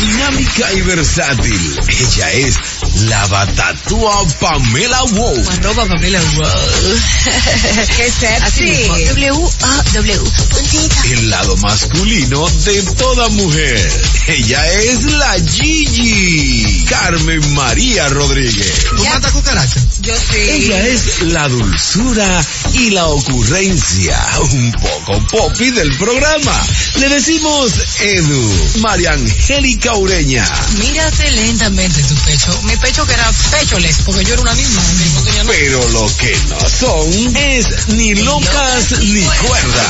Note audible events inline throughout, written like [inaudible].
dinámica y versátil. Ella es la batatúa Pamela Wow. Arroba Pamela Wow. [laughs] Qué sexy. W-A-W. El lado masculino de toda mujer. Ella es la Gigi. Carmen María Rodríguez. ¿Tú matas cucaracha? Yo sí. Ella es la dulzura y la ocurrencia. Un poco popi del programa. Le decimos Edu. María Angélica Ureña. Mírate lentamente tu pecho. Mi pecho que era pecholes, porque yo era una misma. No. Pero lo que no son es ni locas ni cuerdas.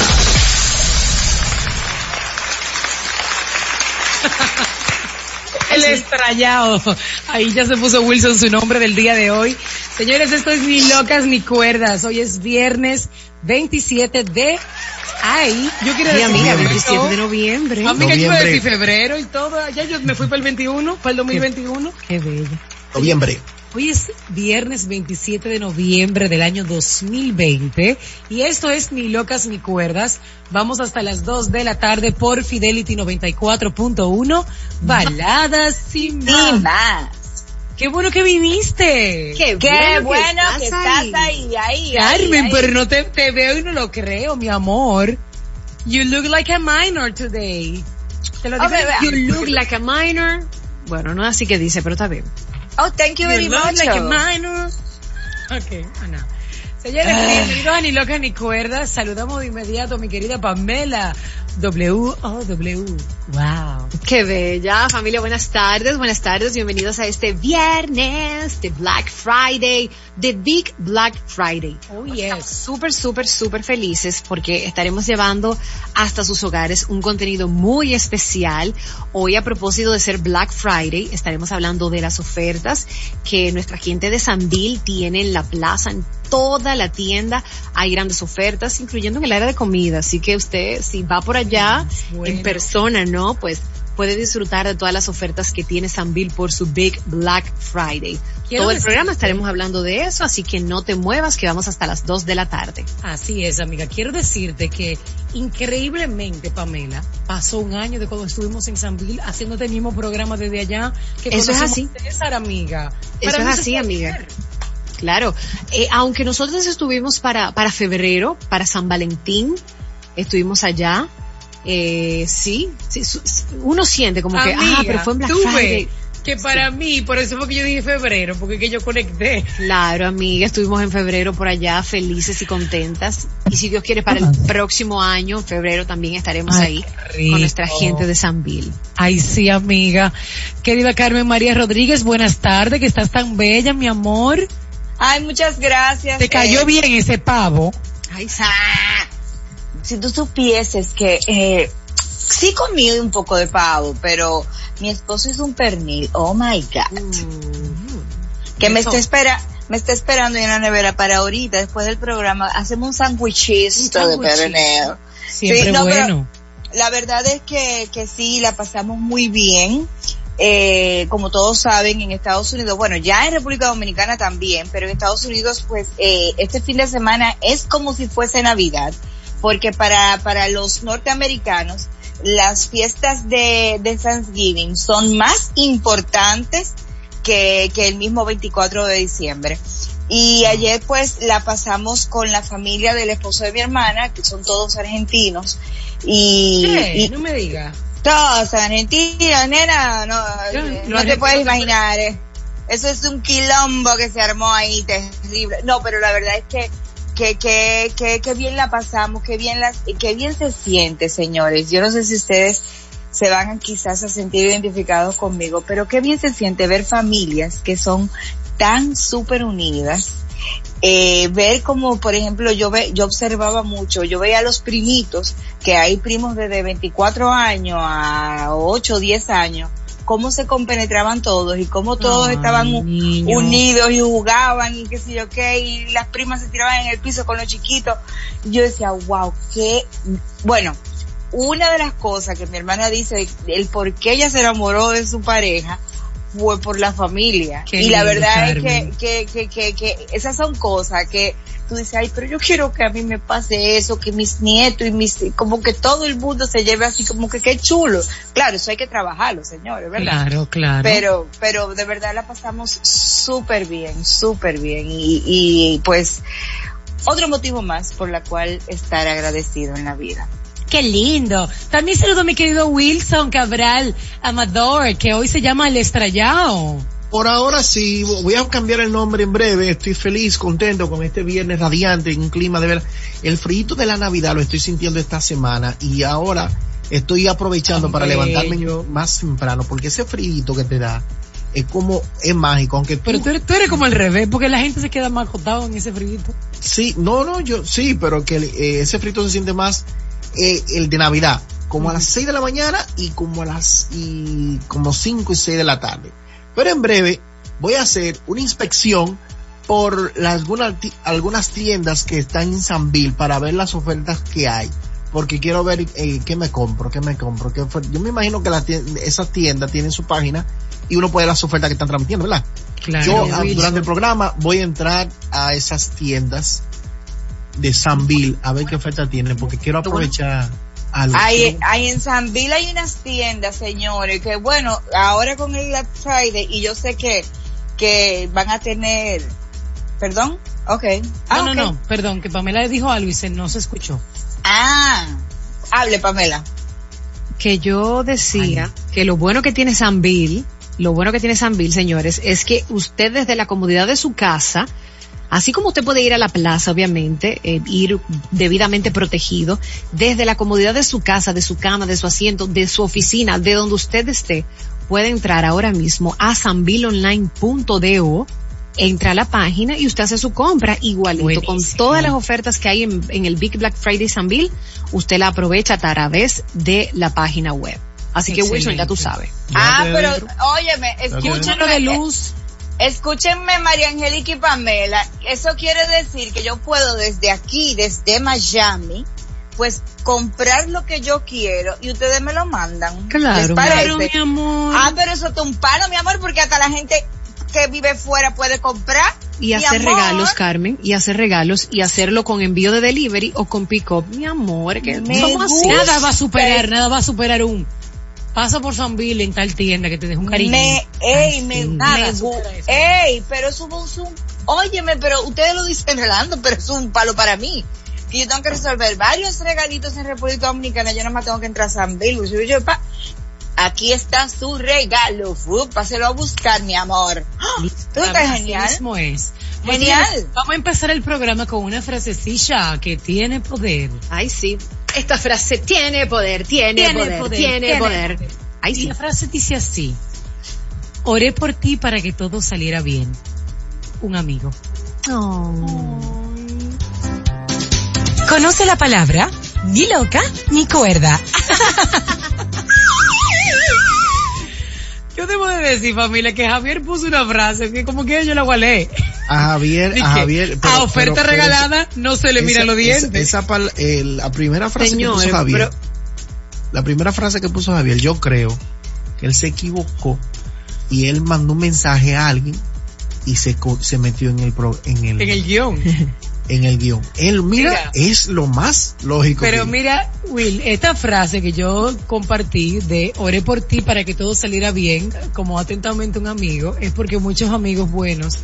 [laughs] El estrellado. Ahí ya se puso Wilson su nombre del día de hoy. Señores, esto es ni locas ni cuerdas. Hoy es viernes 27 de... Ay, yo quiero decir... amiga, febrero. 27 de noviembre. Amiga, yo iba a Noviembre. decir febrero y todo. Ya yo me fui para el 21, para el 2021. Qué bella. Noviembre. Hoy es viernes 27 de noviembre del año 2020 y esto es Ni Locas ni Cuerdas. Vamos hasta las 2 de la tarde por Fidelity 94.1. Baladas sin más. Qué bueno que viniste. Qué, Qué bueno que estás ahí, ahí. Carmen, ahí, pero no te, te veo y no lo creo, mi amor. You look like a minor today. Te lo Oh, digo. You look like a minor. Bueno, no es así que dice, pero está bien. Oh, thank you very You look much. like a minor. Ok, ah, no. Señores, bienvenidos Ni Locas ni Cuerdas. Saludamos de inmediato a mi querida Pamela. W-O-W. Wow. Qué bella, familia, buenas tardes, buenas tardes, bienvenidos a este viernes de Black Friday, de Big Black Friday. Oh, Estamos yes. súper, súper, súper felices porque estaremos llevando hasta sus hogares un contenido muy especial. Hoy a propósito de ser Black Friday, estaremos hablando de las ofertas que nuestra gente de Sanville tiene en la plaza, en toda la tienda. Hay grandes ofertas, incluyendo en el área de comida. Así que usted, si va por allá Bueno. en persona, ¿no? Pues puede disfrutar de todas las ofertas que tiene Sanville por su Big Black Friday. Quiero Todo el programa estaremos hablando de eso, así que no te muevas, que vamos hasta las 2 de la tarde. Así es, amiga. Quiero decirte que increíblemente, Pamela, pasó un año de cuando estuvimos en Sanville haciendo este mismo programa desde allá. Que Eso es así. César, amiga. Eso Para es mí así, amiga. Claro, eh, aunque nosotros estuvimos para, para febrero, para San Valentín, estuvimos allá, eh, sí, sí, su- uno siente como que, ah, Amiga, pero fue en Black Friday. que para mí, por eso fue que yo dije febrero, porque que yo conecté. Claro, amiga, estuvimos en febrero por allá felices y contentas. Y si Dios quiere, para el próximo año, en febrero, también estaremos Ay, ahí con nuestra gente de Sanville. Ay, sí, amiga. Querida Carmen María Rodríguez, buenas tardes, que estás tan bella, mi amor. Ay, muchas gracias. Te cayó Eh, bien ese pavo. Ay, sí. Si tú supieses que eh, sí comí un poco de pavo, pero mi esposo hizo un pernil. Oh my God. que me está espera me está esperando en la nevera para ahorita, después del programa, hacemos un sandwichito de sándwichito. pernil. Siempre Sí, no, pero- bueno. La verdad es que, que sí, la pasamos muy bien. Eh, como todos saben, en Estados Unidos, bueno, ya en República Dominicana también, pero en Estados Unidos, pues, eh, este fin de semana es como si fuese Navidad, porque para, para los norteamericanos, las fiestas de, de Thanksgiving son más importantes que, que el mismo 24 de diciembre. Y ayer pues la pasamos con la familia del esposo de mi hermana, que son todos argentinos. Y, y No me digas. todos argentinos, nena, no, no te puedes imaginar. eh. Eso es un quilombo que se armó ahí, terrible. No, pero la verdad es que que, que, que, que bien la pasamos, que bien las, que bien se siente, señores. Yo no sé si ustedes se van quizás a sentir identificados conmigo, pero qué bien se siente ver familias que son tan súper unidas. Eh, ver como, por ejemplo, yo ve, yo observaba mucho, yo veía a los primitos, que hay primos desde 24 años a 8 o 10 años, cómo se compenetraban todos y cómo todos Ay, estaban niño. unidos y jugaban y qué sé yo qué, y las primas se tiraban en el piso con los chiquitos. Yo decía, wow, qué, bueno, una de las cosas que mi hermana dice, el por qué ella se enamoró de su pareja, fue por la familia. Qué y la verdad es Carmen. que, que, que, que, que esas son cosas que tú dices, ay, pero yo quiero que a mí me pase eso, que mis nietos y mis, como que todo el mundo se lleve así, como que qué chulo. Claro, eso hay que trabajarlo, señores, ¿verdad? Claro, claro. Pero, pero de verdad la pasamos súper bien, súper bien. Y, y pues, otro motivo más por la cual estar agradecido en la vida. Qué lindo. También saludo a mi querido Wilson Cabral Amador, que hoy se llama El Estrellao. Por ahora sí, voy a cambiar el nombre en breve. Estoy feliz, contento con este viernes radiante, en un clima de ver. El frío de la Navidad lo estoy sintiendo esta semana y ahora estoy aprovechando para levantarme yo más temprano porque ese frío que te da es como, es mágico, aunque tú, Pero tú eres, tú eres como al revés, porque la gente se queda más acotado en ese frío. sí, no, no, yo sí, pero que eh, ese frito se siente más eh, el de Navidad, como a las 6 de la mañana y como a las y como 5 y 6 de la tarde. Pero en breve voy a hacer una inspección por las, algunas, ti- algunas tiendas que están en Sanville para ver las ofertas que hay. Porque quiero ver eh, qué me compro, qué me compro. Qué Yo me imagino que la tien- esas tiendas tienen su página y uno puede ver las ofertas que están transmitiendo, ¿verdad? Claro. Yo ah, durante el programa voy a entrar a esas tiendas de Sanville a ver qué oferta tienen porque quiero aprovechar algo. Hay, hay en San Bill hay unas tiendas, señores, que bueno, ahora con el Black Friday y yo sé que, que van a tener, perdón, ok. Ah, No, no, no, perdón, que Pamela dijo algo y se, no se escuchó. Ah, hable Pamela. que yo decía que lo bueno que tiene San Bill, lo bueno que tiene San Bill, señores, es que usted desde la comodidad de su casa, así como usted puede ir a la plaza, obviamente, eh, ir debidamente protegido, desde la comodidad de su casa, de su cama, de su asiento, de su oficina, de donde usted esté, puede entrar ahora mismo a sanbillonline.do entra a la página y usted hace su compra igualito con todas las ofertas que hay en, en el Big Black Friday Sanville, usted la aprovecha a través de la página web. Así que Wilson, ya tú sabes. Ah, pero óyeme, Escúchalo de luz. Escúchenme María Angélica y Pamela. Eso quiere decir que yo puedo desde aquí, desde Miami, pues comprar lo que yo quiero y ustedes me lo mandan. Claro, ¿Les Pero parece? mi amor. Ah, pero eso es un palo, mi amor, porque hasta la gente que vive fuera puede comprar. Y hacer amor. regalos, Carmen, y hacer regalos y hacerlo con envío de delivery o con pick-up. Mi amor, que Me somos así. gusta. nada va a superar, nada va a superar un. Pasa por San Bill en tal tienda que te deja un cariño. Me, ey, me, me nada eso. ey, pero eso es un, óyeme, pero ustedes lo dicen relando, pero es un palo para mí. Que yo tengo que resolver varios regalitos en República Dominicana, yo no más tengo que entrar a San Bill, yo, yo, pa- aquí está su regalo, fu, páselo a buscar, mi amor. ¡Ah! Tú estás genial. mismo es. Pues Genial. vamos a empezar el programa con una frasecilla que tiene poder. Ay, sí. Esta frase tiene poder, tiene, Tiene poder, poder, tiene, tiene poder. poder. Ay, Y sí. la frase dice así. Oré por ti para que todo saliera bien. Un amigo. Conoce la palabra ni loca ni cuerda. [laughs] Yo debo de decir, familia, que Javier puso una frase que como que yo la gualé. A Javier, Dije, a Javier. pero- a oferta pero- pero regalada no se le miran esa- los dientes. Esa, esa pal- eh, la primera frase Señor, que puso Javier, pero- la primera frase que puso Javier, yo creo que él se equivocó y él mandó un mensaje a alguien y se, se metió en el, pro- en el, en el guion. [laughs] en el guion. Él, mira, Mira. es lo más lógico. Pero que- mira, Will, esta frase que yo compartí de oré por ti para que todo saliera bien, como atentamente un amigo, es porque muchos amigos buenos,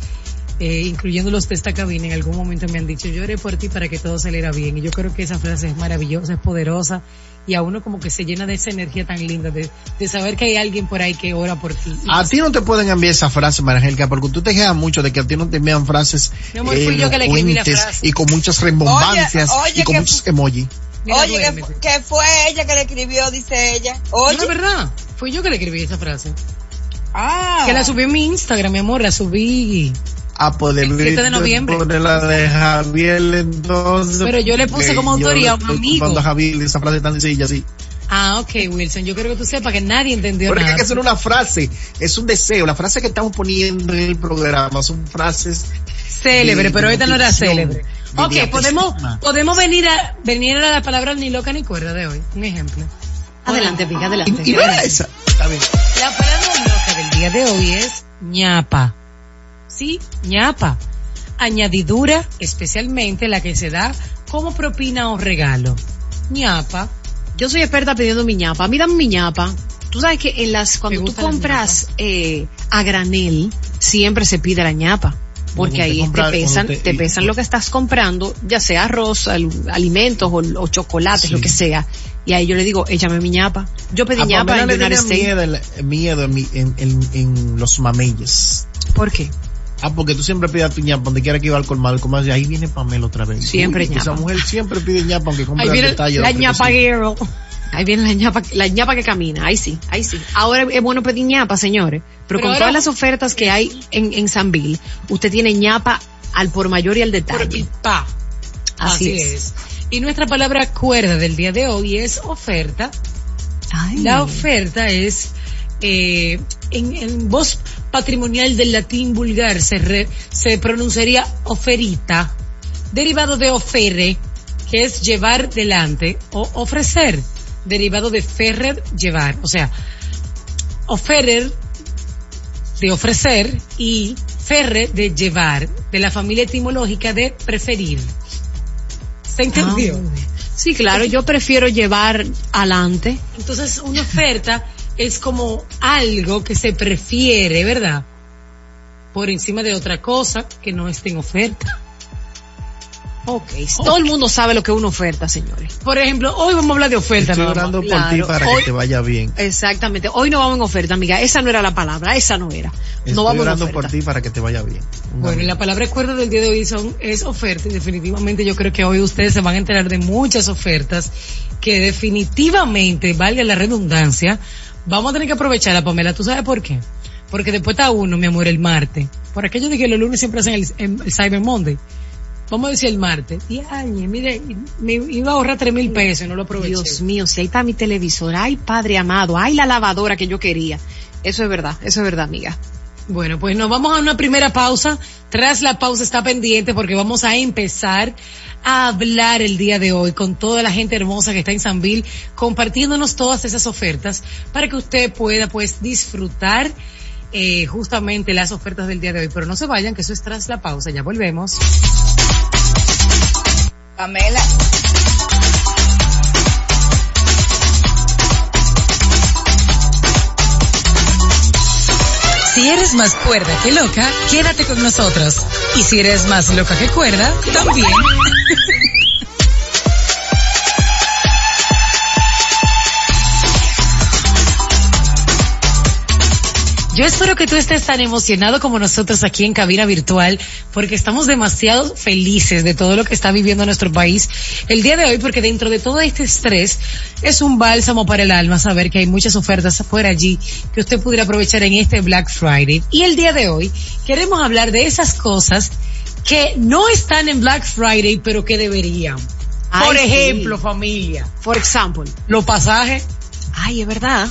eh, incluyendo los de esta cabina, en algún momento me han dicho, yo oré por ti para que todo saliera bien. Y yo creo que esa frase es maravillosa, es poderosa, y a uno como que se llena de esa energía tan linda, de, de saber que hay alguien por ahí que ora por ti. A ti no te pueden enviar esa frase, María Angélica, porque tú te quejas mucho de que a ti no te envían frases Mi amor, fui yo que le escribí la elocuentes frase. y con muchas rembombancias Oye, oye, y con que- muchos emojis. mira, Oye, que, fue ella que le escribió, dice ella. No, Oye, de verdad, fui yo que le escribí esa frase. ah, Que la subí en mi Instagram, mi amor, la subí. A poder El 7 de noviembre. poner la de Javier entonces Pero yo le puse porque como autoría a un amigo. ocupando a Javier esa frase tan sencilla así Ah, ok, Wilson, yo quiero que tú sepas que nadie entendió porque es nada. que eso no es una frase es un deseo la frase que estamos poniendo en el programa son frases Célebre, de- pero ahorita no era célebre. Ok, podemos, podemos venir a, venir a la palabra ni loca ni cuerda de hoy. Un ejemplo. Adelante, Pica, adelante. y, y no era esa está bien La palabra loca del día de hoy es ñapa. Sí, ñapa. añadidura, especialmente la que se da como propina o regalo. ñapa. Yo soy experta pidiendo mi ñapa. A mí dame mi ñapa. Tú sabes que en las, cuando tú compras eh, a granel, siempre se pide la ñapa. Porque ahí te pesan, te- y- pesan lo que estás comprando, ya sea arroz, al- alimentos o, o chocolates, Sí. lo que sea. Y ahí yo le digo, échame mi ñapa. Yo pedí A ñapa en le United tenía States. miedo, miedo en, mi- en, en- en los mameyes. ¿Por qué? Ah, porque tú siempre pides tu ñapa donde quiera que iba al colmado, el colmado dice, ahí viene Pamela otra vez. Siempre Uy, Esa ñapa. mujer siempre pide ñapa aunque compre Ahí el viene detalle. la ñapa girl. Ahí viene la ñapa, la ñapa que camina, ahí sí, ahí sí. Ahora es bueno pedir ñapa, señores. Pero, Pero con ahora- todas las ofertas que hay en, en Sanville, usted tiene ñapa al por mayor y al detalle. Pa. Así Así, es. es. Y nuestra palabra cuerda del día de hoy es oferta. Ay. La oferta es, eh, en, en voz patrimonial del latín vulgar se, re- se pronunciaría oferita, derivado de ofere, que es llevar delante, o ofrecer, derivado de ferrer, llevar. O sea, oferer, de ofrecer, y ferre, de llevar, de la familia etimológica de preferir. ¿Se entendió? Ah, Sí, claro, yo prefiero llevar adelante. Entonces, una oferta es como algo que se prefiere, ¿verdad? Por encima de otra cosa que no esté en oferta. Ok. Todo el mundo sabe lo que es una oferta, señores. Por ejemplo, hoy vamos a hablar de oferta. Estoy orando por Claro. ti para Hoy- que te vaya bien. Exactamente. Hoy no vamos en oferta, amiga. Esa no era la palabra, esa no era. Estoy no vamos en orando oferta. por ti para que te vaya bien. Bueno, y la palabra cuerda del día de hoy son, es oferta y definitivamente yo creo que hoy ustedes se van a enterar de muchas ofertas que definitivamente, valga la redundancia, vamos a tener que aprovecharla, Pamela. ¿Tú sabes por qué? Porque después está uno, mi amor, el martes. Por aquello de que los lunes siempre hacen el, el- el Cyber Monday. Vamos a decir el martes. Y ay, mire, me iba a ahorrar tres mil pesos y no lo aproveché. Dios mío, si ahí está mi televisor, ay padre amado, ay la lavadora que yo quería. Eso es verdad, eso es verdad, amiga. Bueno, pues nos vamos a una primera pausa. Tras la pausa está pendiente porque vamos a empezar a hablar el día de hoy con toda la gente hermosa que está en Sanville, compartiéndonos todas esas ofertas para que usted pueda pues disfrutar eh, justamente las ofertas del día de hoy. Pero no se vayan, que eso es tras la pausa. Ya volvemos. Pamela. Si eres más cuerda que loca, quédate con nosotros. Y si eres más loca que cuerda, también. [laughs] Yo espero que tú estés tan emocionado como nosotros aquí en Cabina Virtual, porque estamos demasiado felices de todo lo que está viviendo nuestro país el día de hoy, porque dentro de todo este estrés es un bálsamo para el alma saber que hay muchas ofertas por allí que usted pudiera aprovechar en este Black Friday. Y el día de hoy queremos hablar de esas cosas que no están en Black Friday, pero que deberían. Ay, Por sí. ejemplo, familia, Por ejemplo. los pasajes. Ay, es verdad.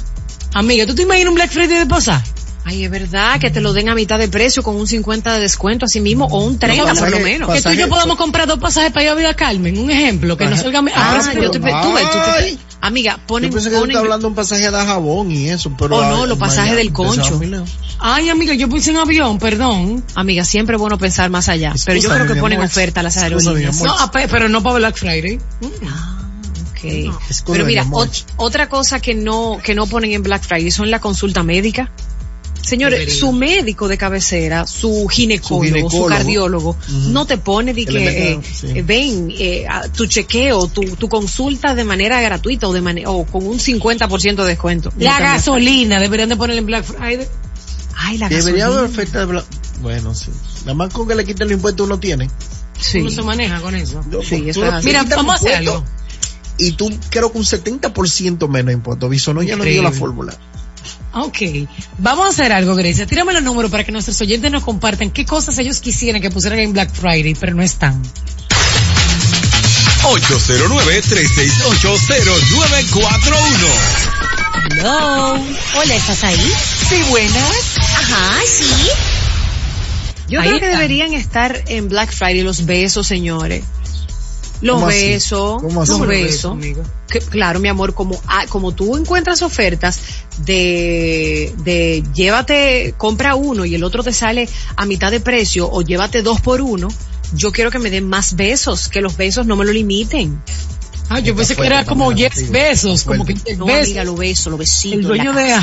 Amiga, ¿tú te imaginas un Black Friday de pasaje? Ay, es verdad que te lo den a mitad de precio con un 50 de descuento así mismo o un 30 por pasaje- lo menos. que tú y yo Pasaje- podamos comprar dos pasajes para ir a ver a Carmen, un ejemplo, que nos salga a Ah, precio- yo te, tú ves, tú te- Ay. amiga, ponen, Yo pensé que tú ponen, hablando de un pasaje de jabón y eso, pero... Oh, no, ah, los pasajes del concho. Ay, amiga, yo puse en avión, perdón. amiga, siempre es bueno pensar más allá, pero yo creo que ponen amor. oferta a las aerolíneas. No, pero no para Black Friday. Ah, ok. Excúsame, Pero mira, ot- otra cosa que no, que no ponen en Black Friday son la consulta médica. Señores, Debería. su médico de cabecera, su ginecólogo, su, ginecólogo. cardiólogo, no te pone de Que eh, sí. eh, ven, eh, a tu chequeo, tu, tu consulta de manera gratuita o de mane- o con un 50% de descuento. La gasolina deberían de poner en Black Friday. Ay, la Debería gasolina. haber oferta de... bla- Bueno, sí. Nada más con que le quiten el impuesto uno tiene. Sí. Uno se maneja con eso. Sí, eso es así. Mira, vamos a hacer impuesto algo. Y tú creo que un 70% menos de impuestos. Bisonó ya no dio la fórmula. Ok, vamos a hacer algo, Grecia. Tírame los números para que nuestros oyentes nos compartan qué cosas ellos quisieran que pusieran en Black Friday, pero no están. 809-368-0941. Hello. Hola, ¿estás ahí? Sí, buenas. Ajá, sí. Yo Ahí creo que deberían estar en Black Friday los besos, señores. Los besos, los ¿Cómo lo besos. claro, mi amor, como, ah, como tú encuentras ofertas de, de llévate, compra uno y el otro te sale a mitad de precio o llévate dos por uno, yo quiero que me den más besos, que los besos no me lo limiten. Ah, yo pensé que era como también, 10 amigo. besos, como que Fuerte. 10 No, besos. amiga, los besos, los besitos. El dueño de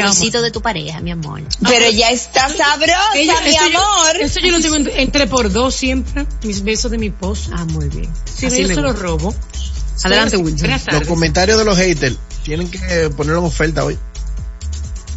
Los besitos de tu pareja, mi amor. Pero ya está sabrosa, Ella- mi eso yo- amor. Eso yo lo tengo entre, por dos siempre, mis besos de mi esposo. Ah, muy bien. Si no, Así yo se los robo. Adelante, Wilson. Los comentarios de los haters tienen que ponerlo en oferta hoy.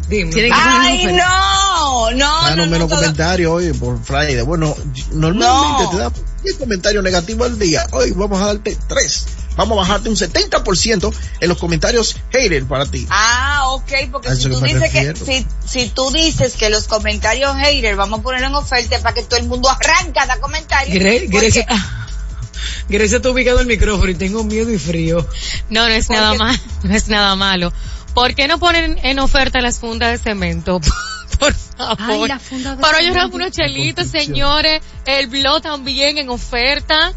Dime. Que- Ay, no, no, Danos no, no, menos todo- comentarios hoy por Friday. Bueno, normalmente No. te da 10 comentarios negativos al día. Hoy vamos a darte 3. Vamos a bajarte un 70% en los comentarios haters para ti. Ah, ok, porque A si tú dices que, si, si tú dices que los comentarios haters vamos a ponerlo en oferta para que todo el mundo arranca a dar comentarios. Gre- porque- Grecia, [laughs] Grecia está ubicado el micrófono y tengo miedo y frío. No, no es Porque- nada malo, no es nada malo. ¿Por qué no ponen en oferta las fundas de cemento? [laughs] Por favor. Ay, la funda de Para llorar unos chelitos, señores. El blog también en oferta.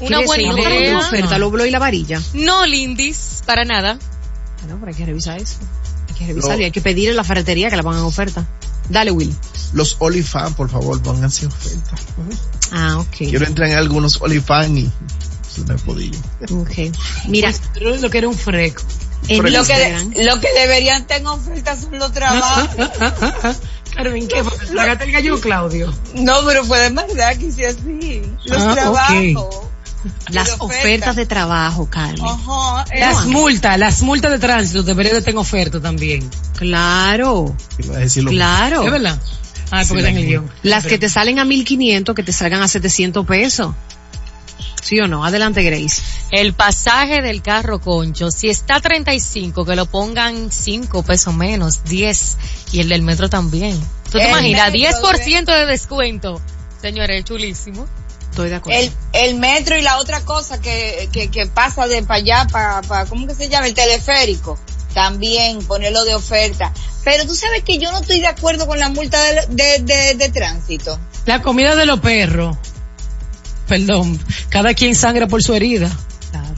Una ¿Quieres buena idea. oferta, lo blow y la varilla. No, Lindis, para nada. Ah, no, pero hay que revisar eso. Hay que revisar No. y hay que pedirle a la ferretería que la pongan en oferta. Dale, Will. Los OnlyFans, por favor, pónganse en oferta. Ah, ok. Quiero entrar en algunos OnlyFans y se me ha podido. Ok. Mira, Pero lo que era un freco. en Lo que, Instagram, de- lo que deberían en oferta son los trabajos. [laughs] Carmen, ¿qué? Gata el gallo Claudio. No, pero fue de verdad que hice así. Los Ah, trabajos. Las ofertas de trabajo, Carmen. Ajá. eh, Las multas, las multas de tránsito deberían de tener oferta también. Claro, claro. ¿Es verdad? Ay, porque Sí, el guion. Las que te salen a 1500, que te salgan a 700 pesos. ¿Sí o no? Adelante, Grace. El pasaje del carro concho, si está 35, que lo pongan 5 pesos menos, 10. Y el del metro también. ¿Tú te El imaginas? metro, 10% de descuento. Señores, es chulísimo. Estoy de acuerdo. El, el metro y la otra cosa que, que, que pasa de para allá, para, para, ¿cómo que se llama? El teleférico. También ponerlo de oferta. Pero tú sabes que yo no estoy de acuerdo con la multa de, de, de, de tránsito. La comida de los perros. Perdón, cada quien sangra por su herida. Claro.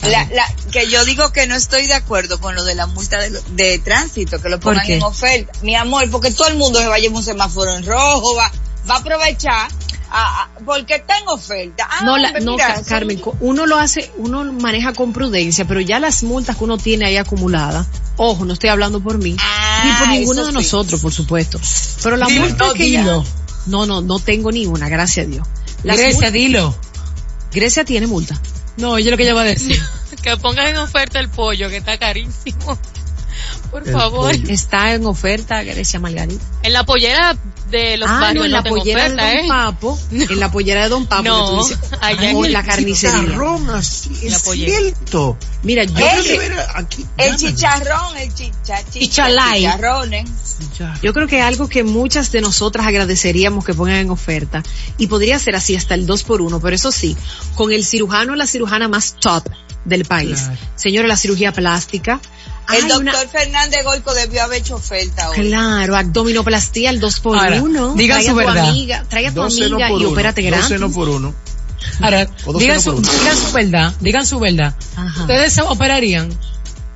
La, la, que yo digo que no estoy de acuerdo con lo de la multa de, lo- de tránsito, que lo ¿Por pongan en oferta. Mi amor, porque todo el mundo se va a llevar un semáforo en rojo, va, va a aprovechar, a- a- porque está en oferta. Ah, No, la, no, mira, Carmen, uno lo hace, uno maneja con prudencia, pero ya las multas que uno tiene ahí acumuladas, ojo, no estoy hablando por mí, Ah, ni por ninguno de sí. nosotros, por supuesto. Pero la Dilo, multa no, que ya- no, no, no tengo ni una, gracias a Dios. Las Grecia, multas- dilo. Grecia tiene multa. No, ella lo que ella va a decir. [laughs] Que pongan en oferta el pollo, que está carísimo. [laughs] Por El favor. pollo. Está en oferta, Grecia Margarita. En la pollera de los ah, barrios no, en la pollera oferta, de Don ¿eh? Papo, en la pollera de Don Papo, No, que tú dices, [laughs] allá en o el la carnicería. Chicharrón, así, es cierto. Mira, yo Ey, creo que aquí, El chicharrón, el chicha, chicharrones. Chicharrón. Yo creo que algo que muchas de nosotras agradeceríamos que pongan en oferta, y podría ser así hasta el 2 por 1 pero eso sí, con el cirujano o la cirujana más top del país. Claro. Señores, la cirugía plástica. El doctor una- Fernández Goico debió haber hecho oferta hoy. Claro, abdominoplastía al 2 por Ahora, 1 digan trae su a tu verdad. amiga, trae a tu 12 no amiga y uno, opérate 12 gratis. no por uno. Ahora, digan su, por uno. digan su verdad, digan su verdad. Ajá. Ustedes se operarían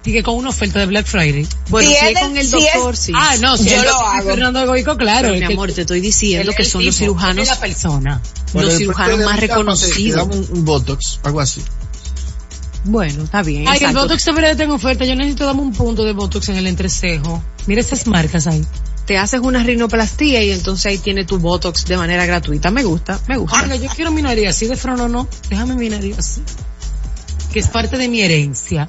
que con una oferta de Black Friday. Bueno, Si si, es con el si es- doctor, sí. Ah, no, si Yo el lo doctor hago. Fernando Goico, claro. Pero, mi amor, te estoy diciendo el- que el son los tipo, cirujanos, la persona. Bueno, los cirujanos más reconocidos. un, un botox, algo así. Bueno, está bien. Ay, el. Botox debería de tener oferta. Yo necesito darme un punto de Botox en el entrecejo. Mira estas marcas ahí. Te haces una rinoplastía y entonces ahí tiene tu Botox de manera gratuita. Me gusta, me gusta. Oiga, yo quiero mi nariz así de freno, no. Déjame mi nariz así. Que es parte de mi herencia.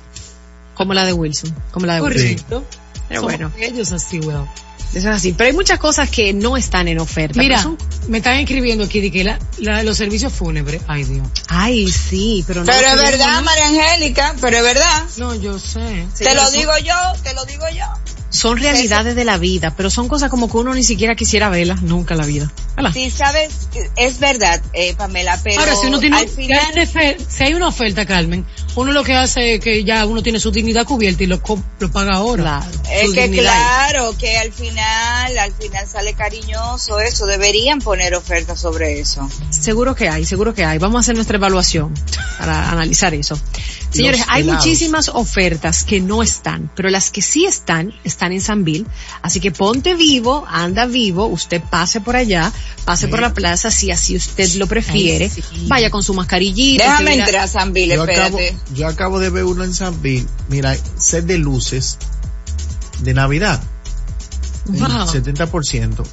Como la de Wilson, como la de Wilson. Correcto. Pero Somos bueno. Ellos así, weón. Eso es así. Pero hay muchas cosas que no están en oferta. Mira, son- me están escribiendo aquí de que la, la- los servicios fúnebres. Ay, Dios. Ay, sí, pero no. Pero es verdad, ¿no? María Angélica, pero es verdad. No, yo sé. Te lo digo yo, te lo digo yo. Son realidades de la vida, pero son cosas como que uno ni siquiera quisiera verlas nunca en la vida. ¿Verdad? Sí, sabes, es verdad, eh, Pamela, pero Ahora, si uno tiene, al si final, hay, una ofer- si hay una oferta, Carmen, Uno lo que hace es que ya uno tiene su dignidad cubierta y lo, co- lo paga ahora. Claro. Es que dignidad. claro, que al final, al final sale cariñoso eso. Deberían poner ofertas sobre eso. Seguro que hay, seguro que hay. Vamos a hacer nuestra evaluación para analizar eso. Señores, Los hay helados. muchísimas ofertas que no están, pero las que sí están, están en Sanville. Así que ponte vivo, anda vivo, usted pase por allá, pase por la plaza si así usted lo prefiere. Ay, sí. Vaya con su mascarillita. Déjame entrar, Sanville, Yo acabo, espérate. Yo acabo de ver uno en San Bill. Mira, set de luces de Navidad. el Wow. 70%.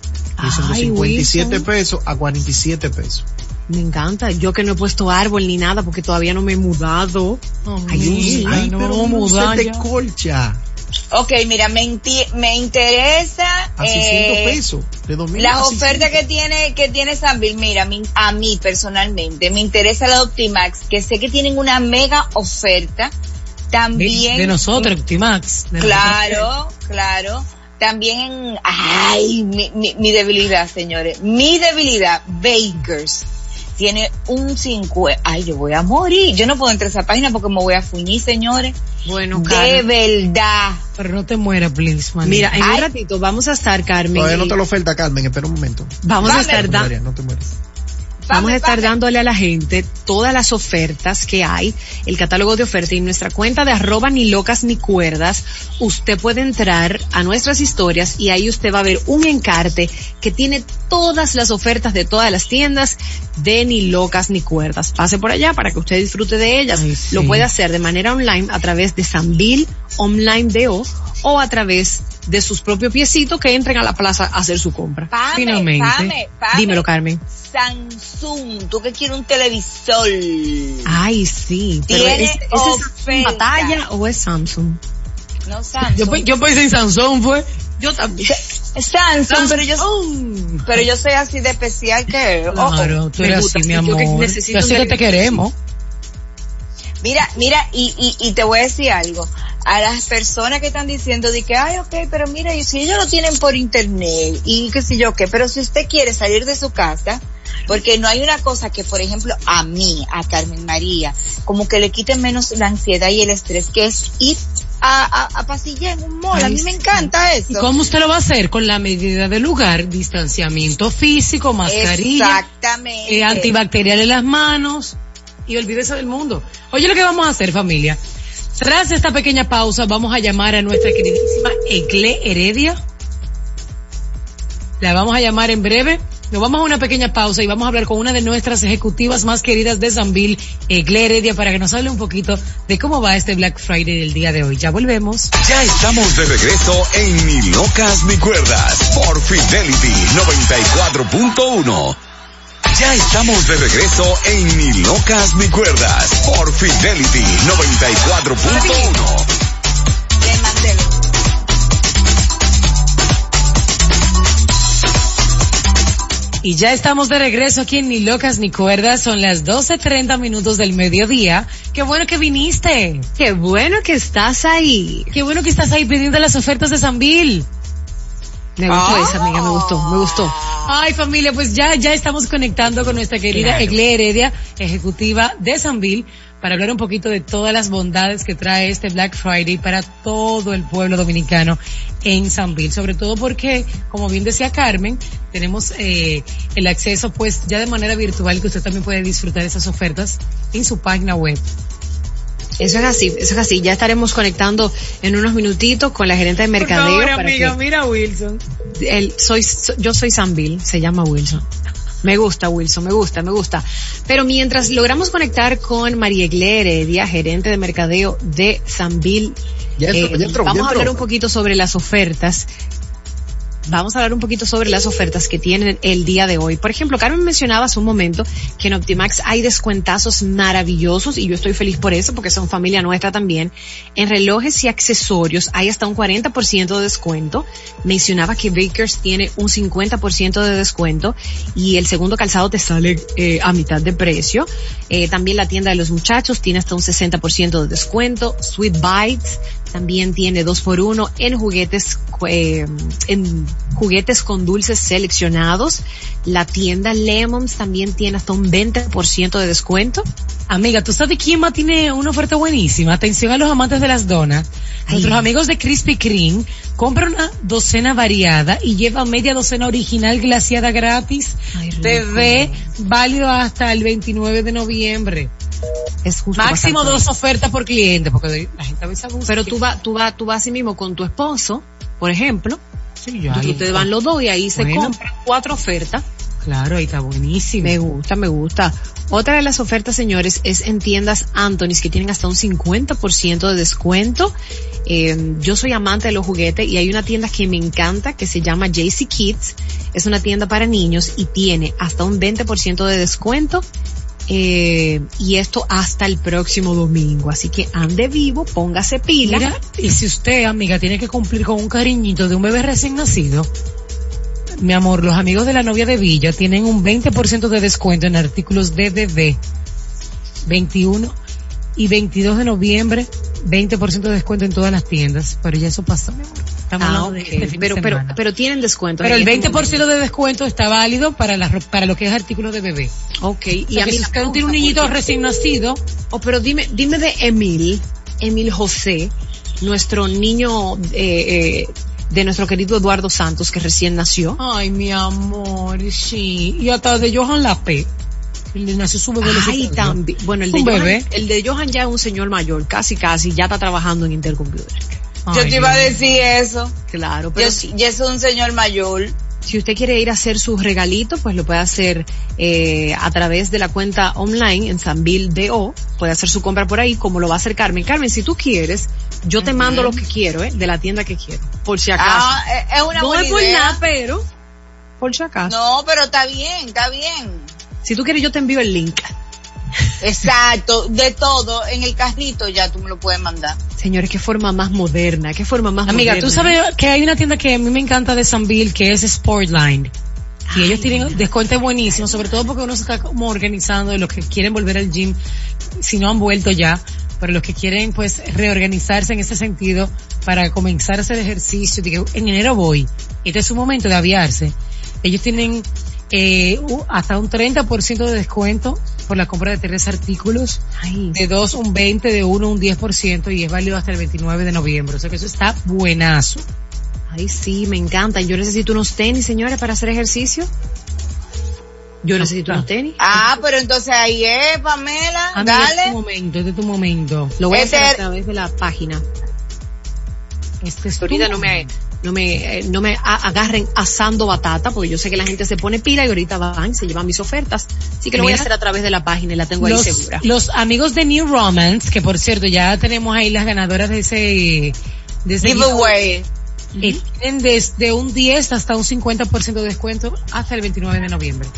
Dicen de Ay, 57 Wilson. pesos a 47 pesos. Me encanta. Yo que no he puesto árbol ni nada porque todavía no me he mudado. Ay, Sí, Ay, Ay, no, pero set de ya. colcha Ok, mira, me, inti- me interesa a 600 eh, pesos. De 2000 las a 600. ofertas que tiene que tiene Sanville. Mira, mi- a mí personalmente me interesa la Optimax, que sé que tienen una mega oferta. También de nosotros, Optimax. de Claro, claro. También en, ay, mi, mi, mi debilidad, señores. Mi debilidad, Bakers. Tiene un 50, ay, yo voy a morir. Yo no puedo entrar a esa página porque me voy a fuñir, señores. Bueno, De Carmen. verdad. nosotros. Pero no te mueras, please, man. Mira, en Ay. un ratito vamos a estar, Carmen. Todavía no te lo oferta, Carmen. Espera un momento. Vamos a estar. Valeria, no te mueres. Vamos a estar dándole a la gente todas las ofertas que hay, el catálogo de ofertas y nuestra cuenta de arroba ni locas ni cuerdas, usted puede entrar a nuestras historias y ahí usted va a ver un encarte que tiene todas las ofertas de todas las tiendas de ni locas ni cuerdas. Pase por allá para que usted disfrute de ellas. Ay, sí. Lo puede hacer de manera online a través de Sanville Online DO o a través de sus propios piecitos que entren a la plaza a hacer su compra. Pame, Finalmente. pame, pame. Dímelo, Carmen. Samsung, tú que quieres un televisor. Ay, sí. Pero Tiene ¿es, ¿ese es batalla o es Samsung? No Samsung. Yo, yo pensé en Sansón, fue. Yo también. Samsung, pero yo, Samsung. pero yo soy así de especial que, oh, oh. Claro, tú eres así, mi Yo amor. que Yo necesito así un que te queremos. Mira, mira, y, y, y te voy a decir algo. A las personas que están diciendo de que, ay, ok, pero mira, y si ellos lo tienen por internet y qué sé yo qué, pero si usted quiere salir de su casa, porque no hay una cosa que, por ejemplo, a mí, a Carmen María, como que le quite menos la ansiedad y el estrés, que es ir a, a, a pasillar en un mall. a mí me encanta ¿Y eso. cómo usted lo va a hacer? Con la medida del lugar, distanciamiento físico, mascarilla, Exactamente. eh, antibacterial en las manos y olvídese del mundo. Oye, lo que vamos a hacer, familia. Tras esta pequeña pausa, vamos a llamar a nuestra queridísima Egle Heredia. La vamos a llamar en breve. Nos vamos a una pequeña pausa y vamos a hablar con una de nuestras ejecutivas más queridas de Sanville, Egle Heredia, para que nos hable un poquito de cómo va este Black Friday del día de hoy. Ya volvemos. Ya estamos de regreso en Ni Locas Ni Cuerdas por Fidelity 94.1. Ya estamos de regreso en Ni Locas Ni Cuerdas por Fidelity 94.1. Le mandé. Y ya estamos de regreso aquí en Ni Locas Ni Cuerdas. Son las 12.30 minutos del mediodía. Qué bueno que viniste. Qué bueno que estás ahí. Qué bueno que estás ahí pidiendo las ofertas de Sanville. Me gustó Ah. esa, amiga, me gustó, me gustó. Ay, familia, pues ya, ya estamos conectando con nuestra querida Claro. Egle Heredia, ejecutiva de Sanville, para hablar un poquito de todas las bondades que trae este Black Friday para todo el pueblo dominicano en Sanville. Sobre todo porque, como bien decía Carmen, tenemos eh, el acceso pues ya de manera virtual que usted también puede disfrutar esas ofertas en su página web. Eso es así, eso es así. Ya estaremos conectando en unos minutitos con la gerente de mercadeo. para que- mira Wilson. el, soy, so- yo soy Sanville, se llama Wilson. Me gusta Wilson, me gusta, me gusta. Pero mientras logramos conectar con María Heredia, gerente de mercadeo de entró, eh, ya entró, vamos ya a hablar un poquito sobre las ofertas. Vamos a hablar un poquito sobre las ofertas que tienen el día de hoy. Por ejemplo, Carmen mencionaba hace un momento que en Optimax hay descuentazos maravillosos y yo estoy feliz por eso porque son familia nuestra también. En relojes y accesorios hay hasta un 40% de descuento. Mencionaba que Bakers tiene un 50% de descuento y el segundo calzado te sale eh, a mitad de precio. Eh, también la tienda de los muchachos tiene hasta un 60% de descuento. Sweet Bites También tiene dos por uno en juguetes, eh, en juguetes con dulces seleccionados. La tienda Lemons también tiene hasta un 20% de descuento. Amiga, ¿tú sabes quién más tiene una oferta buenísima? Atención a los amantes de las donas. Ay. Nuestros amigos de Krispy Kreme compran una docena variada y lleva media docena original glaciada gratis. Ay. Bebé, válido hasta el 29 de noviembre. Es justo Máximo dos ofertas por cliente, porque la gente a veces abusa. Pero tú vas, tú vas, tú vas así mismo con tu esposo, por ejemplo. Sí, yo y ahí- ustedes van los dos y ahí se compran cuatro ofertas. Claro, ahí está buenísimo. Me gusta, me gusta. Otra de las ofertas, señores, es en tiendas Anthony's que tienen hasta un 50% de descuento. Eh, yo soy amante de los juguetes y hay una tienda que me encanta que se llama JC Kids. Es una tienda para niños y tiene hasta un 20% de descuento. Eh, y esto hasta el próximo domingo. Así que ande vivo, póngase pila. Y si usted, amiga, tiene que cumplir con un cariñito de un bebé recién nacido, mi amor, los amigos de la novia de Villa tienen un 20% de descuento en artículos de bebé. 21 y 22 de noviembre, 20% de descuento en todas las tiendas. Pero ya eso pasó, mi amor. Estamos Ah, hablando de este pero, pero, pero tienen descuento. Pero el este 20% momento. de descuento está válido para la, para lo que es artículos de bebé. Ok, Y o sea, a mí si usted tiene un niñito porque- recién nacido, Oh, pero dime, dime de Emil, Emil José, nuestro niño eh, eh, de nuestro querido Eduardo Santos que recién nació. ay, mi amor, sí. Y hasta de Johan Lape. Le nació su bebé. le Ay, sucedió. también. Bueno, el de, Johan, bebé. el de Johan ya es un señor mayor, casi casi, ya está trabajando en Intercomputer. Yo te iba a decir eso. Claro, pero Yo, sí, yo soy un señor mayor. si usted quiere ir a hacer su regalito, pues lo puede hacer eh, a través de la cuenta online en Sanville DO. Puede hacer su compra por ahí, como lo va a hacer Carmen. Carmen, si tú quieres, yo te mando lo que quiero, ¿eh? De la tienda que quiero. Por si acaso. Ah, eh, es una no buena es por idea. nada, pero por si acaso. No, pero está bien, está bien. Si tú quieres, yo te envío el link. Exacto, de todo, en el carrito ya tú me lo puedes mandar. Señores, qué forma más moderna, qué forma más Amiga, moderna. tú sabes que hay una tienda que a mí me encanta de Sanville que es Sportline. Y Ay, ellos tienen mira. descuento buenísimo, sobre todo porque uno se está como organizando de los que quieren volver al gym, si no han vuelto ya, pero los que quieren pues reorganizarse en ese sentido para comenzar a hacer ejercicio. Digo, en enero voy. Este es su momento de aviarse. Ellos tienen eh, hasta un 30% de descuento por la compra de tres artículos. Ay, De dos, un 20, de uno, un 10% y es válido hasta el 29 de noviembre. O sea que eso está buenazo. ay, sí, me encanta. Yo necesito unos tenis, señores, para hacer ejercicio. Yo necesito unos tenis. Ah, pero entonces ahí es, Pamela, Amiga, este es tu dale. momento, este es tu momento. Lo voy a hacer a través de la página. Este es tu Ahorita no me, no me, eh, no me a- agarren asando batata, porque yo sé que la gente se pone pila y ahorita van y se llevan mis ofertas. Así que lo voy a hacer a través de la página y la tengo ahí segura. los amigos de New Romance, que por cierto ya tenemos ahí las ganadoras de ese, de ese Giveaway. eh, tienen desde un 10 hasta un 50% de descuento hasta el 29 de noviembre.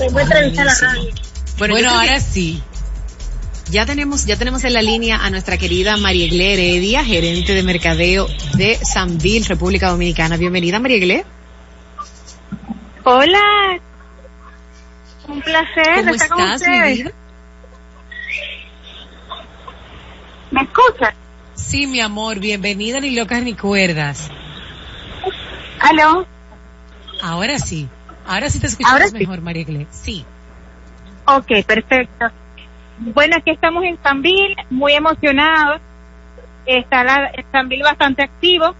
Bueno, ahora que sí. Ya tenemos, ya tenemos en la línea a nuestra querida María Egle Heredia, gerente de mercadeo de Sanville, República Dominicana. Bienvenida, María Egle. Hola, un placer ¿Cómo estar con estás, mi vida? ¿Me escuchan? Sí, mi amor, bienvenida ni locas ni cuerdas. ¿Aló? Ahora sí. Ahora sí te escuchamos Ahora sí. mejor, María. Sí. Ok, perfecto. Bueno, aquí estamos en Sanville, muy emocionados. Está la, Sanville bastante activo,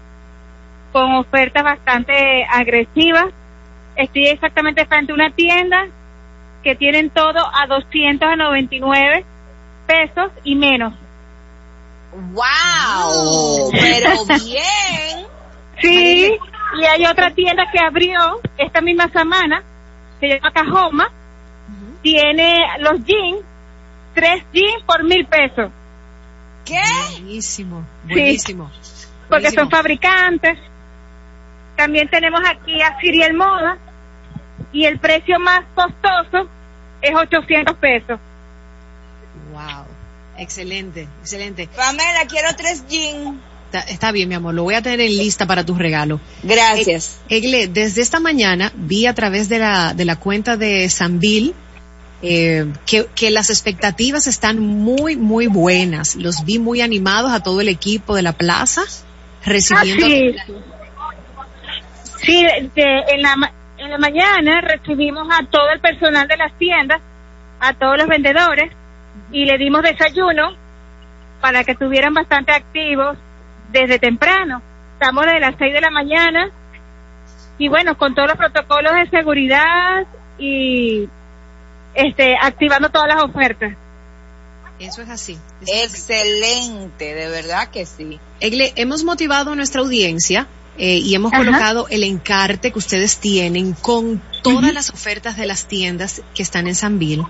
con ofertas bastante agresivas. Estoy exactamente frente a una tienda que tienen todo a 299 pesos y menos. Wow, [laughs] pero bien. Sí, y hay otra tienda que abrió esta misma semana, se llama Cajoma, tiene los jeans, tres jeans por mil pesos, ¿Qué? Buenísimo, Sí. buenísimo. porque buenísimo. son fabricantes. También tenemos aquí a Siriel Moda, y el precio más costoso es 800 pesos. Wow. Excelente, excelente. Pamela, quiero tres jeans. Está, está bien, mi amor, lo voy a tener en lista para tu regalo. Gracias. Egle, desde esta mañana vi a través de la, de la cuenta de Sanville eh, que, las expectativas están muy, muy buenas. Los vi muy animados a todo el equipo de la plaza. recibiendo. Ah, sí. De- en, la, en la mañana recibimos a todo el personal de las tiendas, a todos los vendedores, y le dimos desayuno para que estuvieran bastante activos desde temprano. Estamos desde las 6 de la mañana y bueno, con todos los protocolos de seguridad y este activando todas las ofertas. Eso es así. eso es así. Excelente, de verdad que sí. Egle, hemos motivado a nuestra audiencia eh, y hemos Ajá. colocado el encarte que ustedes tienen con todas las ofertas de las tiendas que están en San Bill.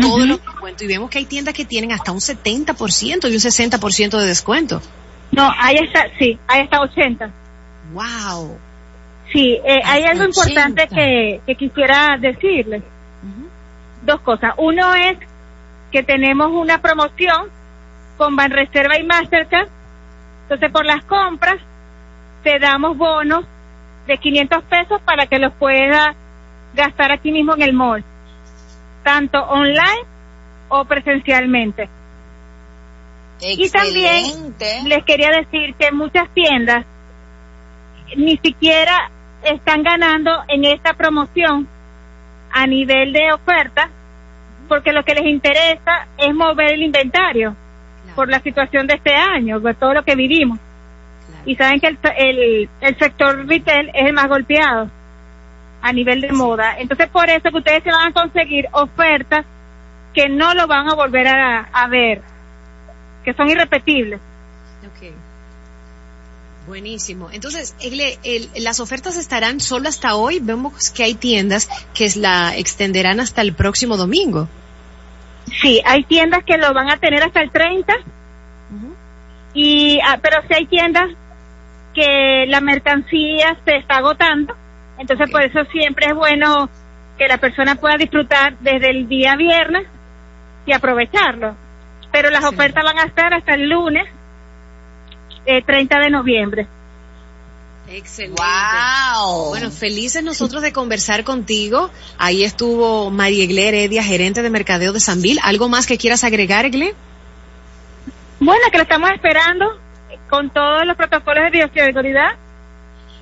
Todos los descuentos. Y vemos que hay tiendas que tienen hasta un 70% y un 60% de descuento. No, ahí está, sí, ahí está 80. ¡Wow! Sí, eh, hay algo importante 80. que, que quisiera decirles. Dos cosas. Uno es que tenemos una promoción con Banreserva y Mastercard. Entonces, por las compras, te damos bonos de 500 pesos para que los puedas gastar aquí mismo en el mall, tanto online o presencialmente. Y también les quería decir que muchas tiendas ni siquiera están ganando en esta promoción a nivel de oferta porque lo que les interesa es mover el inventario por la situación de este año, por todo lo que vivimos. Y saben que el, el, el sector retail es el más golpeado a nivel de moda. Entonces, por eso que ustedes se van a conseguir ofertas que no lo van a volver a, a ver, que son irrepetibles. Ok. Buenísimo. Entonces, Egle, el- las ofertas estarán solo hasta hoy. Vemos que hay tiendas que la extenderán hasta el próximo domingo. Sí, hay tiendas que lo van a tener hasta el 30, y, ah, pero sí hay tiendas que la mercancía se está agotando, entonces por eso siempre es bueno que la persona pueda disfrutar desde el día viernes y aprovecharlo. Pero las ofertas van a estar hasta el lunes, eh, 30 de noviembre. Excelente. Wow. Bueno, felices nosotros de conversar contigo. Ahí estuvo María Egle Heredia, gerente de mercadeo de Sanvil. ¿Algo más que quieras agregar, Egle? Bueno, que lo estamos esperando con todos los protocolos de bioseguridad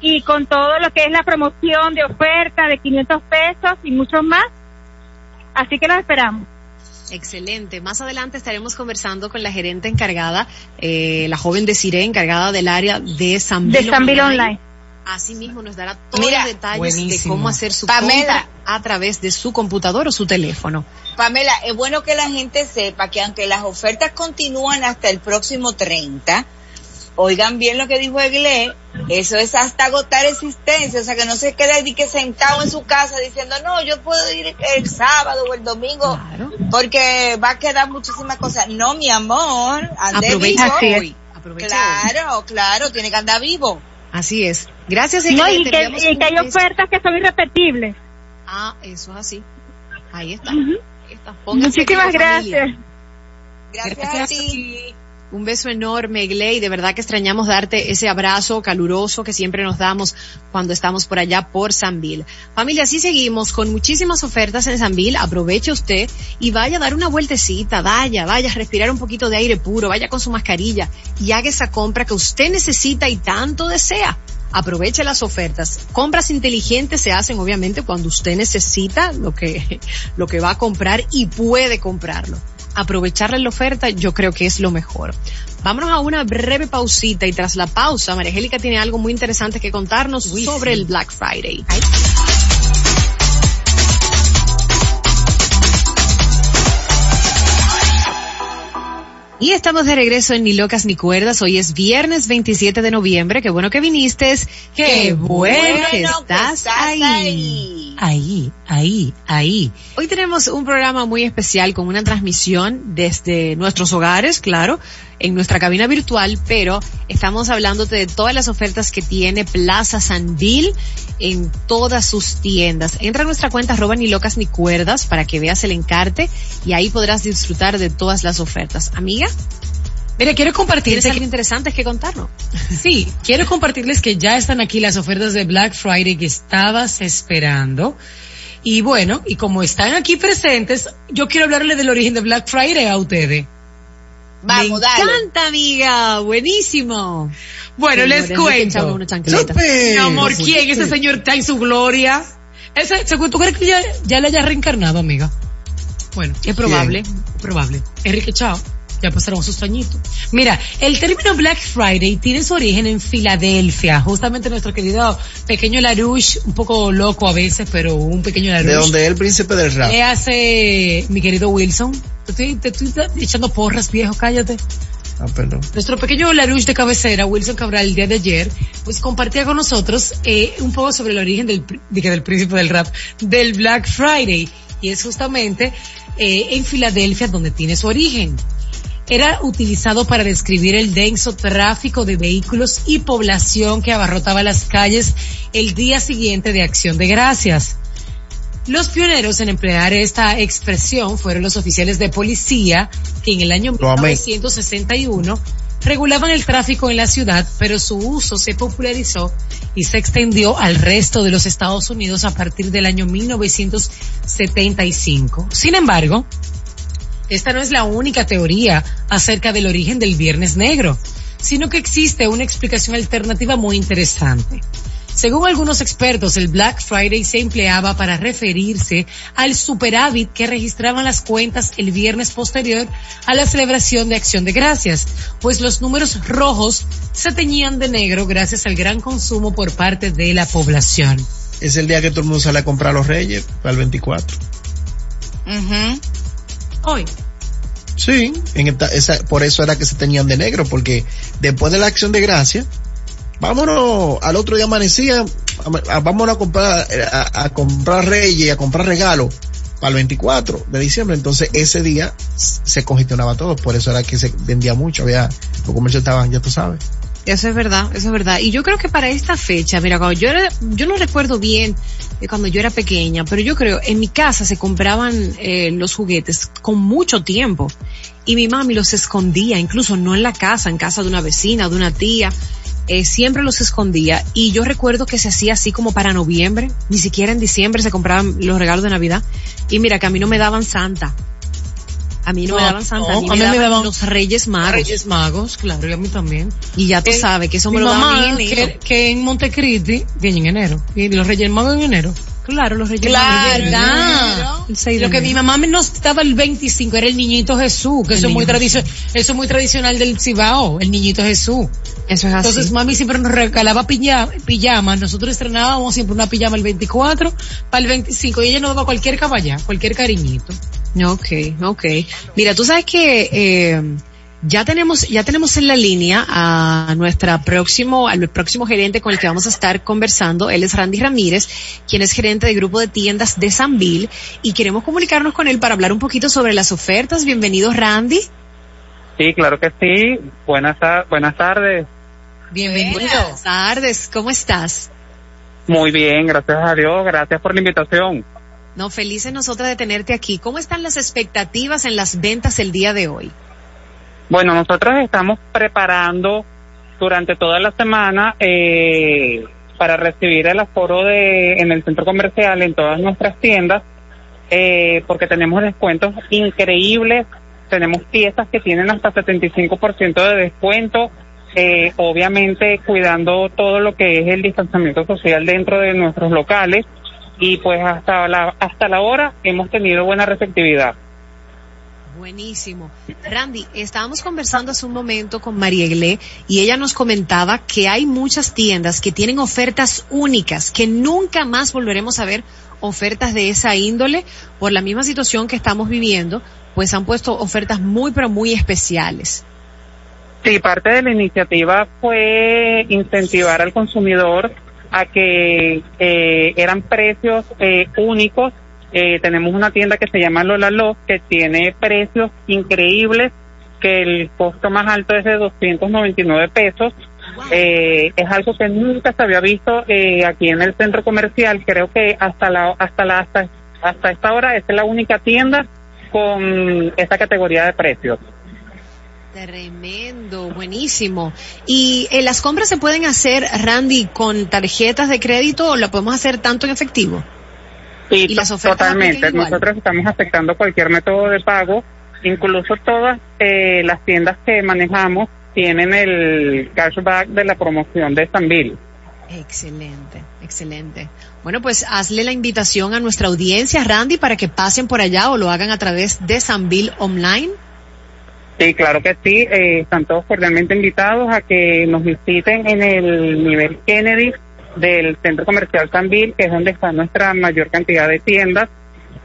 y con todo lo que es la promoción de oferta de 500 pesos y mucho más. Así que los esperamos. Excelente. Más adelante estaremos conversando con la gerente encargada, eh, la joven de Cire, encargada del área de Sanvil De Sanvil Online. Asimismo nos dará todos Mira, los detalles de cómo hacer su Pamela. compra a través de su computador o su teléfono. Pamela, es bueno que la gente sepa que aunque las ofertas continúan hasta el próximo 30, oigan bien lo que dijo Egle, eso es hasta agotar existencia, o sea que no se quede ni que sentado en su casa diciendo, no, yo puedo ir el sábado o el domingo Claro. porque va a quedar muchísimas cosas. No, mi amor, ande Aprovecha vivo. Así es. hoy. Aprovecha hoy. Claro, claro, tiene que andar vivo. Así es. Gracias, No, Egle. y Te que, enviamos y que hay ofertas que son irrepetibles. Ah, eso es así. Ahí está. Ahí Muchísimas gracias. Gracias, Gracias a ti. Un beso enorme, Egle, y de verdad que extrañamos darte ese abrazo caluroso que siempre nos damos cuando estamos por allá por Sanville. Familia, así seguimos con muchísimas ofertas en Sanville. Aproveche usted y vaya a dar una vueltecita, vaya, vaya a respirar un poquito de aire puro, vaya con su mascarilla y haga esa compra que usted necesita y tanto desea. Aproveche las ofertas. Compras inteligentes se hacen obviamente cuando usted necesita lo que, [laughs] lo que va a comprar y puede comprarlo aprovecharle la oferta, yo creo que es lo mejor. Vámonos a una breve pausita y tras la pausa, María Angélica tiene algo muy interesante que contarnos sobre el Black Friday. Y estamos de regreso en Ni Locas Ni Cuerdas. Hoy es viernes 27 de noviembre. Qué bueno que viniste. Qué bueno que Bueno, estás ahí. ahí. Ahí, ahí, ahí. Hoy tenemos un programa muy especial con una transmisión desde nuestros hogares, claro, en nuestra cabina virtual, pero estamos hablándote de todas las ofertas que tiene Plaza Sanville en todas sus tiendas. Entra a nuestra cuenta arroba ni locas ni cuerdas para que veas el encarte y ahí podrás disfrutar de todas las ofertas. Amiga, Mira, quiero compartirte ¿tienes algo que, interesante que contarnos? sí, quiero compartirles que ya están aquí las ofertas de Black Friday que estabas esperando. Y bueno, y como están aquí presentes, yo quiero hablarle del origen de Black Friday a ustedes. Vamos, Me dale. encanta, amiga. Buenísimo. Bueno, les cuento. Mi amor, ¿quién? Ese señor está en su gloria. Ese, según ¿tú crees que ya, ya le haya reencarnado, amiga? Bueno, Es probable. es probable. Enrique Chao. Ya pasaron sus añitos. Mira, el término Black Friday tiene su origen en Filadelfia. Justamente nuestro querido pequeño Larouche, un poco loco a veces, pero un pequeño Larouche. De donde es el príncipe del rap. ¿Qué hace mi querido Wilson? Te estoy, te estoy echando porras, viejo, cállate. Ah, perdón. Nuestro pequeño Larouche de cabecera, Wilson Cabral, el día de ayer, pues compartía con nosotros eh, un poco sobre el origen del, que del príncipe del rap, del Black Friday. Y es justamente eh, en Filadelfia donde tiene su origen. Era utilizado para describir el denso tráfico de vehículos y población que abarrotaba las calles el día siguiente de Acción de Gracias. Los pioneros en emplear esta expresión fueron los oficiales de policía que en el año Lo amé. 1961 regulaban el tráfico en la ciudad, pero su uso se popularizó y se extendió al resto de los Estados Unidos a partir del año 1975. Sin embargo, esta no es la única teoría acerca del origen del Viernes Negro, sino que existe una explicación alternativa muy interesante. Según algunos expertos, el Black Friday se empleaba para referirse al superávit que registraban las cuentas el viernes posterior a la celebración de Acción de Gracias, pues los números rojos se teñían de negro gracias al gran consumo por parte de la población. Es el día que todo el mundo sale a comprar a los reyes, para el 24. Ujú. Hoy, Sí, en esta- esa, por eso era que se tenían de negro, porque después de la acción de gracia, vámonos, al otro día amanecía, a- a- vámonos a comprar, eh, a, comprar reyes a comprar regalos para el 24 de diciembre. Entonces ese día se congestionaba todo, por eso era que se vendía mucho, había, los comercios estaban, ya tú sabes. Eso es verdad, eso es verdad. Y yo creo que para esta fecha, mira, cuando yo era, yo no recuerdo bien de cuando yo era pequeña, pero yo creo, en mi casa se compraban eh, los juguetes con mucho tiempo. Y mi mami los escondía, incluso no en la casa, en casa de una vecina, de una tía. Eh, siempre los escondía. Y yo recuerdo que se hacía así como para noviembre, ni siquiera en diciembre se compraban los regalos de Navidad. Y mira que a mí no me daban Santa. A mí no, me daban Santa, no, a mí me, daban, daban los Reyes Magos. Reyes Magos, claro, y a mí también. Y ya tú Eh, sabes que eso me lo daban en enero. que, que en Montecristi viene en enero. Y los Reyes Magos en enero. Claro, los Reyes Claro. Lo que mi mamá nos daba el 25 era el niñito Jesús, que El eso es muy tradicional, eso es muy tradicional del Cibao, el niñito Jesús. Eso es así. Entonces mami siempre nos regalaba pilla- pijamas, nosotros estrenábamos siempre una pijama el 24 para el 25 y ella nos daba cualquier caballa, cualquier cariñito. Ok, ok. Mira, tú sabes que eh, ya tenemos ya tenemos en la línea a nuestra próximo al próximo gerente con el que vamos a estar conversando. Él es Randy Ramírez, quien es gerente de grupo de tiendas de Sanville y queremos comunicarnos con él para hablar un poquito sobre las ofertas. Bienvenido, Randy. Sí, claro que sí. Buenas, buenas tardes. Bienvenido. Buenas tardes. ¿Cómo estás? Muy bien, gracias a Dios. Gracias por la invitación. No, felices nosotras de tenerte aquí. ¿Cómo están las expectativas en las ventas el día de hoy? Bueno, nosotros estamos preparando durante toda la semana eh, para recibir el aforo de en el centro comercial en todas nuestras tiendas eh, porque tenemos descuentos increíbles. Tenemos piezas que tienen hasta 75% de descuento. eh, obviamente cuidando todo lo que es el distanciamiento social dentro de nuestros locales y pues hasta la hasta la hora hemos tenido buena receptividad. Buenísimo. Randy, estábamos conversando hace un momento con Mariegle y ella nos comentaba que hay muchas tiendas que tienen ofertas únicas, que nunca más volveremos a ver ofertas de esa índole por la misma situación que estamos viviendo, pues han puesto ofertas muy pero muy especiales. Sí, parte de la iniciativa fue incentivar al consumidor a que eh, eran precios eh, únicos. Eh, tenemos una tienda que se llama Lola Love que tiene precios increíbles, que el costo más alto es de 299 pesos. Eh, es algo que nunca se había visto eh, aquí en el centro comercial. Creo que hasta la hasta la hasta, hasta esta hora es la única tienda con esta categoría de precios. Tremendo, buenísimo. ¿Y eh, las compras se pueden hacer, Randy, con tarjetas de crédito o la podemos hacer tanto en efectivo? Sí, ¿Y las ofertas totalmente. Nosotros estamos aceptando cualquier método de pago, incluso todas eh, las tiendas que manejamos tienen el cashback de la promoción de Sanville. Excelente, excelente. Bueno, pues hazle la invitación a nuestra audiencia, Randy, para que pasen por allá o lo hagan a través de Sanville Online. Sí, claro que sí. Eh, están todos cordialmente invitados a que nos visiten en el nivel Kennedy del Centro Comercial Sanville, que es donde está nuestra mayor cantidad de tiendas.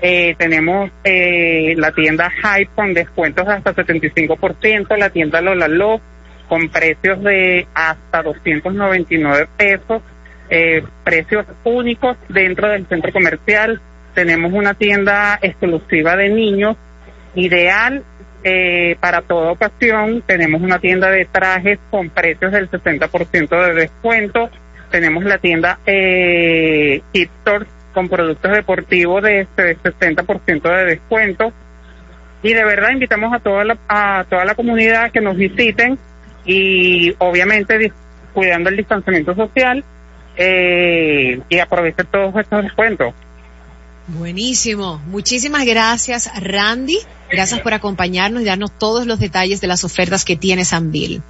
Eh, tenemos eh, la tienda Hype con descuentos hasta 75%, la tienda Lola Love con precios de hasta 299 pesos, eh, precios únicos dentro del centro comercial. Tenemos una tienda exclusiva de niños, ideal eh, para toda ocasión. Tenemos una tienda de trajes con precios del 60% de descuento. Tenemos la tienda eh, con productos deportivos de este 60% de descuento. Y de verdad invitamos a toda la, a toda la comunidad que nos visiten y obviamente cuidando el distanciamiento social eh, y aprovechen todos estos descuentos. Buenísimo. Muchísimas gracias, Randy. Gracias por acompañarnos y darnos todos los detalles de las ofertas que tiene Sanville.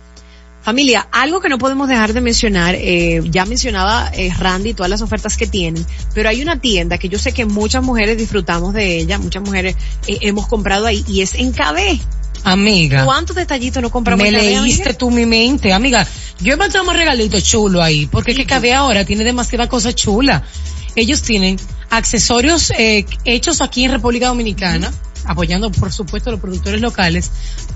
Familia, algo que no podemos dejar de mencionar, eh, ya mencionaba eh, Randy todas las ofertas que tienen, pero hay una tienda que yo sé que muchas mujeres disfrutamos de ella, muchas mujeres eh, hemos comprado ahí y es en KB. Amiga. ¿Cuántos detallitos no compramos Me en KB, amiga? leíste tú mi mente, amiga. Yo he mandado un regalito chulo ahí, porque es que cabe ahora, tiene demasiada cosa chula. Ellos tienen accesorios eh, hechos aquí en República Dominicana, apoyando por supuesto a los productores locales.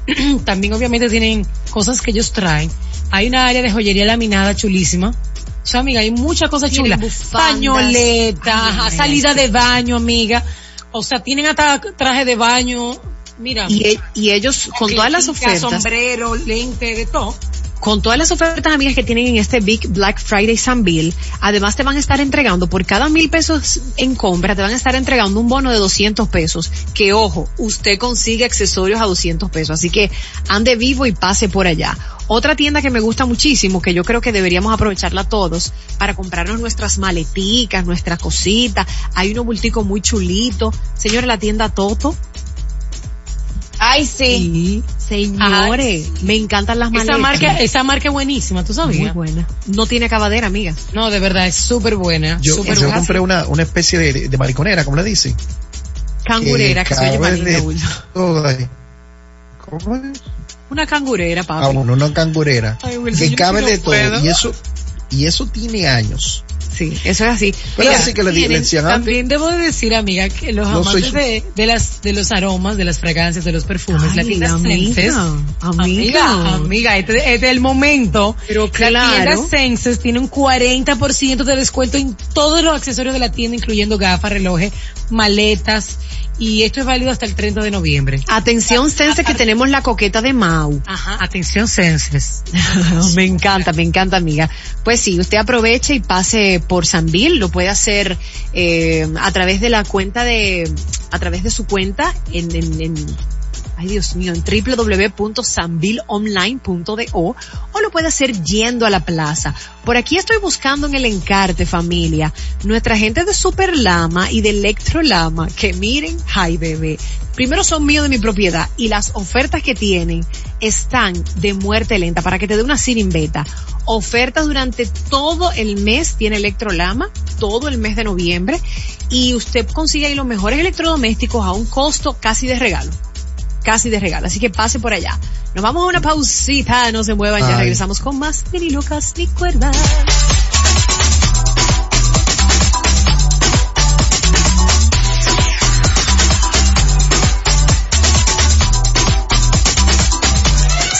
[clears throat] También obviamente tienen cosas que ellos traen. Hay una área de joyería laminada chulísima. O sea, amiga, hay muchas cosas Tienen chulas. bufandas. Pañoleta, Ay, salida de baño, amiga. O sea, tienen hasta traje de baño. Mira. Y, e- y ellos, con todas las ofertas, sombrero, lente, de todo. Con todas las ofertas amigas que tienen en este Big Black Friday Sanville, además te van a estar entregando por cada mil pesos en compra, te van a estar entregando un bono de 200 pesos, que ojo, usted consigue accesorios a 200 pesos, así que ande vivo y pase por allá. Otra tienda que me gusta muchísimo, que yo creo que deberíamos aprovecharla todos para comprarnos nuestras maleticas, nuestras cositas. Hay unos bulticos muy chulitos. Señores, la tienda Toto. Ay, sí. Señores, me encantan las maletas. Esa marca, esa marca es buenísima, ¿tú Muy sabías? buena. No tiene acabadera, amiga. No, de verdad, es súper buena. Yo, súper yo buena. compré una, una especie de, de mariconera, como le dicen. Cangurera, que, se oye ahí. ¿Cómo es? Una cangurera, Ah, papi. bueno, una cangurera. Ay, Wilson, que cabe no de todo. Y eso, y eso tiene años. Sí, eso es así. Pero Mira, así que le, di- le tienen-. También debo de decir, amiga, que los No amantes de, de las, de los aromas, de las fragancias, de los perfumes, la Ay, tienda amiga, Senses. amiga. Amiga, amiga, este, este es el momento. Pero La claro. tienda Senses tiene un 40% de descuento en todos los accesorios de la tienda, incluyendo gafas, relojes, maletas, y esto es válido hasta el 30 de noviembre. Atención, Sense, que tenemos la coqueta de Mau. Ajá, atención Senses. [laughs] me encanta, me encanta, amiga. Pues sí, usted aproveche y pase por Sanville, lo puede hacer eh, a través de la cuenta de, a través de su cuenta en, en, en ay Dios mío, en www.sanvilleonline.do o lo puede hacer yendo a la plaza. Por aquí estoy buscando en el encarte, familia, nuestra gente de Super Lama y de Electro Lama, que miren, ay bebé, primero son míos de mi propiedad y las ofertas que tienen están de muerte lenta para que te dé una sin beta. Ofertas durante todo el mes tiene Electrolama, todo el mes de noviembre y usted consigue ahí los mejores electrodomésticos a un costo casi de regalo. Casi de regalo. Así que pase por allá. Nos vamos a una pausita, no se muevan, ya regresamos con más ni locas ni cuerdas.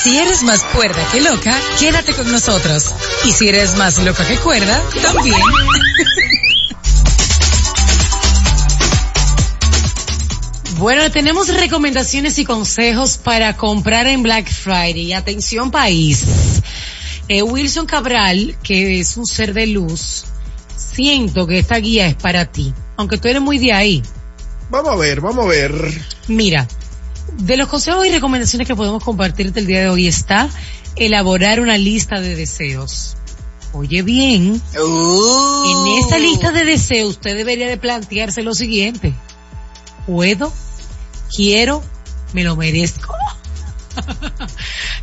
Si eres más cuerda que loca, quédate con nosotros. Y si eres más loca que cuerda, también. [laughs] Bueno, tenemos recomendaciones y consejos para comprar en Black Friday. Atención país. Eh, Wilson Cabral, que es un ser de luz, siento que esta guía es para ti. Aunque tú eres muy de ahí. Vamos a ver, vamos a ver. Mira, de los consejos y recomendaciones que podemos compartirte el día de hoy está elaborar una lista de deseos. Oye bien, Uh. en esta lista de deseos usted debería de plantearse lo siguiente. ¿Puedo? ¿Quiero? ¿Me lo merezco?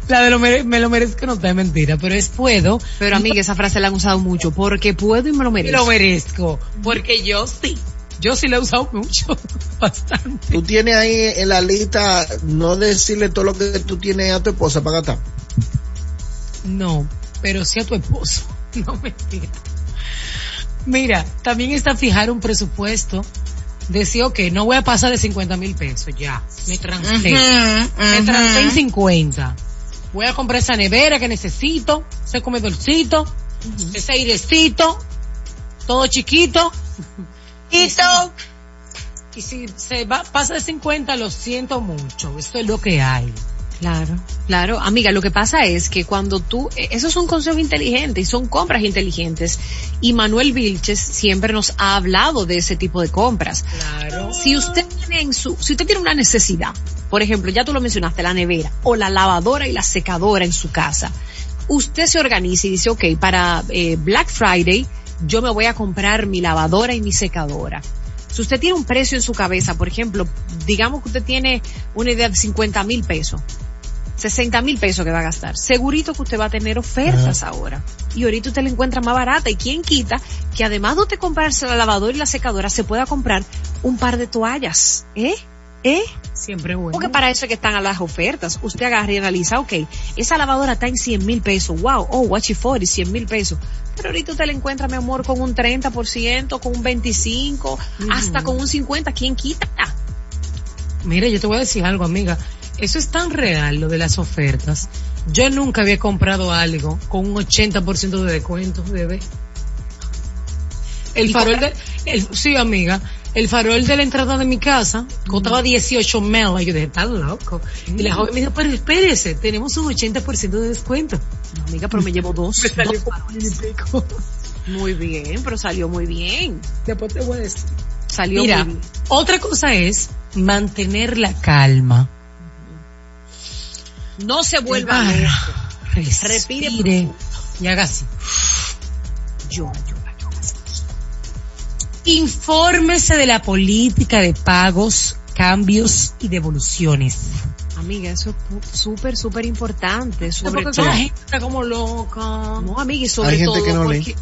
La de lo mere- me lo merezco no está mentira, pero es puedo. Pero amiga, esa frase la han usado mucho, porque puedo y me lo Me merezco. lo merezco. Porque yo sí. Yo sí lo he usado mucho. [laughs] Bastante. Tú tienes ahí en la lista no decirle todo lo que tú tienes a tu esposa para gastar. No, pero sí a tu esposo. [laughs] No mentira. Mira, también está fijar un presupuesto. Decía, ok, no voy a pasar de 50 mil pesos, ya. Me transé. Me transé en 50. Voy a comprar esa nevera que necesito, ese comedorcito, ese airecito, todo chiquito. Tito, Y si se va, pasa de 50, lo siento mucho. Esto es lo que hay. Claro, claro. Amiga, lo que pasa es que cuando tú, eh, esos son consejos inteligentes y son compras inteligentes. Y Manuel Vilches siempre nos ha hablado de ese tipo de compras. Claro. Si usted tiene en su, si usted tiene una necesidad, por ejemplo, ya tú lo mencionaste, la nevera o la lavadora y la secadora en su casa, usted se organiza y dice, ok, para eh, Black Friday yo me voy a comprar mi lavadora y mi secadora. Si usted tiene un precio en su cabeza, por ejemplo, digamos que usted tiene una idea de 50 mil pesos, 60 mil pesos que va a gastar. Segurito que usted va a tener ofertas ahora. Y ahorita usted la encuentra más barata. Y quién quita que además de usted comprarse la lavadora y la secadora, se pueda comprar un par de toallas. ¿Eh? ¿Eh? Siempre bueno. Porque para eso es que están a las ofertas. Usted agarra y analiza, ok, esa lavadora está en 100 mil pesos. Wow, oh, what you for, 100 mil pesos. Pero ahorita usted la encuentra, mi amor, con un 30%, con un 25%, hasta con un 50%. ¿Quién quita? Mira, yo te voy a decir algo, amiga. Eso es tan real, lo de las ofertas. Yo nunca había comprado algo con un 80% de descuento, bebé. El ¿Y farol de, el, sí, amiga, el farol de la entrada de mi casa costaba 18 mil. Y yo dije, tan loco. Y la joven me dijo, pero espérese, tenemos un 80% de descuento. No, amiga, pero me llevo dos. Me salió dos. Muy bien, pero salió muy bien. Después te voy a decir. Salió Mira, muy bien. otra cosa es mantener la calma. No se vuelva Ah, loco. Respire y haga así. Llora, llora. Infórmese de la política de pagos, cambios y devoluciones. Amiga, eso es súper, súper importante. Sobre Porque todo. la gente está como loca. No, amiga, y sobre Hay gente todo que no lee. porque-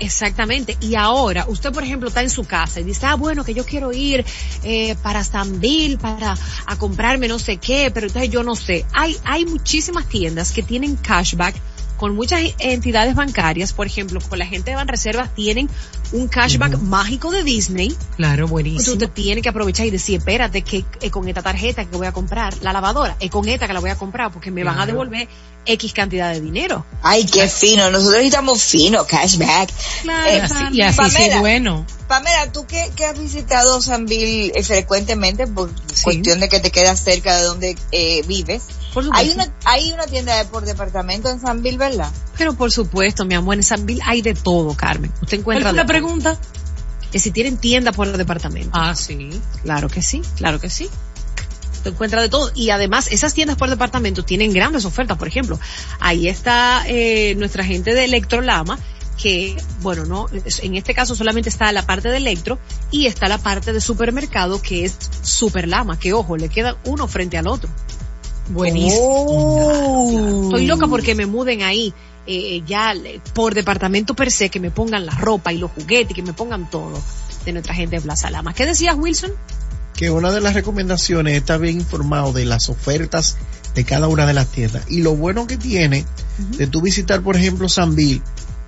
Exactamente. Y ahora, usted, por ejemplo, está en su casa y dice, ah, bueno, que yo quiero ir eh, para Stanville para a comprarme no sé qué, pero entonces yo no sé. Hay, hay muchísimas tiendas que tienen cashback con muchas entidades bancarias, por ejemplo, con la gente de Banreservas tienen un cashback mágico de Disney. Claro, Entonces buenísimo. usted tiene que aprovechar y decir, espérate, que eh, con esta tarjeta que voy a comprar, la lavadora, es con esta que la voy a comprar porque me van a devolver X cantidad de dinero. ay, qué fino. Nosotros estamos finos, cashback. Claro, Y Eh, así, y así sí Pamela. es bueno. Pamela, tú que, que has visitado Sanville eh, frecuentemente por cuestión de que te quedas cerca de donde eh, vives, Por hay una, hay una tienda de por departamento en Sanville, ¿verdad? Pero por supuesto, mi amor, en Sanville hay de todo, Carmen. Usted ¿Cuál encuentra todo. pregunta? que si tienen tienda por departamento. Ah, sí. Claro que sí, claro que sí. Usted encuentra de todo. Y además, esas tiendas por departamento tienen grandes ofertas. Por ejemplo, ahí está eh, nuestra gente de Electrolama, que, bueno, no, en este caso solamente está la parte de electro y está la parte de supermercado que es Superlama, que ojo, le queda uno frente al otro. Buenísimo. Estoy loca porque me muden ahí, eh, ya por departamento per se, que me pongan la ropa y los juguetes, que me pongan todo de nuestra gente de Plaza Lama. ¿Qué decías, Wilson? que una de las recomendaciones es estar bien informado de las ofertas de cada una de las tiendas. Y lo bueno que tiene de tú visitar, por ejemplo, Sanville,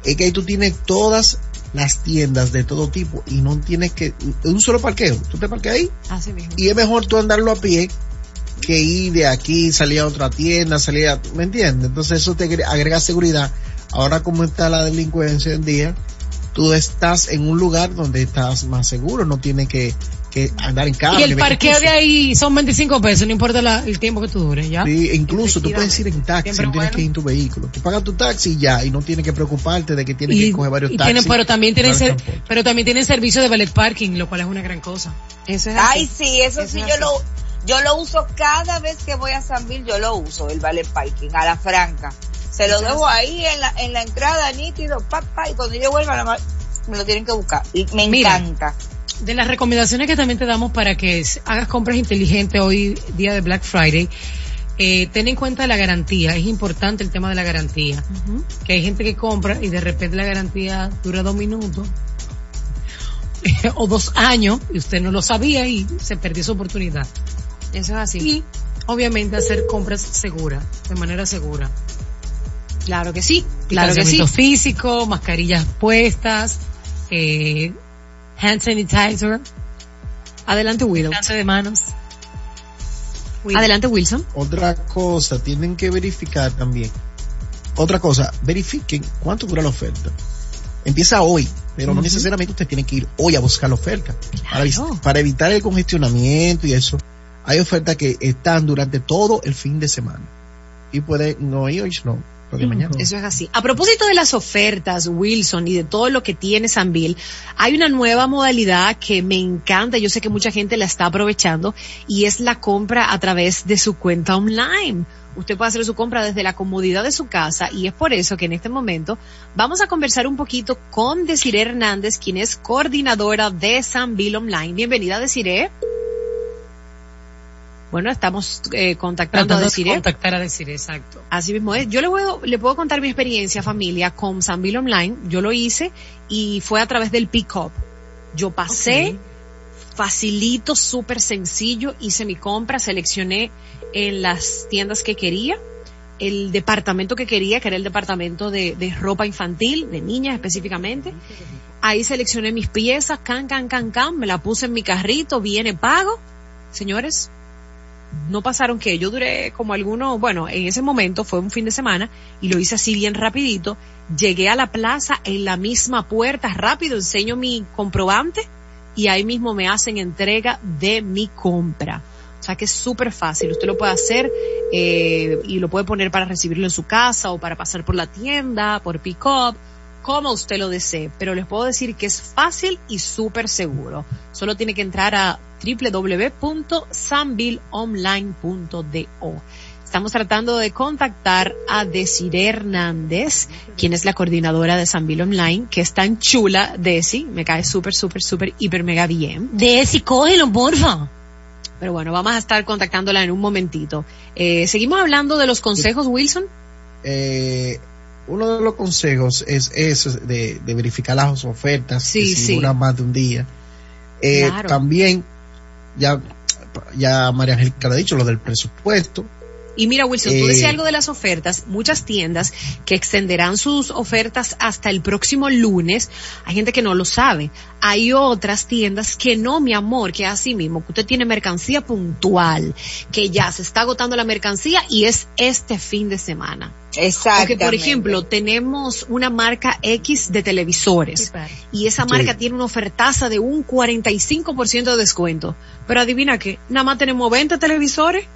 es que ahí tú tienes todas las tiendas de todo tipo y no tienes que, un solo parqueo. Tú te parqueas ahí Así mismo. y es mejor tú andarlo a pie que ir de aquí, salir a otra tienda, salir a, ¿me entiendes? Entonces eso te agre- agrega seguridad. Ahora como está la delincuencia en día, tú estás en un lugar donde estás más seguro, no tienes que, que andar en carro. Y el que- parqueo de ahí son 25 pesos, no importa la- el tiempo que tú dures, ¿ya? Sí, incluso tú puedes ir en taxi, Siempre no tienes bueno. que ir en tu vehículo. Tú pagas tu taxi y ya, y no tienes que preocuparte de que tienes que coger varios y taxis. tienen- pero también tienen ser- pero también tienen servicio de ballet parking, lo cual es una gran cosa. Eso es Ay, así. sí, eso, Eso sí, es yo así. lo, yo lo uso cada vez que voy a Sanville, yo lo uso, el Vale Parking, a la franca. Se lo dejo ahí en la, en la entrada, nítido, papá, y cuando yo vuelva, más me lo tienen que buscar. Y me Mira. encanta. De las recomendaciones que también te damos para que hagas compras inteligentes hoy, día de Black Friday, Eh, ten en cuenta la garantía, es importante el tema de la garantía. Que hay gente que compra y de repente la garantía dura dos minutos [laughs] o dos años y usted no lo sabía y se perdió su oportunidad. Eso es así. Y obviamente hacer compras seguras, de manera segura. Claro que sí, claro que sí. Físico, mascarillas puestas, eh, hand sanitizer, Adelante, Willow. lance de manos. Adelante, Wilson. Otra cosa, tienen que verificar también. Otra cosa, verifiquen cuánto dura la oferta. Empieza hoy, pero no necesariamente usted tiene que ir hoy a buscar la oferta. Para evitar el congestionamiento y eso, hay ofertas que están durante todo el fin de semana. Y puede no ir hoy, no, porque mañana. Eso es así. A propósito de las ofertas, Wilson, y de todo lo que tiene Sanville, hay una nueva modalidad que me encanta. Yo sé que mucha gente la está aprovechando y es la compra a través de su cuenta online. Usted puede hacer su compra desde la comodidad de su casa y es por eso que en este momento vamos a conversar un poquito con Desiree Hernández, quien es coordinadora de Sanville Online. Bienvenida, Desiree. Bueno, estamos eh, contactando a de Desiree. contactar a decir exacto. Así mismo es. Yo le puedo, le puedo contar mi experiencia, familia, con Sanville Online. Yo lo hice y fue a través del pick-up. Yo pasé, facilito, súper sencillo, hice mi compra, seleccioné en las tiendas que quería, el departamento que quería, que era el departamento de, de ropa infantil, de niñas específicamente. Ahí seleccioné mis piezas, can, can, can, can, me la puse en mi carrito, viene pago. Señores, no pasaron que yo duré como algunos, bueno, en ese momento fue un fin de semana y lo hice así bien rapidito. Llegué a la plaza en la misma puerta, rápido, enseño mi comprobante y ahí mismo me hacen entrega de mi compra. O sea que es súper fácil, usted lo puede hacer eh, y lo puede poner para recibirlo en su casa o para pasar por la tienda, por pick-up, como usted lo desee. Pero les puedo decir que es fácil y súper seguro. Solo tiene que entrar a www.sanvilleonline.do. Estamos tratando de contactar a Desiree Hernández, quien es la coordinadora de Sanville Online, que es tan chula, Desi, me cae súper, súper, súper, hiper, mega bien. Desi, cógelo, porfa. Pero bueno, vamos a estar contactándola en un momentito. Eh, Seguimos hablando de los consejos, Wilson. Eh, uno de los consejos es eso de, de verificar las ofertas Sí, si sí. dura más de un día. Eh, Claro. También, ya, ya María Angélica lo ha dicho, lo del presupuesto. Y mira, Wilson, tú Eh, decías algo de las ofertas. Muchas tiendas que extenderán sus ofertas hasta el próximo lunes. Hay gente que no lo sabe. Hay otras tiendas que no, mi amor, que así mismo, que usted tiene mercancía puntual, que ya se está agotando la mercancía y es este fin de semana. Exacto. Porque, por ejemplo, tenemos una marca X de televisores y esa marca tiene una ofertaza de un 45% de descuento. Pero adivina qué, nada más tenemos 20 televisores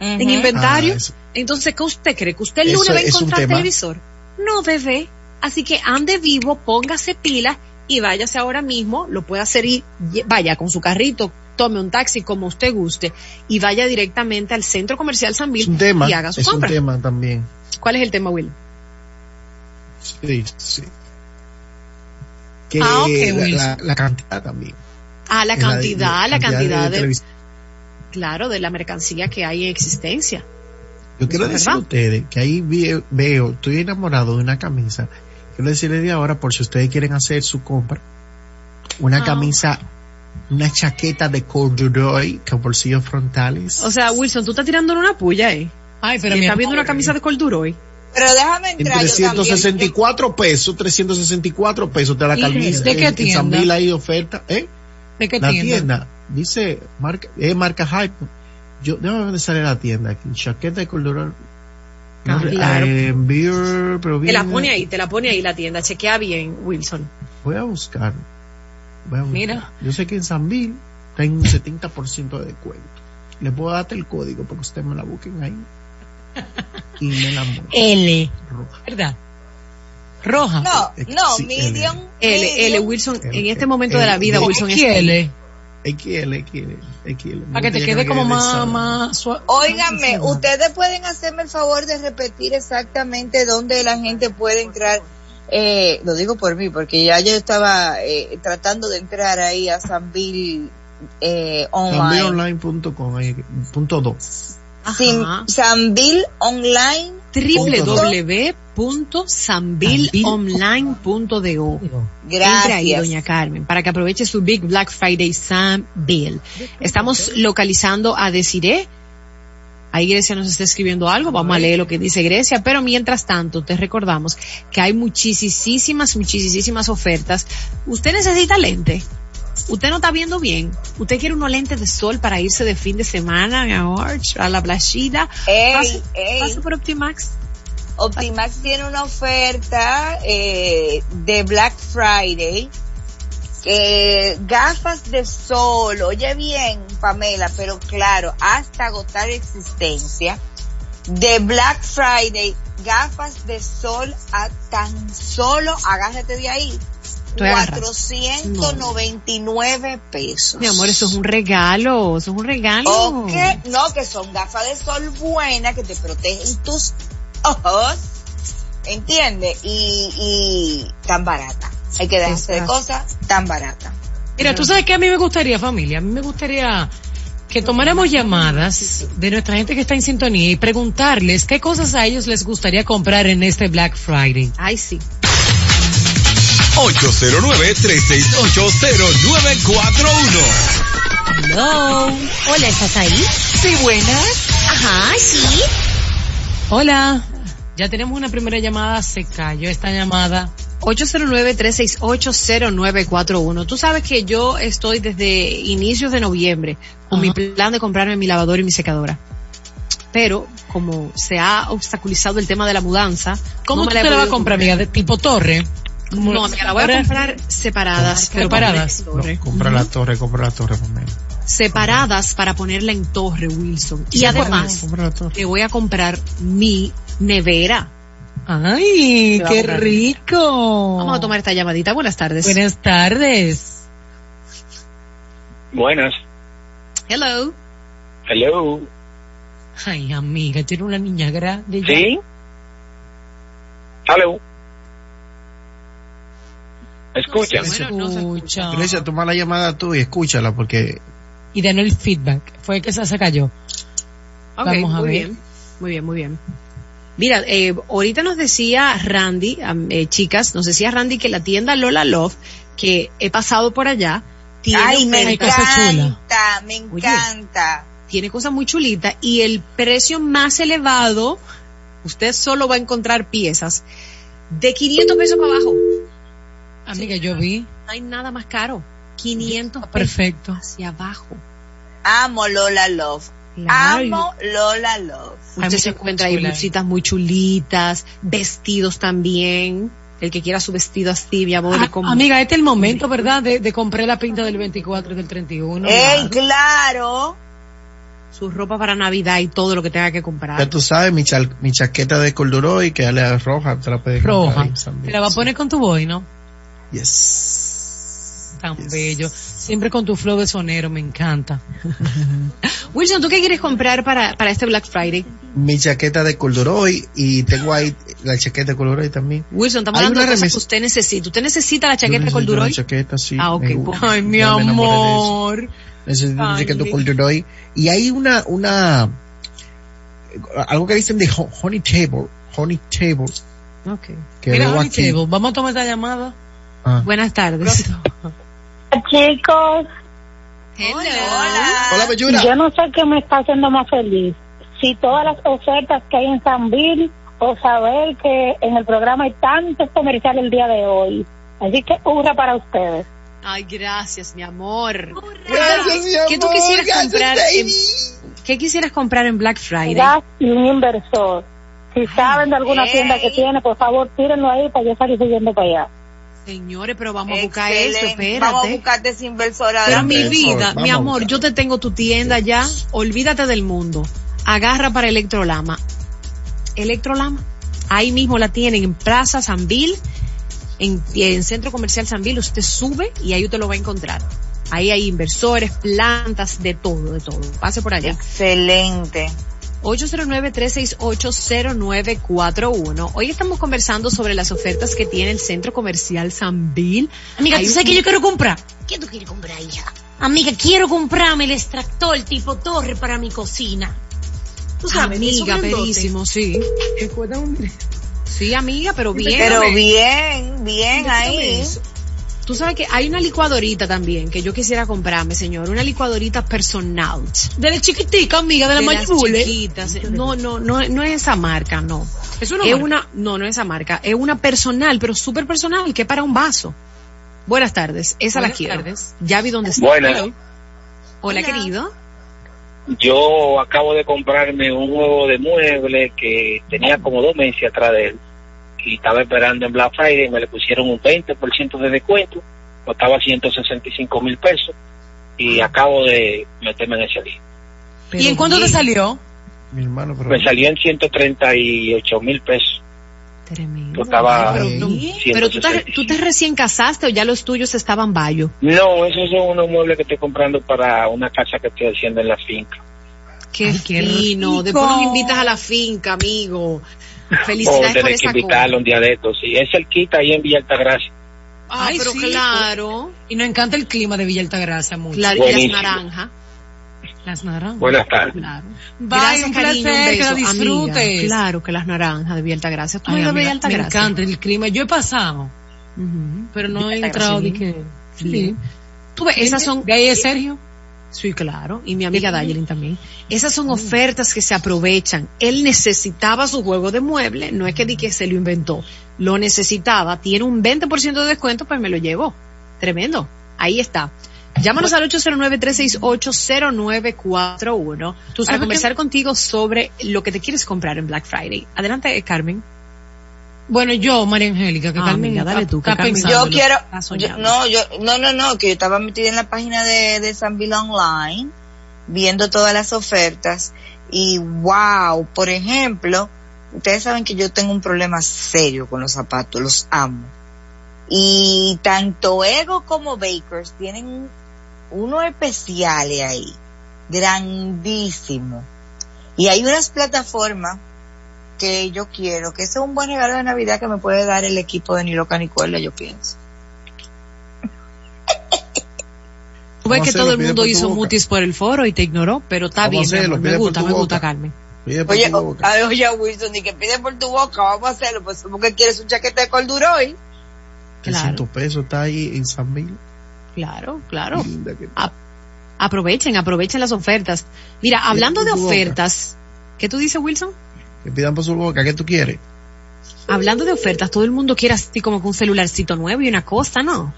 en inventario. Ah. Entonces, ¿qué usted cree? ¿Que usted el lunes va a es un encontrar televisor? No, bebé. Así que ande vivo, póngase pilas y váyase ahora mismo, lo puede hacer y vaya con su carrito, tome un taxi como usted guste y vaya directamente al centro comercial San Es un tema, y haga su es un compra. tema también. ¿Cuál es el tema, Will? Sí, sí. Que Ah, ok, la, Wilson. la- la cantidad también. Ah, la Es la de- cantidad, la cantidad de, televis- claro, de la mercancía que hay en existencia. Yo quiero decir a ustedes que ahí ve- veo, estoy enamorado de una camisa. Quiero decirles de ahora, por si ustedes quieren hacer su compra, una Ah. camisa, una chaqueta de corduroy con bolsillos frontales. O sea, Wilson, tú estás tirando una puya, eh. Ay, pero mi estás viendo una camisa de corduroy. Pero déjame en entrar yo también. 364 pesos, 364 pesos de la ¿Y camisa. de qué en- en tienda? San Bill hay oferta, ¿eh? ¿De qué La tienda? tienda, dice, marca, es marca Hype. Yo, déjame ver dónde sale la tienda aquí. Chaqueta de. No, Ah, claro. eh, beer, pero Te la pone ahí, te la pone ahí la tienda. Chequea bien, Wilson. Voy a buscar. Voy a buscar. Mira. Yo sé que en San Bill está en un 70% de descuento. Le puedo darte el código para que ustedes me la busquen ahí. Y me la muestren. L, Roja. ¿verdad? Roja. No, no, Sí, medium. L, L. Wilson, L, en este momento de la vida, L, Wilson es XL, XL, XL, XL. para que te quede como más, más suave. Óigame, ustedes pueden hacerme el favor de repetir exactamente dónde la gente puede entrar. Eh, lo digo por mí, porque ya yo estaba eh, tratando de entrar ahí a Sanville eh, online. Sanbillonline.com, ahí, punto dos. Sin, Sanville Online. www.sambilonline.do ahí, Gracias. doña Carmen, para que aproveche su Big Black Friday Sam Bill. Estamos localizando a Desiree. Ahí Grecia nos está escribiendo algo, vamos a leer lo que dice Grecia, pero mientras tanto te recordamos que hay muchísimas, muchísimas ofertas. Usted necesita lente. Usted no está viendo bien. Usted quiere unos lentes de sol para irse de fin de semana, mi amor, a la playita. Pase por Optimax. Optimax tiene una oferta eh, de Black Friday. eh, gafas de sol, oye bien, Pamela, pero claro, hasta agotar existencia. De Black Friday, gafas de sol a tan solo, agárrate de ahí, Estoy agarrada. 499 pesos. Mi amor, eso es un regalo, eso es un regalo. O que, no, que son gafas de sol buenas que te protegen tus ojos, ¿entiendes? Y, y tan barata. Hay que dejarse de cosas tan baratas. Mira, tú sabes que a mí me gustaría, familia, a mí me gustaría que tomáramos llamadas de nuestra gente que está en sintonía y preguntarles qué cosas a ellos les gustaría comprar en este Black Friday. Ay, sí. 809-368-0941. Hello. Hola, ¿estás ahí? Sí, buenas. Ajá, sí. Hola. Ya tenemos una primera llamada, se cayó esta llamada. 809-368-0941. Tú sabes que yo estoy desde inicios de noviembre con mi plan de comprarme mi lavadora y mi secadora. Pero como se ha obstaculizado el tema de la mudanza, ¿Cómo no tú te la vas a comprar, amiga? ¿De tipo torre? Como No, amiga, la voy a comprar separadas. Separadas. torre. Compra la torre, compra la torre, Pamela. Separadas para ponerla en torre, Wilson. Y además, le voy a comprar mi nevera. Ay, Te qué rico. Vamos a tomar esta llamadita. Buenas tardes. Buenas tardes. Buenas. Hello. Hello. Ay, amiga, tiene una niña grande. ya. ¿Sí? Hello. Escucha. Bueno, Escucha. Grecia, toma la llamada tú y escúchala porque Y danos el feedback. Fue que esa se cayó. Ok, Vamos a muy ver. bien, muy bien, muy bien. Mira, eh, ahorita nos decía Randy, eh, chicas, nos decía Randy que la tienda Lola Love, que he pasado por allá, tiene, Ay, me encanta, me Oye. encanta. tiene cosas muy chulitas y el precio más elevado, usted solo va a encontrar piezas de 500 pesos para abajo. Amiga, yo vi. No hay nada más caro. 500 pesos Perfecto. hacia abajo. Amo Lola Love. Claro, Amo Lola Love. Usted muchas se encuentra ahí blusitas muy chulitas, vestidos también. El que quiera su vestido así, mi amor. y Ah, con- Amiga, este es el momento, ¿verdad? De, de comprar la pinta del 24 y del 31. ¡Ey, claro! su ropa para Navidad y todo lo que tenga que comprar. ya tú sabes, mi, chaqueta de corduroy que ale roja, te la puedes Roja. comprar ahí también. Te la va a poner con tu boy, ¿no? Yes. Tan Yes. bello. Siempre con tu flow de sonero, me encanta. [laughs] Wilson, ¿tú qué quieres comprar para, para este Black Friday? Mi chaqueta de corduroy y tengo ahí la chaqueta de corduroy también. Wilson, estamos hablando de cosas que usted necesita. ¿Usted necesita la chaqueta de corduroy? una chaqueta, sí. Ah, ok. me gusta. Ay, mi amor. Necesito una chaqueta de corduroy. Y hay una, una, algo que dicen de ho- honey table, honey table, Ok. que Mira, Honey aquí. Table, vamos a tomar esta llamada. Ah. Buenas tardes. Chicos, Hola. Hola, Bellura. yo no sé qué me está haciendo más feliz. Si todas las ofertas que hay en San Bill o saber que en el programa hay tantos comerciales el día de hoy. Así que hurra para ustedes. Ay, gracias, mi amor. Gracias, mi ¿Qué tú amor, quisieras gracias, comprar en. ¿Qué quisieras comprar en Black Friday? Un inversor. Si saben de alguna ey. tienda que tiene, por favor, tírenlo ahí para yo salir subiendo para allá. Señores, pero vamos a buscar eso, espérate. Vamos a buscarte ese inversor Pero mi Inversor, vida, mi amor, buscar. yo te tengo tu tienda ya. Olvídate del mundo. Agarra para Electrolama. Electrolama. Ahí mismo la tienen en Plaza Sanville, en, en Centro Comercial Sanville. Usted sube y ahí usted lo va a encontrar. Ahí hay inversores, plantas, de todo, de todo. Pase por allá. Excelente. 809-368-0941. Hoy estamos conversando sobre las ofertas que tiene el Centro Comercial Sanville. Amiga, Hay ¿tú sabes un- qué yo quiero comprar? ¿Qué tú quieres comprar, hija? Amiga, quiero comprarme el extractor tipo torre para mi cocina. Tú sabes, Amiga, perísimo, sí. Que Sí, amiga, pero bien. Pero bien, bien ahí. eso. Tú sabes que hay una licuadorita también que yo quisiera comprarme, señor. Una licuadorita personal. De la chiquitica, amiga, de la chiquitas. No, no, no, no es esa marca, no. Es una es marca. una, no, no es esa marca. Es una personal, pero súper personal, que es para un vaso. Buenas tardes, esa la Buenas quiero. tardes. Ya vi dónde está. Buenas. Hello. Hola, querido. Yo acabo de comprarme un juego de mueble que tenía como dos meses atrás de él y estaba esperando en Black Friday y me le pusieron un 20% de descuento, costaba 165 mil pesos y acabo de meterme en ese lío. ¿Y en cuánto te salió? Mi hermano, pero. Me salió en 138 mil pesos. Tremendo. Costaba Pero, tú- pero tú, te, 165. tú te recién casaste o ya los tuyos estaban bayo. No, esos son unos muebles que estoy comprando para una casa que estoy haciendo en la finca. Qué Ay, qué fino. rico. Después nos invitas a la finca, amigo. O Felicidades por tener que esa invitarlo cosa. un día de estos. Sí, es el quita ahí en Villa Altagracia. Ay, pero sí. claro. Y nos encanta el clima de Villa Altagracia mucho. Claro, y las naranjas. Las naranjas. Buenas tardes. Claro. Bye, Gracias, un cariño, placer, un que beso, lo disfrutes. amiga. Claro que las naranjas de Villa Altagracia. Tú Ay, eres de Villa amiga, me Altagracia. encanta el clima. Yo he pasado, Ujú. pero no he entrado de Altagracia, que... bien. Tú ves, esas son... ¿De ahí es Sergio? Sí, claro. Y mi amiga Dayelin también. Esas son ofertas que se aprovechan. Él necesitaba su juego de mueble. No es que di que se lo inventó. Lo necesitaba. Tiene un 20% de descuento, pues me lo llevó. Tremendo. Ahí está. Llámanos al 809-368-0941 ¿Tú para conversar contigo sobre lo que te quieres comprar en Black Friday. Adelante, Carmen. Bueno, yo, María Angélica, que Ah, Carmen amiga, dale tú, que Carmen-. Yo quiero, yo- no, yo, no, no, no, que yo estaba metida en la página de, de Sanville Online, viendo todas las ofertas, y wow, por ejemplo, ustedes saben que yo tengo un problema serio con los zapatos, los amo. Y tanto Ego como Bakers tienen unos especiales ahí, grandísimo. Y hay unas plataformas que yo quiero, que ese es un buen regalo de Navidad que me puede dar el equipo de Ni Loca Ni Cuerda, yo pienso. Tú ves ¿Cómo que todo el mundo hizo boca. mutis por el foro y te ignoró, pero está ¿Cómo bien, amor. me gusta, me gusta. Carmen. Pide por Oye, tu boca. oye, Wilson, ni que pide por tu boca, vamos a hacerlo, pues porque quieres un chaquete de cordura hoy. Claro. 300 pesos está ahí en San Miguel. Claro, claro. A- aprovechen, aprovechen las ofertas. Mira, hablando de boca. ofertas, ¿qué tú dices, Wilson? Que pidan por su boca, ¿qué tú quieres? Hablando de ofertas, todo el mundo quiere así como que un celularcito nuevo y una cosa, ¿no?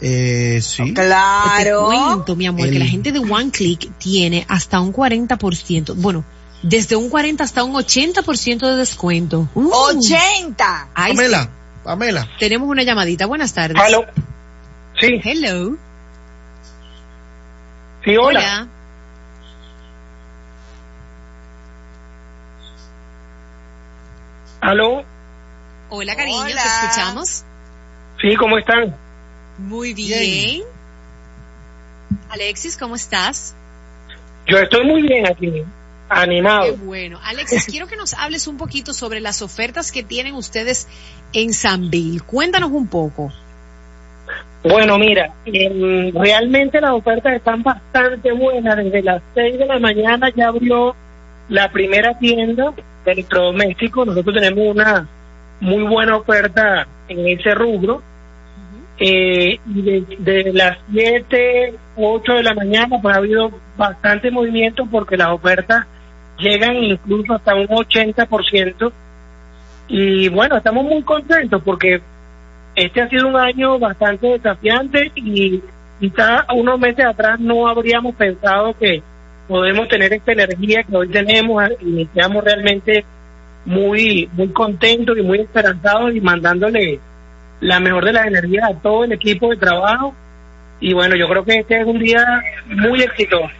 Eh, sí. Claro. Te cuento, mi amor, El- que la gente de One Click tiene hasta un 40%, bueno, desde un 40 hasta un 80% de descuento. Uh, 80. ay, Pamela, Pamela. Tenemos una llamadita, buenas tardes. ¿Aló? Sí, Hello. sí, hola. ¿Aló? Hola, cariño, Hola. te escuchamos. Sí, ¿cómo están? Muy bien. Bien. Alexis, ¿cómo estás? Yo estoy muy bien aquí, Qué animado. bueno. Alexis, quiero que nos hables un poquito sobre las ofertas que tienen ustedes en Sanville. Cuéntanos un poco. Bueno, mira, em, realmente las ofertas están bastante buenas. Desde las 6 de la mañana ya abrió la primera tienda electrodomésticos. Nosotros tenemos una muy buena oferta en ese rubro. Eh, y de, de las 7, 8 de la mañana, pues ha habido bastante movimiento porque las ofertas llegan incluso hasta un 80%. Y bueno, estamos muy contentos porque este ha sido un año bastante desafiante y quizá unos meses atrás no habríamos pensado que podemos tener esta energía que hoy tenemos. Iniciamos realmente muy, muy contentos y muy esperanzados y mandándole la mejor de las energías a todo el equipo de trabajo. Y bueno, yo creo que este es un día muy exitoso.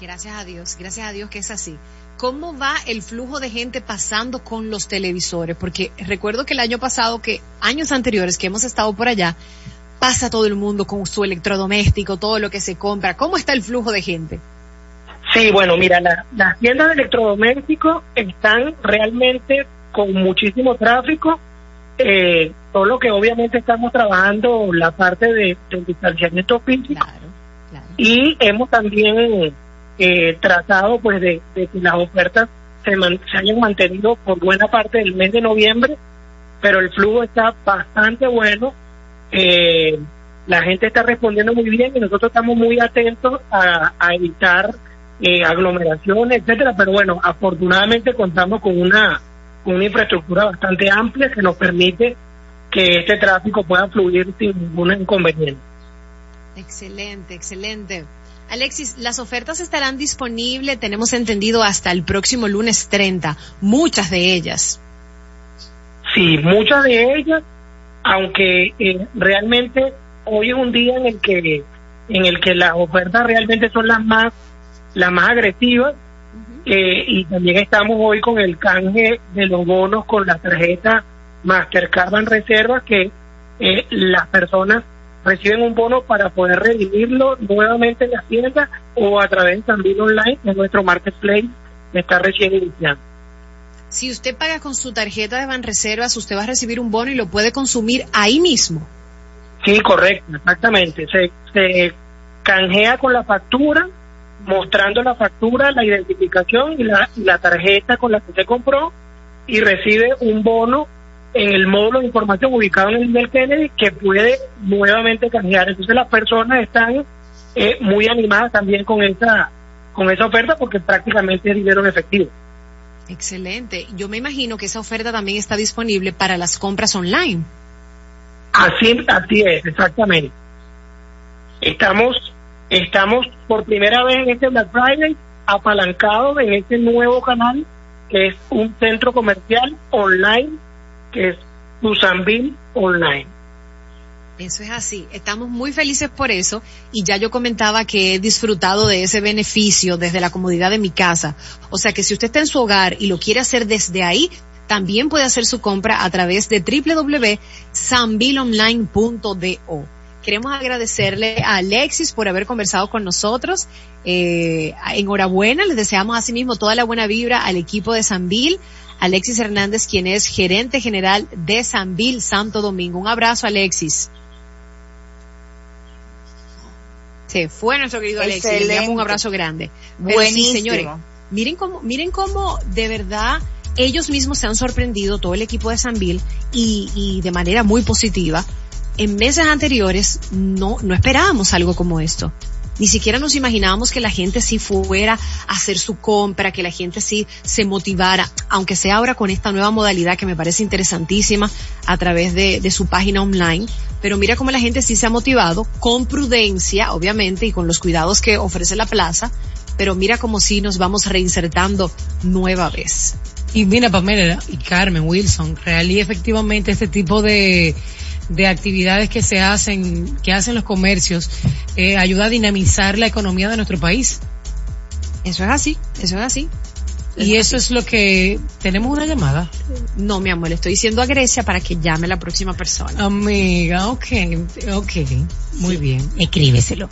Gracias a Dios, gracias a Dios que es así. ¿Cómo va el flujo de gente pasando con los televisores? Porque recuerdo que el año pasado, que años anteriores que hemos estado por allá, pasa todo el mundo con su electrodoméstico, todo lo que se compra. ¿Cómo está el flujo de gente? Sí, bueno, mira, la- las tiendas de electrodomésticos están realmente con muchísimo tráfico, eh, solo que obviamente estamos trabajando la parte de, del distanciamiento físico Claro, claro. y hemos también eh, tratado pues de, de que las ofertas se, man- se hayan mantenido por buena parte del mes de noviembre, pero el flujo está bastante bueno. Eh, la gente está respondiendo muy bien y nosotros estamos muy atentos a, a evitar eh, aglomeraciones, etcétera. Pero bueno, afortunadamente contamos con una con una infraestructura bastante amplia que nos permite que este tráfico pueda fluir sin ningún inconveniente. Excelente, excelente. Alexis, las ofertas estarán disponibles, tenemos entendido, hasta el próximo lunes 30, muchas de ellas. Sí, muchas de ellas, aunque eh, realmente hoy es un día en el que en el que las ofertas realmente son las más las más agresivas eh, y también estamos hoy con el canje de los bonos con la tarjeta Mastercard en reserva que eh, las personas reciben un bono para poder redimirlo nuevamente en la tienda o a través También Online, es nuestro marketplace que está recién iniciando. Si usted paga con su tarjeta de Banreservas, usted va a recibir un bono y lo puede consumir ahí mismo. Sí, correcto, exactamente. Se, se canjea con la factura, mostrando la factura, la identificación y la, y la tarjeta con la que se compró y recibe un bono en el módulo de información ubicado en el del Kennedy que puede nuevamente canjear. Entonces las personas están eh, muy animadas también con esa con esa oferta porque prácticamente es dinero en efectivo. Excelente. Yo me imagino que esa oferta también está disponible para las compras online. Así, así es, exactamente. Estamos, estamos por primera vez en este Black Friday apalancados en este nuevo canal que es un centro comercial online que es Susanville Online. Eso es así. Estamos muy felices por eso y ya yo comentaba que he disfrutado de ese beneficio desde la comodidad de mi casa. O sea que si usted está en su hogar y lo quiere hacer desde ahí, también puede hacer su compra a través de www.sambilonline.do. Queremos agradecerle a Alexis por haber conversado con nosotros. Eh, enhorabuena, les deseamos asimismo toda la buena vibra al equipo de Sambil. Alexis Hernández, quien es gerente general de Sambil Santo Domingo. Un abrazo, Alexis. Se fue nuestro querido Alexis. Le enviamos un abrazo grande. Pero sí, Buenísimo. señores, miren cómo, miren cómo de verdad ellos mismos se han sorprendido, todo el equipo de Sanville, y, y de manera muy positiva. En meses anteriores no, no esperábamos algo como esto. Ni siquiera nos imaginábamos que la gente sí fuera a hacer su compra, que la gente sí se motivara, aunque sea ahora con esta nueva modalidad que me parece interesantísima a través de, de su página online. Pero mira cómo la gente sí se ha motivado, con prudencia, obviamente, y con los cuidados que ofrece la plaza, pero mira cómo sí nos vamos reinsertando nueva vez. Y mira, Pamela y Carmen Wilson, real y efectivamente este tipo de, de actividades que se hacen, que hacen los comercios, eh, ayuda a dinamizar la economía de nuestro país. Eso es así, eso es así. Y eso es lo que tenemos una llamada. No, mi amor, le estoy diciendo a Grecia para que llame la próxima persona. Amiga, ok, ok, muy bien, escríbeselo.